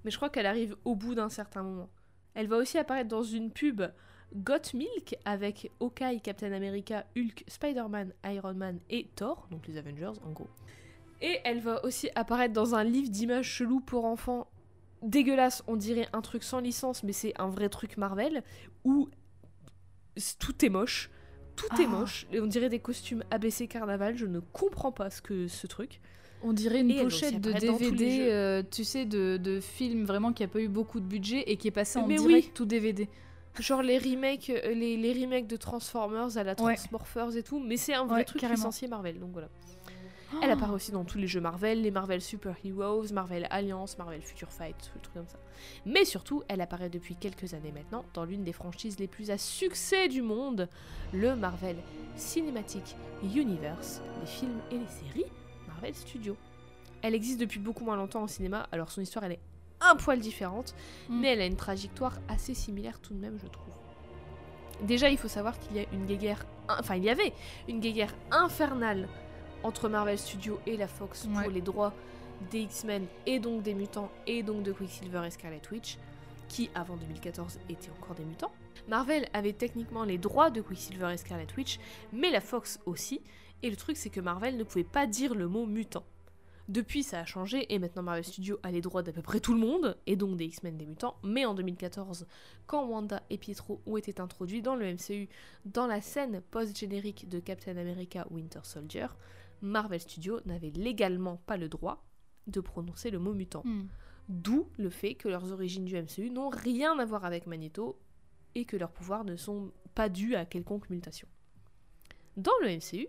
Mais je crois qu'elle arrive au bout d'un certain moment. Elle va aussi apparaître dans une pub Got Milk avec Hawkeye, Captain America, Hulk, Spider-Man, Iron Man et Thor, donc les Avengers en gros. Et elle va aussi apparaître dans un livre d'images chelou pour enfants dégueulasse, on dirait un truc sans licence, mais c'est un vrai truc Marvel, où tout est moche. Tout est Ah. moche. Et on dirait des costumes ABC Carnaval, je ne comprends pas ce que ce truc. On dirait une Et pochette de DVD, euh, tu sais, de, de film vraiment qui a pas eu beaucoup de budget et qui est passé en Mais oui. direct tout DVD. Genre les remakes, euh, les, les remakes de Transformers à la Ouais. Transmorphers et tout, mais c'est un vrai Ouais, truc carrément. licencié Marvel, donc voilà. Elle apparaît aussi dans tous les jeux Marvel, les Marvel Super Heroes, Marvel Alliance, Marvel Future Fight, tout le truc comme ça. Mais surtout, elle apparaît depuis quelques années maintenant dans l'une des franchises les plus à succès du monde, le Marvel Cinematic Universe, les films et les séries Marvel Studios. Elle existe depuis beaucoup moins longtemps au cinéma, alors son histoire elle est un poil différente, Mm. mais elle a une trajectoire assez similaire tout de même, je trouve. Déjà, il faut savoir qu'il y a une guéguerre, enfin il y avait une guéguerre infernale entre Marvel Studios et la Fox Ouais. pour les droits des X-Men et donc des mutants et donc de Quicksilver et Scarlet Witch, qui avant 2014 étaient encore des mutants. Marvel avait techniquement les droits de Quicksilver et Scarlet Witch, mais la Fox aussi, et le truc c'est que Marvel ne pouvait pas dire le mot mutant. Depuis, ça a changé et maintenant Marvel Studios a les droits d'à peu près tout le monde, et donc des X-Men des mutants. Mais en 2014, quand Wanda et Pietro ont été introduits dans le MCU dans la scène post-générique de Captain America Winter Soldier, Marvel Studios n'avait légalement pas le droit de prononcer le mot mutant. Hmm. D'où le fait que leurs origines du MCU n'ont rien à voir avec Magneto et que leurs pouvoirs ne sont pas dus à quelconque mutation. Dans le MCU,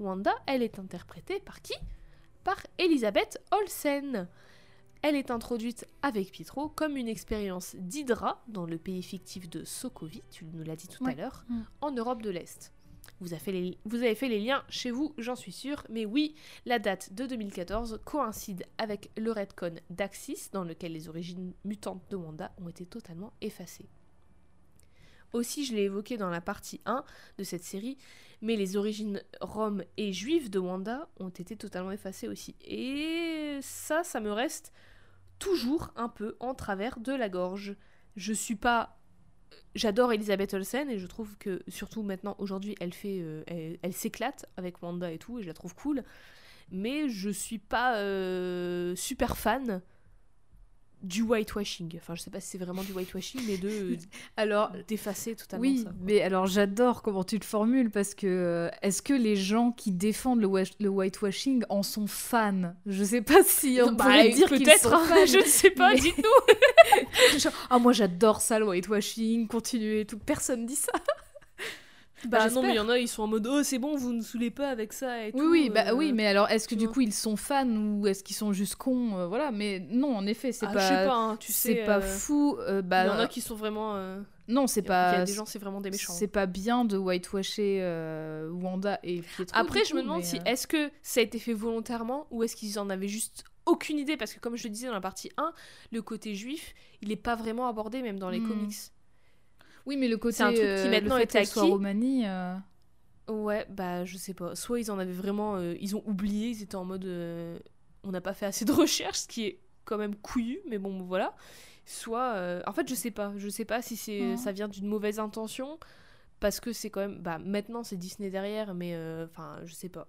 Wanda, elle est interprétée par qui? Par Elisabeth Olsen. Elle est introduite avec Pietro comme une expérience d'Hydra dans le pays fictif de Sokovie, tu nous l'as dit tout à l'heure, Mm. en Europe de l'Est. Vous avez, fait les, vous avez fait les liens chez vous, j'en suis sûre, mais oui, la date de 2014 coïncide avec le retcon d'Axis, dans lequel les origines mutantes de Wanda ont été totalement effacées. Aussi, je l'ai évoqué dans la partie 1 de cette série, mais les origines roms et juives de Wanda ont été totalement effacées aussi. Et ça, ça me reste toujours un peu en travers de la gorge. Je suis pas. J'adore Elisabeth Olsen et je trouve que, surtout maintenant, aujourd'hui, elle fait. euh, elle s'éclate avec Wanda et tout, et je la trouve cool. Mais je suis pas euh, super fan du whitewashing. Enfin, je sais pas si c'est vraiment du whitewashing, mais de euh, Alors, d'effacer totalement oui, ça. mais alors j'adore comment tu te formules parce que euh, est-ce que les gens qui défendent le, wash- le whitewashing en sont fans? Je sais pas si on Bah, pourrait dire qu'ils peut-être, sont hein, fans. je ne sais pas, Mais- dites-nous. Ah moi j'adore ça le whitewashing, continuez tout, personne dit ça. Bah, non, j'espère. mais il y en a, ils sont en mode oh c'est bon, vous ne saoulez pas avec ça et Oui, tout. oui, bah euh. oui, mais alors est-ce que du coup ils sont fans ou est-ce qu'ils sont juste cons euh, Voilà, mais non, en effet, c'est Ah, pas, je sais pas, hein, tu sais. c'est pas euh, fou. bah, Il y en a qui sont vraiment. non, c'est pas. Il y a des gens, c'est vraiment des méchants. C'est pas bien de whitewasher Wanda et Pietro. Après, je me demande si est-ce que ça a été fait volontairement ou est-ce qu'ils en avaient juste aucune idée parce que comme je le disais dans la partie 1, le côté juif, il est pas vraiment abordé même dans les Hmm. comics. Oui, mais le côté. C'est un truc qui euh, maintenant est soit euh, Ouais, bah je sais pas. Soit ils en avaient vraiment, euh, ils ont oublié, ils étaient en mode, on n'a pas fait assez de recherches, ce qui est quand même couillu, mais bon voilà. Soit, euh, en fait je sais pas, je sais pas si c'est, ça vient d'une mauvaise intention, parce que c'est quand même, bah maintenant c'est Disney derrière, mais euh, enfin je sais pas,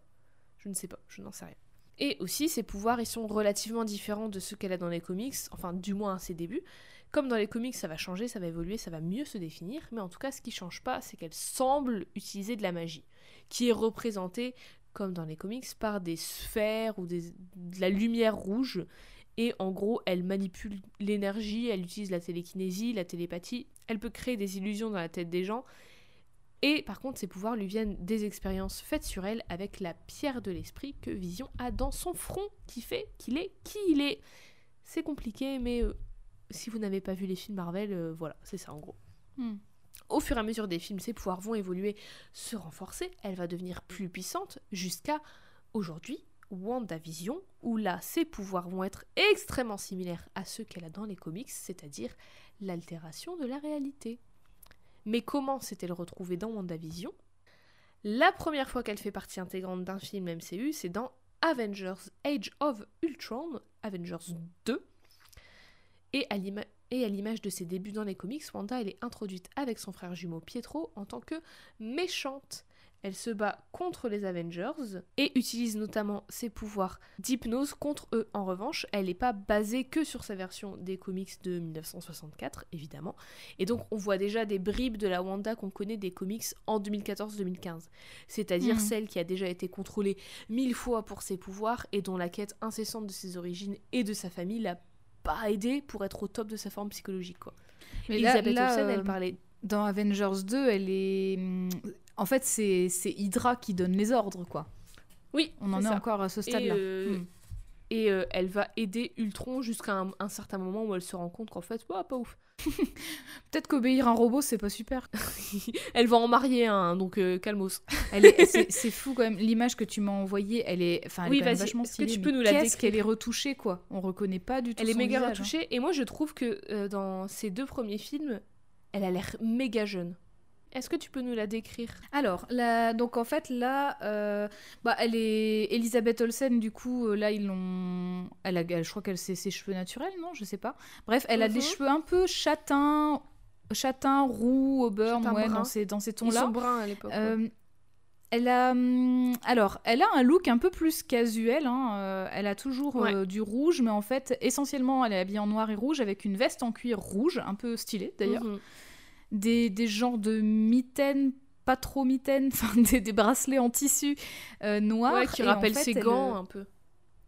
je ne sais pas, je n'en sais rien. Et aussi ses pouvoirs ils sont relativement différents de ceux qu'elle a dans les comics, enfin du moins à ses débuts. Comme dans les comics, ça va changer, ça va évoluer, ça va mieux se définir, mais en tout cas, ce qui change pas, c'est qu'elle semble utiliser de la magie, qui est représentée, comme dans les comics, par des sphères ou de la lumière rouge. Et en gros, elle manipule l'énergie, elle utilise la télékinésie, la télépathie, elle peut créer des illusions dans la tête des gens. Et par contre, ses pouvoirs lui viennent des expériences faites sur elle avec la pierre de l'esprit que Vision a dans son front, qui fait qu'il est qui il est. C'est compliqué, mais euh, si vous n'avez pas vu les films Marvel, euh, voilà, c'est ça en gros. hmm. Au fur et à mesure des films, ses pouvoirs vont évoluer, se renforcer, elle va devenir plus puissante jusqu'à aujourd'hui, WandaVision, où là, ses pouvoirs vont être extrêmement similaires à ceux qu'elle a dans les comics, c'est-à-dire l'altération de la réalité. Mais comment s'est-elle retrouvée dans WandaVision? La première fois qu'elle fait partie intégrante d'un film MCU, c'est dans Avengers Age of Ultron, Avengers 2. Et à l'image de ses débuts dans les comics, Wanda elle est introduite avec son frère jumeau Pietro en tant que méchante. Elle se bat contre les Avengers et utilise notamment ses pouvoirs d'hypnose contre eux. En revanche, elle n'est pas basée que sur sa version des comics de 1964, évidemment. Et donc, on voit déjà des bribes de la Wanda qu'on connaît des comics en 2014-2015. C'est-à-dire Mhm. celle qui a déjà été contrôlée mille fois pour ses pouvoirs et dont la quête incessante de ses origines et de sa famille l'a pas aidé pour être au top de sa forme psychologique. Quoi. Mais Elisabeth là, Olsen, euh, elle parlait dans Avengers 2, elle est. hum, En fait, c'est Hydra qui donne les ordres, quoi. Oui, On en est encore à ce stade-là. Euh, Hmm. Et euh, elle va aider Ultron jusqu'à un, un certain moment où elle se rend compte qu'en fait, bah, pas ouf. Peut-être qu'obéir un robot, c'est pas super. Elle va en marier un, donc euh, calmos. Est- c'est fou quand même. L'image que tu m'as envoyée, elle est, enfin, elle Oui, est quand même vachement stylée. tu peux nous la Qu'est-ce qu'elle est retouchée, quoi? On reconnaît pas du tout. Elle est méga visage, hein. retouchée. Et moi, je trouve que euh, dans ces deux premiers films, elle a l'air méga jeune. Est-ce que tu peux nous la décrire? Alors, donc en fait, là, euh, bah, elle est Elisabeth Olsen, du coup, euh, là, ils l'ont. Elle a, je crois qu'elle c'est ses cheveux naturels, non? Je sais pas. Bref, elle a des Mhm. cheveux un peu châtains, châtain, roux, au Châtain ouais, brun. dans ces, dans ces Ils tons-là. sont bruns à l'époque. ouais. Euh, elle a, hum, alors, elle a un look un peu plus casuel. hein, euh, elle a toujours Ouais. euh, du rouge, mais en fait, essentiellement, elle est habillée en noir et rouge avec une veste en cuir rouge, un peu stylée d'ailleurs. Mhm. Des, des genres de mitaines, pas trop mitaines, enfin des, des bracelets en tissu euh, noir. Ouais, qui Et en rappelle fait, ses gants euh, un peu.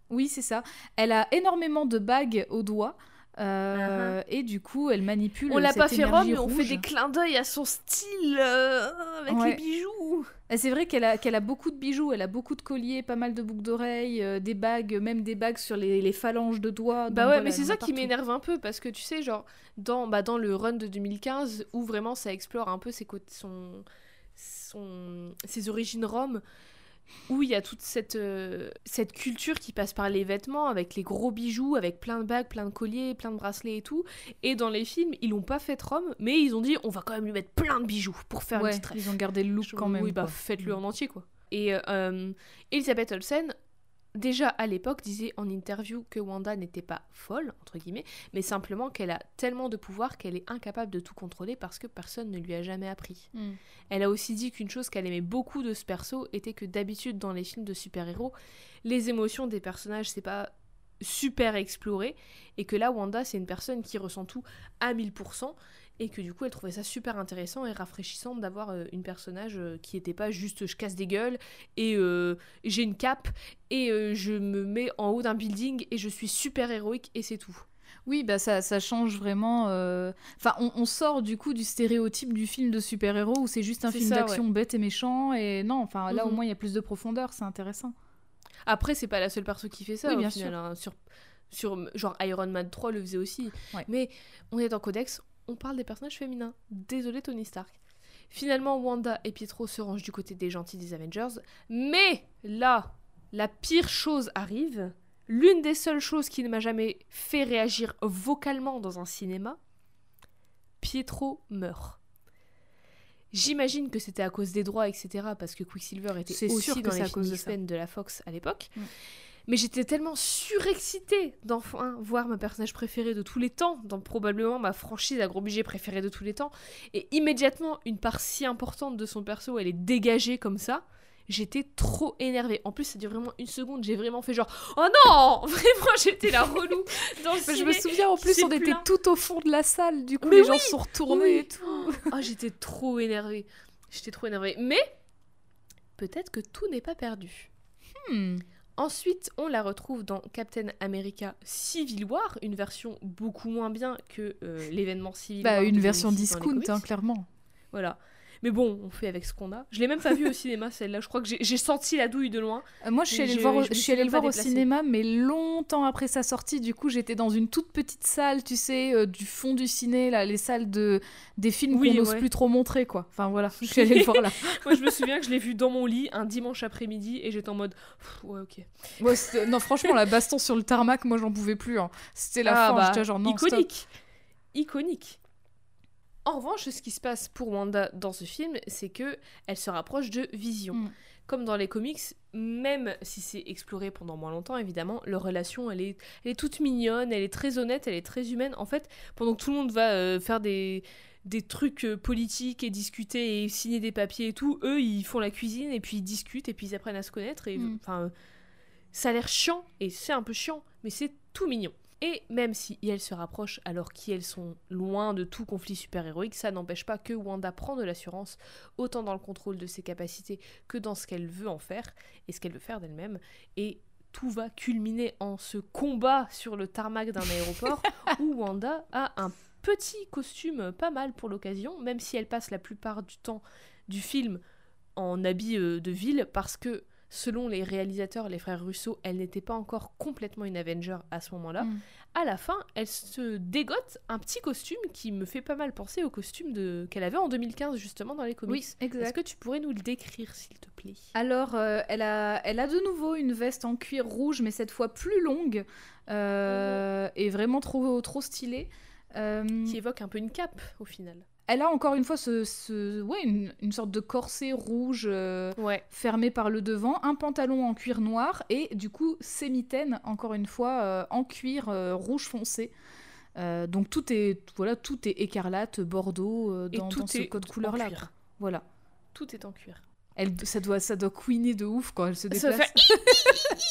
Oui, c'est ça. Elle a énormément de bagues aux doigts. Euh, Et du coup, elle manipule. Uh-huh. On l'a pas fait Rome, mais on fait des clins d'œil à son style euh, avec Ouais. les bijoux. C'est vrai qu'elle a, qu'elle a beaucoup de bijoux, elle a beaucoup de colliers, pas mal de boucles d'oreilles, euh, des bagues, même des bagues sur les, les phalanges de doigts. Bah ouais, voilà, mais c'est ça qui m'énerve un peu parce que tu sais, genre, dans, bah, dans le run de 2015, où vraiment ça explore un peu ses, son, son, ses origines roms, où il y a toute cette, euh, cette culture qui passe par les vêtements, avec les gros bijoux, avec plein de bagues, plein de colliers, plein de bracelets et tout. Et dans les films, ils l'ont pas fait Rome, mais ils ont dit on va quand même lui mettre plein de bijoux pour faire Ouais, une ref. ils ont gardé le look Je- quand même. Oui, bah faites-le Mm. en entier, quoi. Et euh, Elisabeth Olsen, déjà à l'époque, disait en interview que Wanda n'était pas folle, entre guillemets, mais simplement qu'elle a tellement de pouvoir qu'elle est incapable de tout contrôler parce que personne ne lui a jamais appris. Mm. Elle a aussi dit qu'une chose qu'elle aimait beaucoup de ce perso était que d'habitude dans les films de super-héros, les émotions des personnages, c'est pas super exploré, et que là, Wanda, c'est une personne qui ressent tout à 1000%, et que du coup, elle trouvait ça super intéressant et rafraîchissant d'avoir euh, une personnage euh, qui était pas juste je casse des gueules, et euh, j'ai une cape, et euh, je me mets en haut d'un building, et je suis super héroïque, et c'est tout. Oui, bah ça, ça change vraiment. euh, Enfin, on, on sort du coup du stéréotype du film de super-héros où c'est juste un film d'action bête et méchant. Et non, enfin là au Mhm. moins il y a plus de profondeur, c'est intéressant. Après, c'est pas la seule perso qui fait ça, Oui, bien final, sûr. hein. Sur, sur, genre Iron Man 3 le faisait aussi. Ouais. Mais on est dans Codex, on parle des personnages féminins. Désolé Tony Stark. Finalement, Wanda et Pietro se rangent du côté des gentils des Avengers. Mais là, la pire chose arrive. L'une des seules choses qui ne m'a jamais fait réagir vocalement dans un cinéma, Pietro meurt. J'imagine que c'était à cause des droits, etc. Parce que Quicksilver était sûr aussi que dans les à cause de de la Fox à l'époque. Mm. Mais j'étais tellement surexcitée d'enfin voir ma personnage préférée de tous les temps, dans probablement ma franchise à gros budget préférée de tous les temps. Et immédiatement, une part si importante de son perso, elle est dégagée comme ça. J'étais trop énervée. En plus, ça dure vraiment une seconde. J'ai vraiment fait genre Oh non Vraiment, j'étais la relou dans le je me souviens en plus on était tout au fond de la salle, du coup Mais les gens oui, se sont retournés oui. et tout. Ah, j'étais trop énervée. J'étais trop énervée. Mais peut-être que tout n'est pas perdu. Hmm. Ensuite, on la retrouve dans Captain America Civil War, une version beaucoup moins bien que euh, l'événement Civil Bah War. une version 2006 dans les discount hein, clairement. Voilà. Mais bon, on fait avec ce qu'on a. Je l'ai même pas vue au cinéma celle-là. Je crois que j'ai- senti la douille de loin. Euh, moi, je suis allée le voir, au- je suis allée voir au cinéma, mais longtemps après sa sortie. Du coup, j'étais dans une toute petite salle, tu sais, euh, du fond du ciné, là, les salles de des films Oui, qu'on n'ose ouais. plus trop montrer, quoi. Enfin voilà, je suis allée le voir là. Moi, je me souviens que je l'ai vue dans mon lit un dimanche après-midi et j'étais en mode ouais, ok. Moi, non, franchement, la baston sur le tarmac, moi, j'en pouvais plus. hein. C'était la Ah, fin. bah, genre non, stop. iconique. En revanche, ce qui se passe pour Wanda dans ce film, c'est que elle se rapproche de Vision. Mm. Comme dans les comics, même si c'est exploré pendant moins longtemps, évidemment, leur relation, elle est, elle est toute mignonne, elle est très honnête, elle est très humaine. En fait, pendant que tout le monde va euh, faire des, des trucs euh, politiques et discuter et signer des papiers et tout, eux, ils font la cuisine et puis ils discutent et puis ils apprennent à se connaître. Et Mm. ça a l'air chiant et c'est un peu chiant, mais c'est tout mignon. Et même si elles se rapprochent alors qu'elles sont loin de tout conflit super-héroïque, ça n'empêche pas que Wanda prend de l'assurance, autant dans le contrôle de ses capacités que dans ce qu'elle veut en faire et ce qu'elle veut faire d'elle-même. Et tout va culminer en ce combat sur le tarmac d'un aéroport où Wanda a un petit costume pas mal pour l'occasion, même si elle passe la plupart du temps du film en habit euh, de ville parce que selon les réalisateurs, les frères Russo, elle n'était pas encore complètement une Avenger à ce moment-là. Mm. À la fin, elle se dégote un petit costume qui me fait pas mal penser au costume de... qu'elle avait en 2015 justement dans les comics. Oui, Est-ce que tu pourrais nous le décrire s'il te plaît? Alors, euh, elle, a, elle a de nouveau une veste en cuir rouge, mais cette fois plus longue euh, et vraiment trop, trop stylée. Euh, Qui évoque un peu une cape au final. Elle a encore une fois ce, ce- ouais, une, une sorte de corset rouge euh, Ouais. fermé par le devant, un pantalon en cuir noir et du coup ses mitaines, encore une fois, euh, en cuir euh, rouge foncé. Donc tout est, voilà, tout est écarlate, bordeaux, euh, Et dans, tout dans ce code en couleur-là. cuir. Voilà. Tout est en cuir. Elle, ça, doit, ça doit couiner de ouf quand elle se Ça déplace.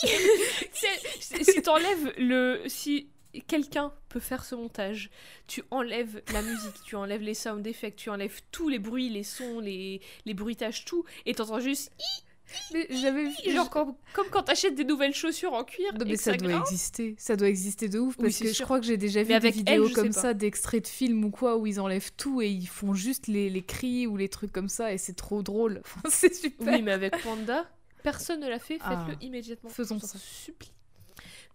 C'est- si t'enlèves le si quelqu'un peut faire ce montage tu enlèves la musique tu enlèves les sound effects tu enlèves tous les bruits les sons les, les bruitages tout et t'entends juste Mais j'avais vu- genre comme, comme quand t'achètes des nouvelles chaussures en cuir Non, mais ça, doit grince. exister, ça doit exister de ouf parce que je crois que j'ai déjà vu des elle, vidéos comme ça d'extraits de films ou quoi où ils enlèvent tout et ils font juste les, les cris ou les trucs comme ça et c'est trop drôle. Enfin, c'est super. oui mais avec Wanda personne ne l'a fait faites-le Ah, immédiatement faisons ça. supplie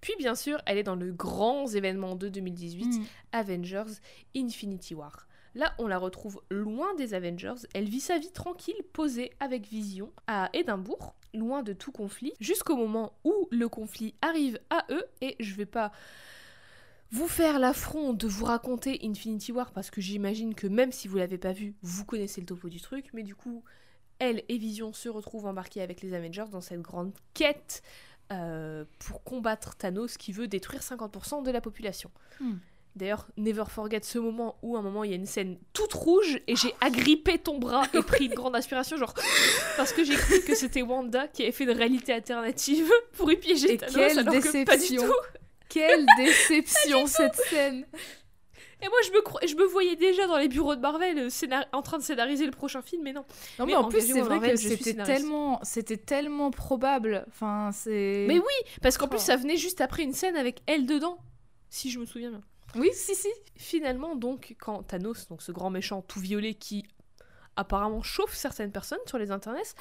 puis bien sûr elle est dans le grand événement de 2018 Mm. Avengers Infinity War. Là, on la retrouve loin des Avengers. Elle vit sa vie tranquille, posée avec Vision à Édimbourg, loin de tout conflit, jusqu'au moment où le conflit arrive à eux. Et je vais pas vous faire l'affront de vous raconter Infinity War parce que j'imagine que même si vous l'avez pas vu, vous connaissez le topo du truc. Mais du coup, elle et Vision se retrouvent embarquées avec les Avengers dans cette grande quête euh, pour combattre Thanos qui veut détruire 50% de la population. Hmm. D'ailleurs, never forget ce moment où à un moment il y a une scène toute rouge et j'ai agrippé ton bras et pris une grande inspiration, genre parce que j'ai cru que c'était Wanda qui avait fait une réalité alternative pour y piéger Et Thanos, quelle alors que pas du déception. tout. Quelle déception cette scène. Et moi je me, cro- je me voyais déjà dans les bureaux de Marvel euh, scénar- en train de scénariser le prochain film, mais non. Non mais, Mais en plus c'est vrai Marvel, que c'était tellement, c'était tellement probable. Enfin c'est. Mais oui, parce qu'en plus Oh. ça venait juste après une scène avec elle dedans, si je me souviens bien. Oui si si. Finalement, donc, quand Thanos, donc ce grand méchant tout violet qui apparemment chauffe certaines personnes sur les internets,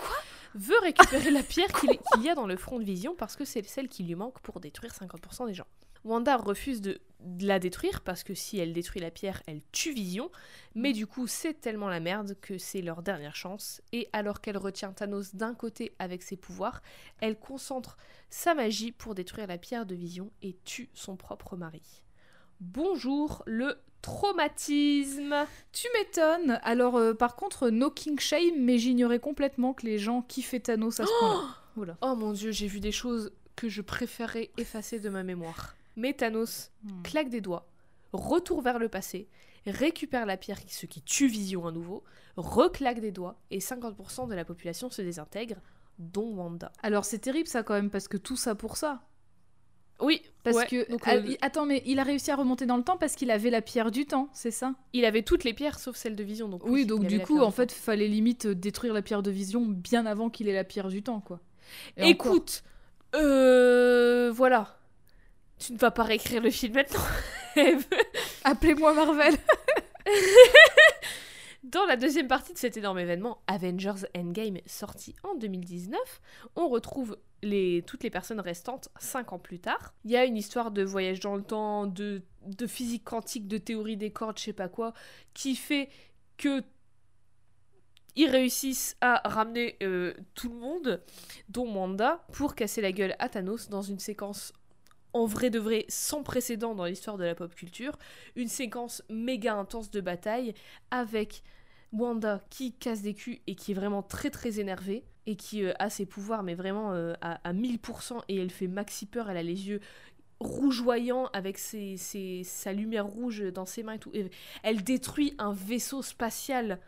veut récupérer la pierre qu'il qu'il y a dans le front de Vision parce que c'est celle qui lui manque pour détruire 50% des gens. Wanda refuse de, de la détruire parce que si elle détruit la pierre, elle tue Vision, mais du coup c'est tellement la merde que c'est leur dernière chance, et alors qu'elle retient Thanos d'un côté avec ses pouvoirs, elle concentre sa magie pour détruire la pierre de Vision et tue son propre mari. Bonjour le traumatisme. Tu m'étonnes. Alors euh, par contre no king shame mais j'ignorais complètement que les gens kiffaient Thanos à ce point-là. Oula. Oh mon dieu, j'ai vu des choses que je préférais effacer de ma mémoire. Mais Thanos Hmm. claque des doigts, retourne vers le passé, récupère la pierre, ce qui tue Vision à nouveau, reclaque des doigts et 50% de la population se désintègre, dont Wanda. Alors c'est terrible ça quand même parce que tout ça pour ça. Oui, Parce ouais, que donc, euh, il- attends mais il a réussi à remonter dans le temps parce qu'il avait la pierre du temps, c'est ça? Il avait toutes les pierres sauf celle de Vision. Donc Oui, il donc du coup en fait temps. fallait limite euh, détruire la pierre de vision bien avant qu'il ait la pierre du temps quoi. Et encore- Écoute, euh, voilà. Tu ne vas pas réécrire le film maintenant. Appelez-moi Marvel. Dans la deuxième partie de cet énorme événement, Avengers Endgame, sorti en 2019, on retrouve les, toutes les personnes restantes cinq ans plus tard. Il y a une histoire de voyage dans le temps, de, de physique quantique, de théorie des cordes, je sais pas quoi, qui fait que ils réussissent à ramener euh, tout le monde, dont Wanda, pour casser la gueule à Thanos dans une séquence en vrai de vrai sans précédent dans l'histoire de la pop culture, une séquence méga intense de bataille avec Wanda qui casse des culs et qui est vraiment très très énervée et qui euh, a ses pouvoirs mais vraiment euh, à, à 1000% et elle fait maxi peur, elle a les yeux rougeoyants avec sa lumière rouge dans ses mains et tout. Elle détruit un vaisseau spatial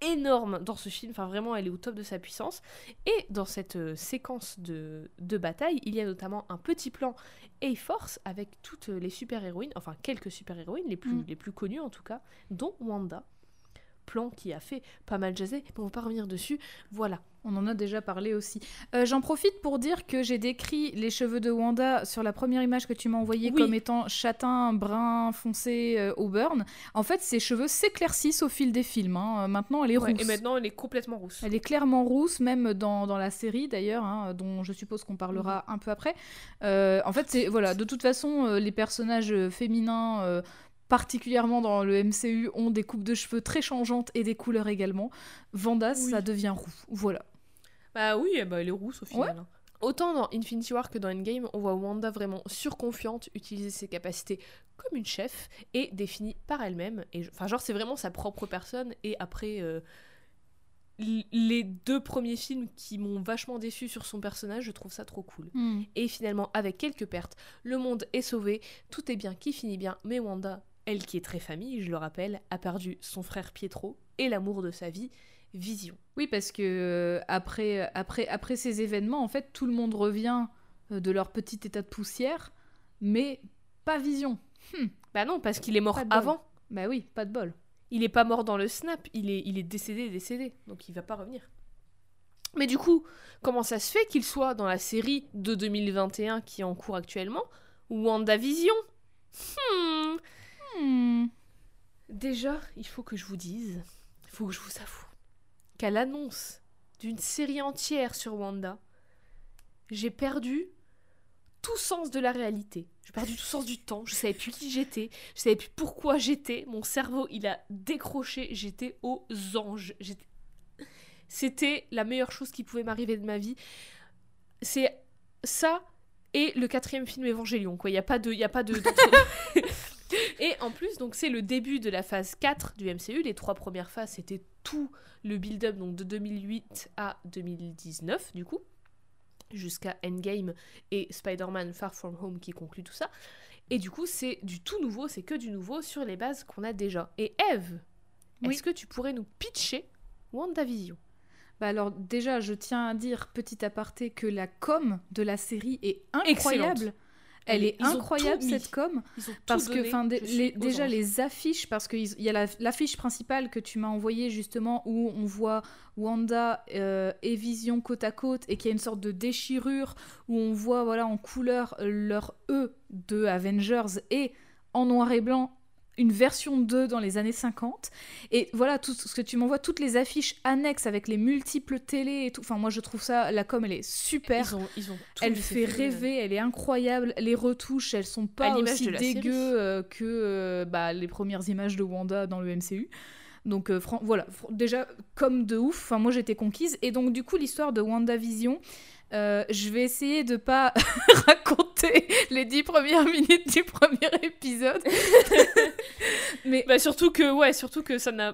énorme dans ce film, enfin vraiment elle est au top de sa puissance. Et dans cette euh, séquence de, de bataille, il y a notamment un petit plan A-Force avec toutes les super-héroïnes, enfin quelques super-héroïnes, les plus, Mm. les plus connues en tout cas, dont Wanda. Plan qui a fait pas mal jaser, mais on va pas revenir dessus. Voilà. On en a déjà parlé aussi. Euh, J'en profite pour dire que j'ai décrit les cheveux de Wanda sur la première image que tu m'as envoyée Oui. comme étant châtain, brun, foncé, euh, auburn. En fait, ses cheveux s'éclaircissent au fil des films. hein. Euh, Maintenant, elle est Ouais, rousse. et maintenant elle est complètement rousse. Elle est clairement rousse, même dans, dans la série d'ailleurs, hein, dont je suppose qu'on parlera Mhm. un peu après. Euh, en fait, c'est voilà, de toute façon, les personnages féminins, particulièrement dans le MCU, ont des coupes de cheveux très changeantes et des couleurs également. Vanda, Oui. ça devient roux. Voilà. Bah oui, eh bah, elle est rousse au final. hein. Autant dans Infinity War que dans Endgame, on voit Wanda vraiment surconfiante, utiliser ses capacités comme une chef et définie par elle-même. Et je- enfin, genre, c'est vraiment sa propre personne. Et après, euh, les deux premiers films qui m'ont vachement déçu sur son personnage, je trouve ça trop cool. Et finalement, avec quelques pertes, le monde est sauvé, tout est bien qui finit bien, mais Wanda, elle qui est très famille, je le rappelle, a perdu son frère Pietro et l'amour de sa vie, Vision. Oui, parce que euh, après, après, après ces événements, en fait, tout le monde revient euh, de leur petit état de poussière, mais pas vision. Bah non, parce qu'il est mort avant. Bah oui, pas de bol. Il est pas mort dans le snap, il est, il est décédé, décédé, donc il va pas revenir. Mais du coup, comment ça se fait qu'il soit dans la série de 2021 qui est en cours actuellement, WandaVision? Hmm. Hmm. Déjà, il faut que je vous dise, il faut que je vous avoue, qu'à l'annonce d'une série entière sur Wanda, j'ai perdu tout sens de la réalité. J'ai perdu tout sens du temps. Je savais plus qui j'étais. Je savais plus pourquoi j'étais. Mon cerveau, il a décroché. J'étais aux anges. C'était la meilleure chose qui pouvait m'arriver de ma vie. C'est ça et le quatrième film Évangélion. Quoi, il y a pas de, il y a pas de. et en plus, donc c'est le début de la phase 4 du MCU. Les trois premières phases, c'était tout le build-up donc de 2008 à 2019 du coup jusqu'à Endgame et Spider-Man Far From Home qui conclut tout ça. Et du coup, c'est du tout nouveau, c'est que du nouveau sur les bases qu'on a déjà. Et Eve, Oui. est-ce que tu pourrais nous pitcher WandaVision? Bah alors déjà, je tiens à dire, petit aparté, que la com de la série est incroyable. Excellente. Elle est Ils incroyable cette com. Parce que, enfin, déjà anges. les affiches, parce qu'il y a la- l'affiche principale que tu m'as envoyée justement où on voit Wanda euh, et Vision côte à côte et qu'il y a une sorte de déchirure où on voit voilà en couleur leur E de Avengers et en noir et blanc une version 2 dans les années 50 et voilà tout ce que tu m'envoies toutes les affiches annexes avec les multiples télés et tout enfin moi je trouve ça la com elle est super Ils ont, ils ont tout elle fait rêver, elle est incroyable. Les retouches, elles sont pas aussi dégueu euh, que euh, bah, les premières images de Wanda dans le MCU. Donc euh, voilà, déjà comme de ouf. Enfin moi j'étais conquise et donc du coup l'histoire de WandaVision. euh, je vais essayer de pas raconter les dix premières minutes du premier épisode. Mais Bah surtout que ouais, surtout que ça n'a.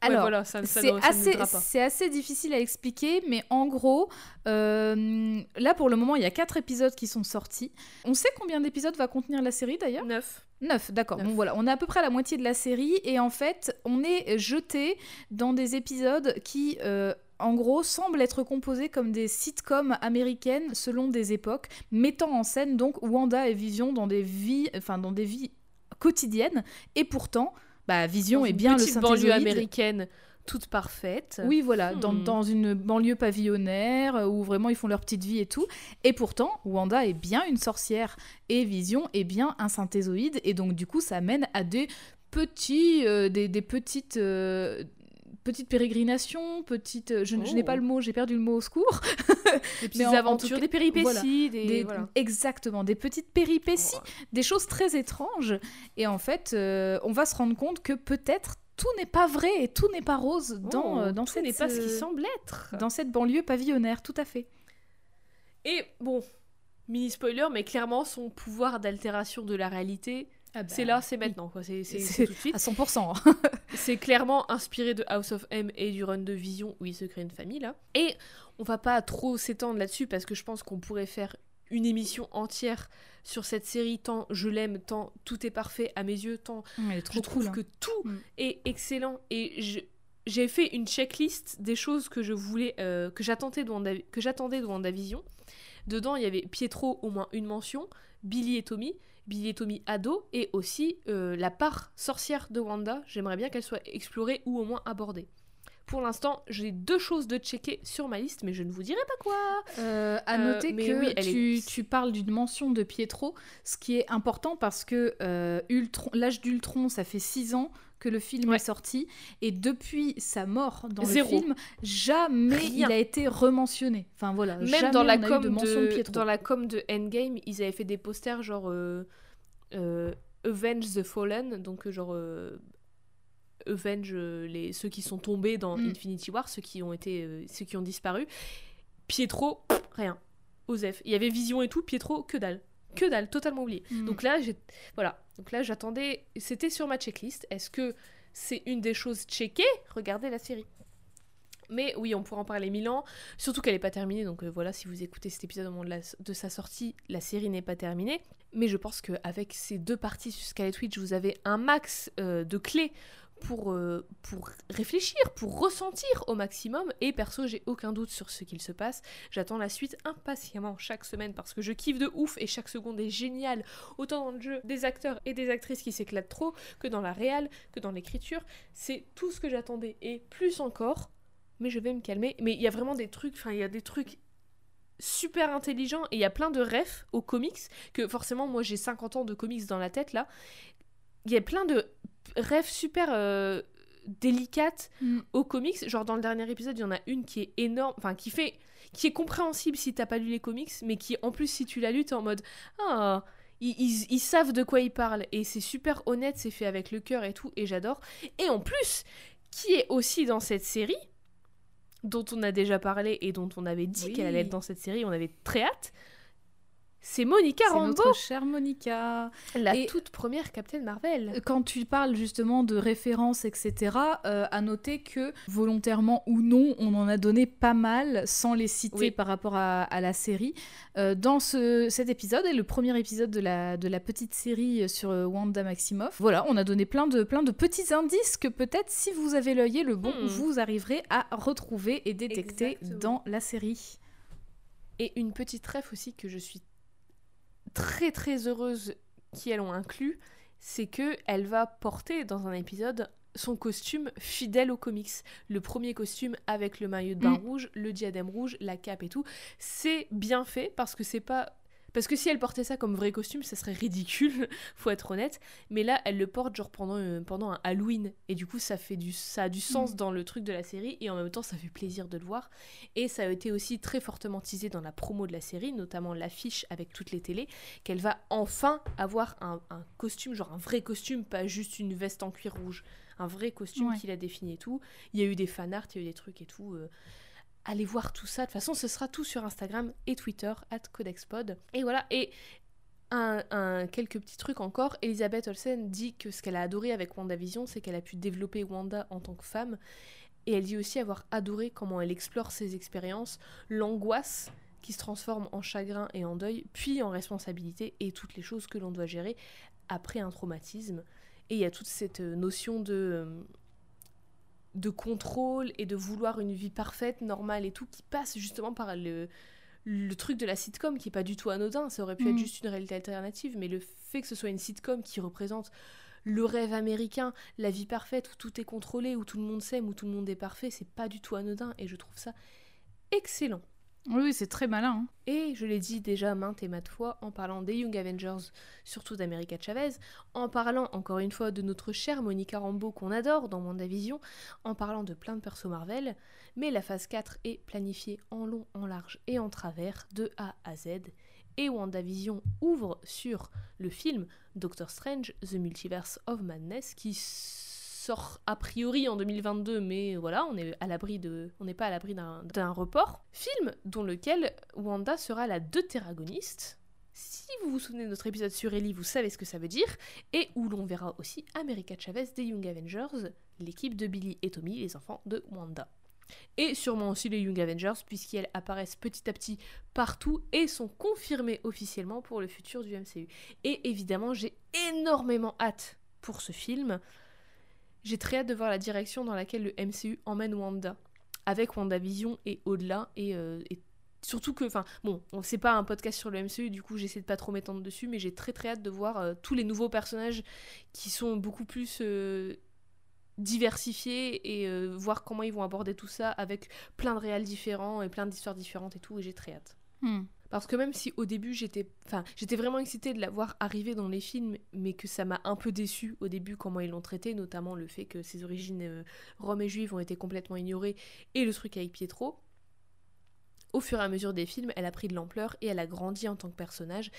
Ouais, alors, voilà, ça, ça, c'est ça assez, c'est difficile à expliquer, mais en gros, euh, là pour le moment, il y a quatre épisodes qui sont sortis. On sait combien d'épisodes va contenir la série d'ailleurs? Neuf. Neuf, d'accord. Neuf. Bon voilà, on est à peu près à la moitié de la série et en fait, on est jeté dans des épisodes qui, euh, en gros, semblent être composés comme des sitcoms américaines selon des époques, mettant en scène donc Wanda et Vision dans des vies, enfin dans des vies quotidiennes. Et pourtant, bah Vision Dans est une bien le petite banlieue synthézoïde. américaine toute parfaite. Oui, voilà, dans, Hmm. dans une banlieue pavillonnaire euh, où vraiment ils font leur petite vie et tout. Et pourtant, Wanda est bien une sorcière et Vision est bien un synthézoïde. Et donc, du coup, ça mène à des petits, euh, des, des petites. euh, Petites pérégrinations, petites. euh, Je, je n'ai Oh. pas le mot, j'ai perdu le mot au secours. des petites aventures, cas, des péripéties, voilà. des, Des- voilà. Exactement, des petites péripéties, Oh. des choses très étranges. Et en fait, euh, on va se rendre compte que peut-être tout n'est pas vrai et tout n'est pas rose dans, Oh, euh, dans tout cette, n'est pas ce qui semble être. dans cette banlieue pavillonnaire, tout à fait. Et bon, mini spoiler, mais clairement son pouvoir d'altération de la réalité, Ah bah, c'est là, c'est maintenant, quoi. C'est tout de suite. À 100%. C'est clairement inspiré de House of M et du run de Vision où il se crée une famille là. Et on va pas trop s'étendre là-dessus parce que je pense qu'on pourrait faire une émission entière sur cette série tant je l'aime, tant tout est parfait à mes yeux, tant trop je trouve cool, hein. que tout Mm. est excellent et j'ai fait une checklist des choses que je voulais euh, que j'attendais de Wanda- que j'attendais de WandaVision. Dedans, il y avait Pietro au moins une mention, Billy et Tommy, Billy et Tommy ado et aussi euh, la part sorcière de Wanda. J'aimerais bien qu'elle soit explorée ou au moins abordée. Pour l'instant, j'ai deux choses de checker sur ma liste, mais je ne vous dirai pas quoi. Euh, à Euh, noter que oui, tu, est- tu parles d'une mention de Pietro, ce qui est important parce que Ultron- l'âge d'Ultron, ça fait 6 ans que le film Ouais. est sorti, et depuis sa mort dans Zéro. le film, jamais Rien. il a été rementionné. Enfin voilà, Même jamais dans la, on a eu com de de, dans la com de Endgame, ils avaient fait des posters genre euh, euh, Avenge the Fallen, donc euh, genre euh, Avenge les, ceux qui sont tombés dans Mm. Infinity War, ceux qui ont été ceux qui ont disparu. Pietro, rien. Osef. Il y avait Vision et tout, Pietro, que dalle. Que dalle, totalement oublié. Mm. Donc là, j'ai voilà. Donc là, j'attendais. C'était sur ma checklist. Est-ce que c'est une des choses checkées? Regardez la série. Mais oui, on pourra en parler mille ans. Surtout qu'elle n'est pas terminée. Donc euh, voilà, si vous écoutez cet épisode au moment de, la- de sa sortie, la série n'est pas terminée. Mais je pense qu'avec ces deux parties sur Scarlet Witch, vous avez un max euh, de clés pour, euh, pour réfléchir, pour ressentir au maximum. Et perso, j'ai aucun doute sur ce qu'il se passe. J'attends la suite impatiemment chaque semaine parce que je kiffe de ouf et chaque seconde est géniale. Autant dans le jeu des acteurs et des actrices qui s'éclatent trop que dans la réal, que dans l'écriture. C'est tout ce que j'attendais et plus encore. Mais je vais me calmer. Mais il y a vraiment des trucs, enfin il y a des trucs super intelligents et il y a plein de refs aux comics que forcément moi j'ai 50 ans de comics dans la tête là. Il y a plein de refs super euh, délicates Mm. aux comics. Genre dans le dernier épisode, il y en a une qui est énorme, enfin qui fait, qui est compréhensible si t'as pas lu les comics, mais qui en plus si tu l'as lu, t'es en mode ah. Ils, ils- ils savent de quoi ils parlent et c'est super honnête, c'est fait avec le cœur et tout, et j'adore. Et en plus, qui est aussi dans cette série, dont on a déjà parlé et dont on avait dit Oui. qu'elle allait être dans cette série, on avait très hâte, c'est Monica Rambeau, notre chère Monica. la Et- toute première Captain Marvel. Quand tu parles justement de références, etc., euh, à noter que volontairement ou non, on en a donné pas mal sans les citer Oui. par rapport à, à la série. Euh, dans ce, cet épisode, et le premier épisode de la, de la petite série sur euh, Wanda Maximoff, voilà, on a donné plein de, plein de petits indices que peut-être si vous avez l'œil et le bon, Hmm. vous arriverez à retrouver et détecter Exactement. dans la série. Et une petite ref aussi que je suis très très heureuse qu'elles ont inclus, c'est que elle va porter dans un épisode son costume fidèle aux comics. Le premier costume avec le maillot de bain Mm. rouge, le diadème rouge, la cape et tout. C'est bien fait parce que c'est pas. Parce que si elle portait ça comme vrai costume, ça serait ridicule, faut être honnête. Mais là, elle le porte genre pendant, euh, pendant un Halloween. Et du coup, ça, fait du, ça a du sens Mm. dans le truc de la série. Et en même temps, ça fait plaisir de le voir. Et ça a été aussi très fortement teasé dans la promo de la série, notamment l'affiche avec toutes les télés, qu'elle va enfin avoir un, un costume, genre un vrai costume, pas juste une veste en cuir rouge. Un vrai costume Ouais. qui la définit et tout. Il y a eu des fanarts, il y a eu des trucs et tout. euh, allez voir tout ça. De toute façon, ce sera tout sur Instagram et Twitter, at CodexPod. Et voilà. Et un, un- quelques petits trucs encore. Elisabeth Olsen dit que ce qu'elle a adoré avec WandaVision, c'est qu'elle a pu développer Wanda en tant que femme. Et elle dit aussi avoir adoré comment elle explore ses expériences, l'angoisse qui se transforme en chagrin et en deuil, puis en responsabilité et toutes les choses que l'on doit gérer après un traumatisme. Et il y a toute cette euh, notion de, euh, de contrôle et de vouloir une vie parfaite, normale et tout, qui passe justement par le, le truc de la sitcom qui est pas du tout anodin. Ça aurait pu Mm. être juste une réalité alternative, mais le fait que ce soit une sitcom qui représente le rêve américain, la vie parfaite où tout est contrôlé, où tout le monde s'aime, où tout le monde est parfait, c'est pas du tout anodin et je trouve ça excellent. Oui, c'est très malin. hein. Et je l'ai dit déjà maintes et maintes fois en parlant des Young Avengers, surtout d'America Chavez, en parlant encore une fois de notre chère Monica Rambeau qu'on adore dans WandaVision, en parlant de plein de persos Marvel, mais la phase 4 est planifiée en long, en large et en travers de A à Z. Et WandaVision ouvre sur le film Doctor Strange, The Multiverse of Madness, qui sort a priori en 2022, mais voilà, on est à l'abri de, on n'est pas à l'abri d'un report. Film dont lequel Wanda sera la deutéragoniste. Si vous vous souvenez de notre épisode sur Ellie, vous savez ce que ça veut dire, et où l'on verra aussi America Chavez des Young Avengers, l'équipe de Billy et Tommy, les enfants de Wanda et sûrement aussi les Young Avengers, puisqu'elles apparaissent petit à petit partout et sont confirmées officiellement pour le futur du MCU. Et évidemment, j'ai énormément hâte pour ce film. J'ai très hâte de voir la direction dans laquelle le MCU emmène Wanda, avec WandaVision et au-delà, et, euh, surtout que, enfin, bon, c'est pas un podcast sur le MCU, du coup j'essaie de pas trop m'étendre dessus, mais j'ai très très hâte de voir euh, tous les nouveaux personnages qui sont beaucoup plus euh, diversifier et voir comment ils vont aborder tout ça avec plein de réels différents et plein d'histoires différentes et tout et j'ai très hâte. Hmm. Parce que même si au début j'étais enfin j'étais vraiment excitée de la voir arriver dans les films mais que ça m'a un peu déçu au début comment ils l'ont traité notamment le fait que ses origines euh, roms et juives ont été complètement ignorées et le truc avec Pietro au fur et à mesure des films, elle a pris de l'ampleur et elle a grandi en tant que personnage.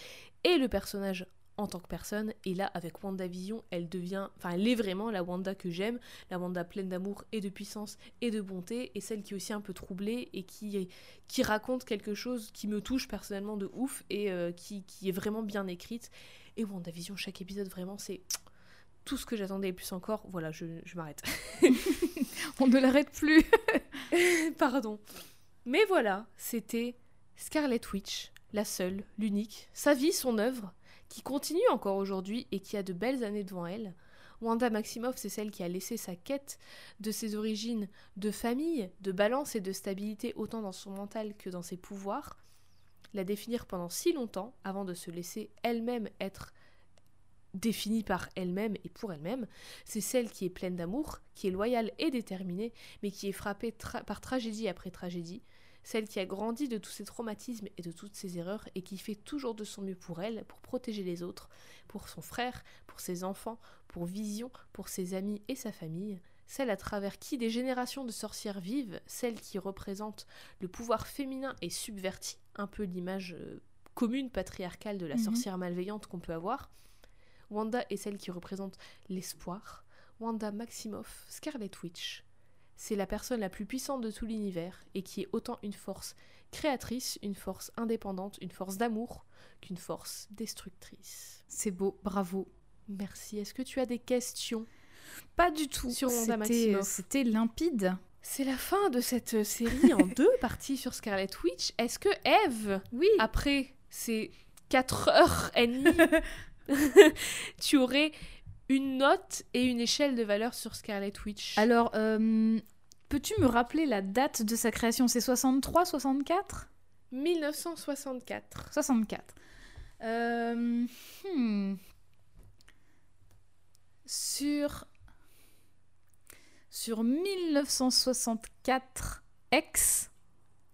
Et le personnage en tant que personne. Et là, avec WandaVision, elle devient, enfin, elle est vraiment la Wanda que j'aime, la Wanda pleine d'amour et de puissance et de bonté, et celle qui est aussi un peu troublée et qui, qui raconte quelque chose qui me touche personnellement de ouf et euh, qui, qui, est vraiment bien écrite. Et WandaVision, chaque épisode, vraiment, c'est tout ce que j'attendais et plus encore. Voilà, je, je m'arrête. On ne l'arrête plus. Pardon. Mais voilà, c'était Scarlet Witch, la seule, l'unique, sa vie, son œuvre qui continue encore aujourd'hui et qui a de belles années devant elle. Wanda Maximoff, c'est celle qui a laissé sa quête de ses origines de famille, de balance et de stabilité autant dans son mental que dans ses pouvoirs, la définir pendant si longtemps avant de se laisser elle-même être définie par elle-même et pour elle-même, c'est celle qui est pleine d'amour, qui est loyale et déterminée, mais qui est frappée par tragédie après tragédie, celle qui a grandi de tous ses traumatismes et de toutes ses erreurs et qui fait toujours de son mieux pour elle, pour protéger les autres, pour son frère, pour ses enfants, pour Vision, pour ses amis et sa famille, celle à travers qui des générations de sorcières vivent, celle qui représente le pouvoir féminin et subverti, un peu l'image euh, commune patriarcale de la mhm. sorcière malveillante qu'on peut avoir. Wanda est celle qui représente l'espoir. Wanda Maximoff, Scarlet Witch, c'est la personne la plus puissante de tout l'univers et qui est autant une force créatrice, une force indépendante, une force d'amour qu'une force destructrice. C'est beau, bravo. Merci. Est-ce que tu as des questions? Pas du tout. Sur C'était limpide. C'est la fin de cette série en deux parties sur Scarlet Witch. Est-ce que Eve, oui. après ces 4 heures et demie, tu aurais une note et une échelle de valeur sur Scarlet Witch. Alors, euh, peux-tu me rappeler la date de sa création? C'est 63, 64 1964. 64. Euh, hmm. Sur sur 1964 X,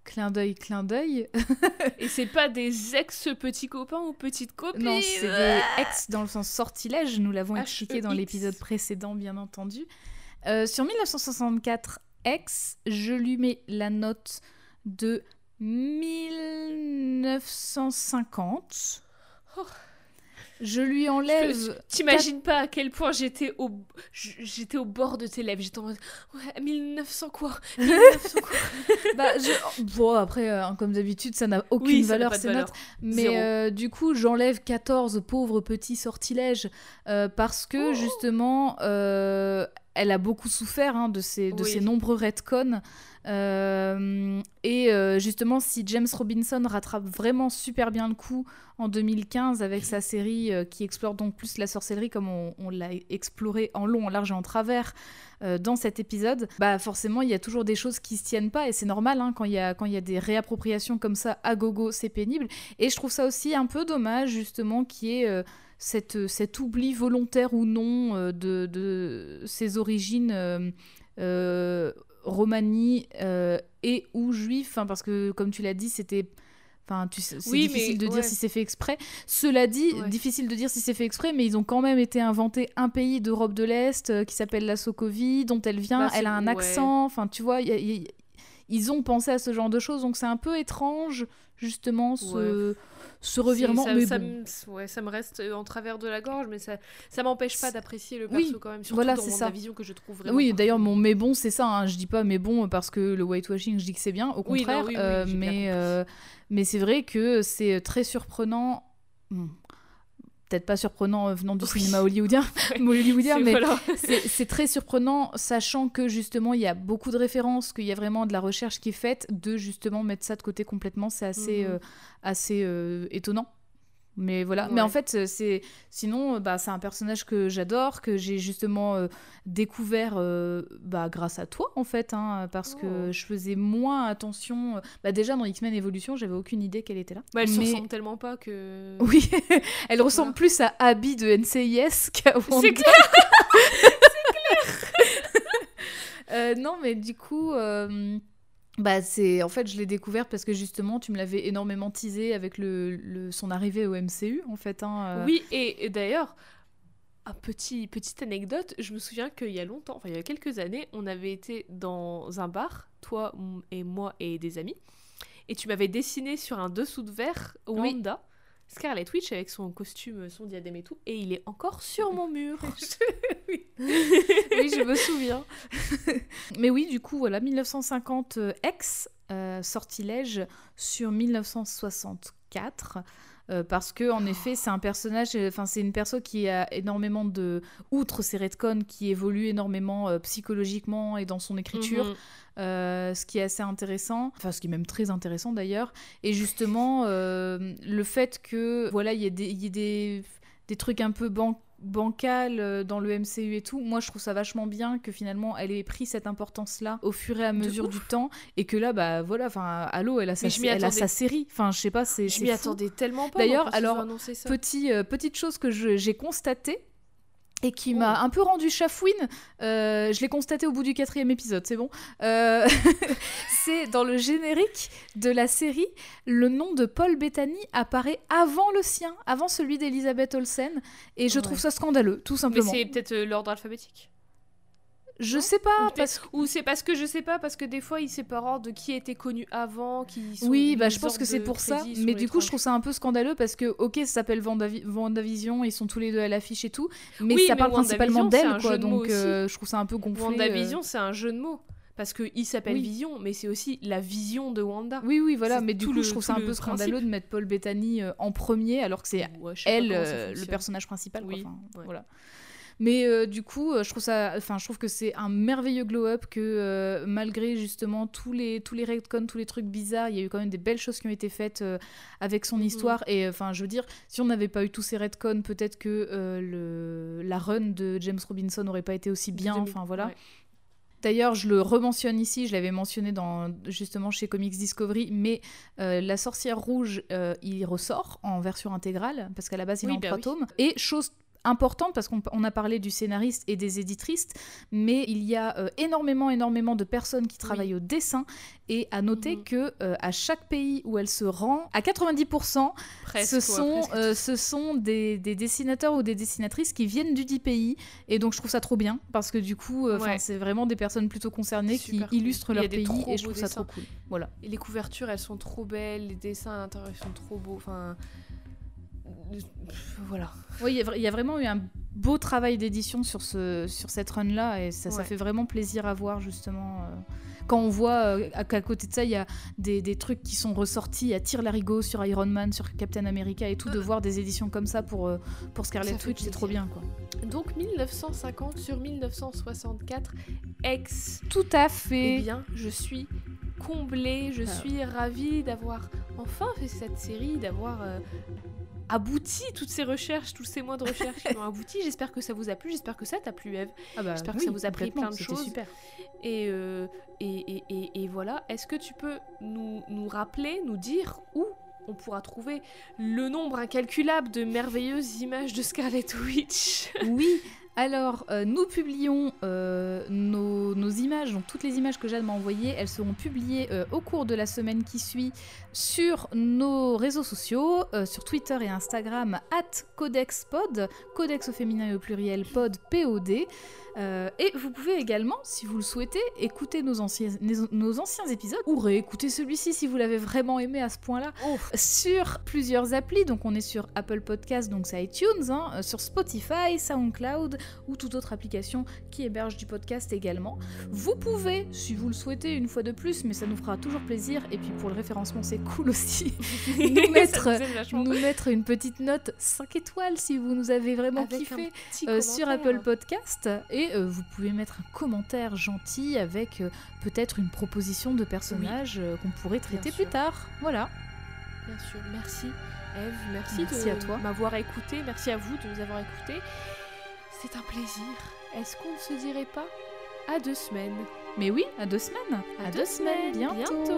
Clin d'œil, clin d'œil. et c'est pas des ex-petits copains ou petites copines Non, c'est des ex dans le sens sortilège. Nous l'avons expliqué dans l'épisode précédent, bien entendu. Euh, sur 1964 ex, je lui mets la note de 1950. Je lui enlève. T'imagines pas à quel point j'étais au j'étais au bord de tes lèvres. J'étais en mode ouais 1900 quoi. 1900 quoi. bah je... bon après euh, comme d'habitude ça n'a aucune valeur ces notes. Mais euh, du coup j'enlève 14 pauvres petits sortilèges euh, parce que oh. justement elle a beaucoup souffert hein, de ces de ces nombreux retcons. Euh, et euh, justement, si James Robinson rattrape vraiment super bien le coup en 2015 avec sa série euh, qui explore donc plus la sorcellerie comme on, l'a exploré en long, en large et en travers dans cet épisode, bah forcément il y a toujours des choses qui se tiennent pas et c'est normal hein, quand il y a quand il y a des réappropriations comme ça à gogo, c'est pénible. Et je trouve ça aussi un peu dommage justement qui est cette, cet oubli volontaire ou non de, de, ses origines Romani euh, et ou juif, parce que comme tu l'as dit, c'était Enfin, c'est difficile de dire si c'est fait exprès. Cela dit, difficile de dire si c'est fait exprès, mais ils ont quand même été inventés un pays d'Europe de l'Est euh, qui s'appelle la Sokovie, dont elle vient. Bah, elle a un accent. Enfin, tu vois, il ils ont pensé à ce genre de choses, donc c'est un peu étrange justement ce, ce revirement. Ça, mais ça, bon. me, ouais, ça me reste euh, en travers de la gorge, mais ça, ça m'empêche pas d'apprécier le Oui, perso quand même, surtout voilà, dans ça. vision que je trouve vraiment. Oui, d'ailleurs, mon mais bon, c'est ça. Hein. Je dis pas mais bon parce que le whitewashing, je dis que c'est bien. Au Oui, non, contraire, oui, euh, mais euh, mais c'est vrai que c'est très surprenant. Hmm. Peut-être pas surprenant euh, venant du Oui. cinéma hollywoodien, hollywoodien mais voilà. c'est très surprenant, sachant que justement il y a beaucoup de références, qu'il y a vraiment de la recherche qui est faite, de justement mettre ça de côté complètement, c'est assez, Mhm. euh, assez euh, étonnant. Mais voilà. Mais en fait, euh, c'est sinon, euh, bah, c'est un personnage que j'adore, que j'ai justement euh, découvert euh, bah, grâce à toi, en fait, hein, parce Oh. que je faisais moins attention. Bah, déjà dans X-Men Evolution, j'avais aucune idée qu'elle était là. Bah, elle se Mais- ressemble tellement pas que. Oui, elle ressemble Voilà. plus à Abby de NCIS qu'à Wanda. C'est clair. Euh, non, mais du coup, bah c'est en fait je l'ai découvert parce que justement tu me l'avais énormément teasé avec le, le- son arrivée au MCU en fait. hein, euh. Oui, et, et d'ailleurs, un petit, petite anecdote, je me souviens qu'il y a longtemps, enfin il y a quelques années, on avait été dans un bar, toi et moi et des amis, et tu m'avais dessiné sur un dessous de verre Oui. Scarlet Witch avec son costume, son diadème et tout, et il est encore sur mon mur. oui. oui, je me souviens. Mais oui, du coup, voilà, 1950 euh, X, euh, sortilège sur 1964. Euh, parce que en effet c'est un personnage euh, enfin c'est une perso qui a énormément de outre ses retcons qui évolue énormément euh, psychologiquement et dans son écriture Mhm. euh, ce qui est assez intéressant, enfin ce qui est même très intéressant d'ailleurs, et justement le fait que voilà il y ait des, il y ait des, des trucs un peu ban bancal euh, dans le MCU et tout, moi je trouve ça vachement bien que finalement elle ait pris cette importance là au fur et à mesure du temps et que là bah voilà enfin Halo elle a sa, elle a sa série, enfin je sais pas c'est Je m'y attendais tellement pas. D'ailleurs, alors, annoncé ça. Petit, euh, petite chose que j'ai constatée et qui Oh. m'a un peu rendu chafouine, euh, je l'ai constaté au bout du quatrième épisode, c'est bon. Euh, c'est dans le générique de la série, le nom de Paul Bettany apparaît avant le sien, avant celui d'Elisabeth Olsen, et je Ouais. trouve ça scandaleux, tout Mais simplement. c'est peut-être euh, l'ordre alphabétique. Je non sais Ou pas, peut-être- parce Ou c'est parce que je sais pas, parce que des fois ils séparent de qui était connu avant, qui sont Oui, bah, je pense que c'est pour ça. Mais du coup, je trouve ça un peu scandaleux parce que, ok, ça s'appelle Vendavi- Vendavision, ils sont tous les deux à l'affiche et tout, mais Oui, ça mais parle principalement WandaVision, d'elle, quoi. Donc, euh, je trouve ça un peu gonflé. euh. WandaVision, c'est un jeu de mots. Parce qu'il s'appelle Oui. Vision, mais c'est aussi la vision de Wanda. Oui, oui, voilà. Mais du coup, le- je trouve ça un peu scandaleux de mettre Paul Bettany euh, en premier, alors que c'est pas elle euh, le personnage principal. voilà. Mais euh, du coup, euh, je trouve ça, enfin, je trouve que c'est un merveilleux glow-up que euh, malgré justement tous les tous les retcons, tous les trucs bizarres, il y a eu quand même des belles choses qui ont été faites euh, avec son Mhm. histoire. Et enfin, je veux dire, si on n'avait pas eu tous ces retcons, peut-être que le la run de James Robinson n'aurait pas été aussi bien. 2000, Enfin voilà. ouais. D'ailleurs, je le rementionne ici, je l'avais mentionné dans, justement chez Comics Discovery, mais euh, La Sorcière Rouge, euh, il ressort en version intégrale, parce qu'à la base, il Oui, est en bah trois oui. tomes. Et chose importante, parce qu'on on a parlé du scénariste et des éditrices, mais il y a euh, énormément, énormément de personnes qui travaillent au dessin, et à noter Mhm. que euh, à chaque pays où elle se rend, à 90%, Presque, ce sont, euh, ce sont des, des dessinateurs ou des dessinatrices qui viennent du dit pays. Et donc, je trouve ça trop bien parce que du coup, euh, Ouais. c'est vraiment des personnes plutôt concernées qui cool. illustrent leur pays et je trouve ça trop cool. Voilà. Et les couvertures, elles sont trop belles, les dessins à l'intérieur, ils sont trop beaux. Enfin. Voilà. Oui, il y a vraiment eu un beau travail d'édition sur, ce, sur cette run-là et ça, ça fait vraiment plaisir à voir justement. euh, quand on voit euh, qu'à côté de ça, il y a des, des trucs qui sont ressortis à tir larigot sur Iron Man, sur Captain America et tout, de voir des éditions comme ça pour, euh, pour Scarlet Witch, c'est trop bien quoi. Donc 1950 sur 1964, ex. Tout à Eh fait. bien, je suis comblée, je Ah. suis ravie d'avoir enfin fait cette série, d'avoir euh, abouti toutes ces recherches, tous ces mois de recherche qui ont abouti. J'espère que ça vous a plu, j'espère que ça t'a plu, Eve. Ah bah, J'espère que oui, ça vous a appris complètement, plein de choses. super. Et, euh, et, et, et- et voilà, est-ce que tu peux nous, nous rappeler, nous dire où on pourra trouver le nombre incalculable de merveilleuses images de Scarlet Witch? Oui, Alors, euh, nous publions euh, nos, nos images, donc toutes les images que Jeanne m'a envoyées, elles seront publiées euh, au cours de la semaine qui suit sur nos réseaux sociaux, sur Twitter et Instagram, at CodexPod, Codex au féminin et au pluriel, pod, P-O-D. Et vous pouvez également, si vous le souhaitez, écouter nos anciens, nos- nos anciens épisodes ou réécouter celui-ci si vous l'avez vraiment aimé à ce point-là sur plusieurs applis. Donc on est sur Apple Podcast, donc c'est iTunes, hein, sur Spotify, SoundCloud ou toute autre application qui héberge du podcast également. Vous pouvez, si vous le souhaitez, une fois de plus, mais ça nous fera toujours plaisir. Et puis pour le référencement, c'est cool aussi. nous mettre, nous une petite note 5 étoiles si vous nous avez vraiment Avec kiffé euh, sur. Apple Podcast et euh, vous pouvez mettre un commentaire gentil avec euh, peut-être une proposition de personnage qu'on pourrait traiter plus tard. Voilà. Bien sûr, merci Eve, merci, Merci de à toi. m'avoir écouté, merci à vous de nous avoir écoutés. C'est un plaisir. Est-ce qu'on ne se dirait pas à deux semaines? Mais oui, à deux semaines. À deux semaines, bientôt. Putain,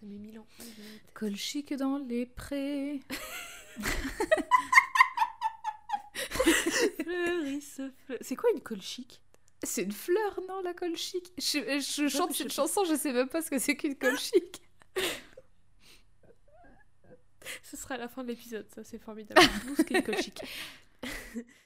Ça met mille ans. Colchique dans les prés. Fleurisse, fleur- C'est quoi une colchique? C'est une fleur, non, la colchique? Je, je chante je cette sais pas. chanson, je sais même pas ce que c'est qu'une colchique. Ce sera à la fin de l'épisode, ça c'est formidable. Nous, ce qu'est une colchique.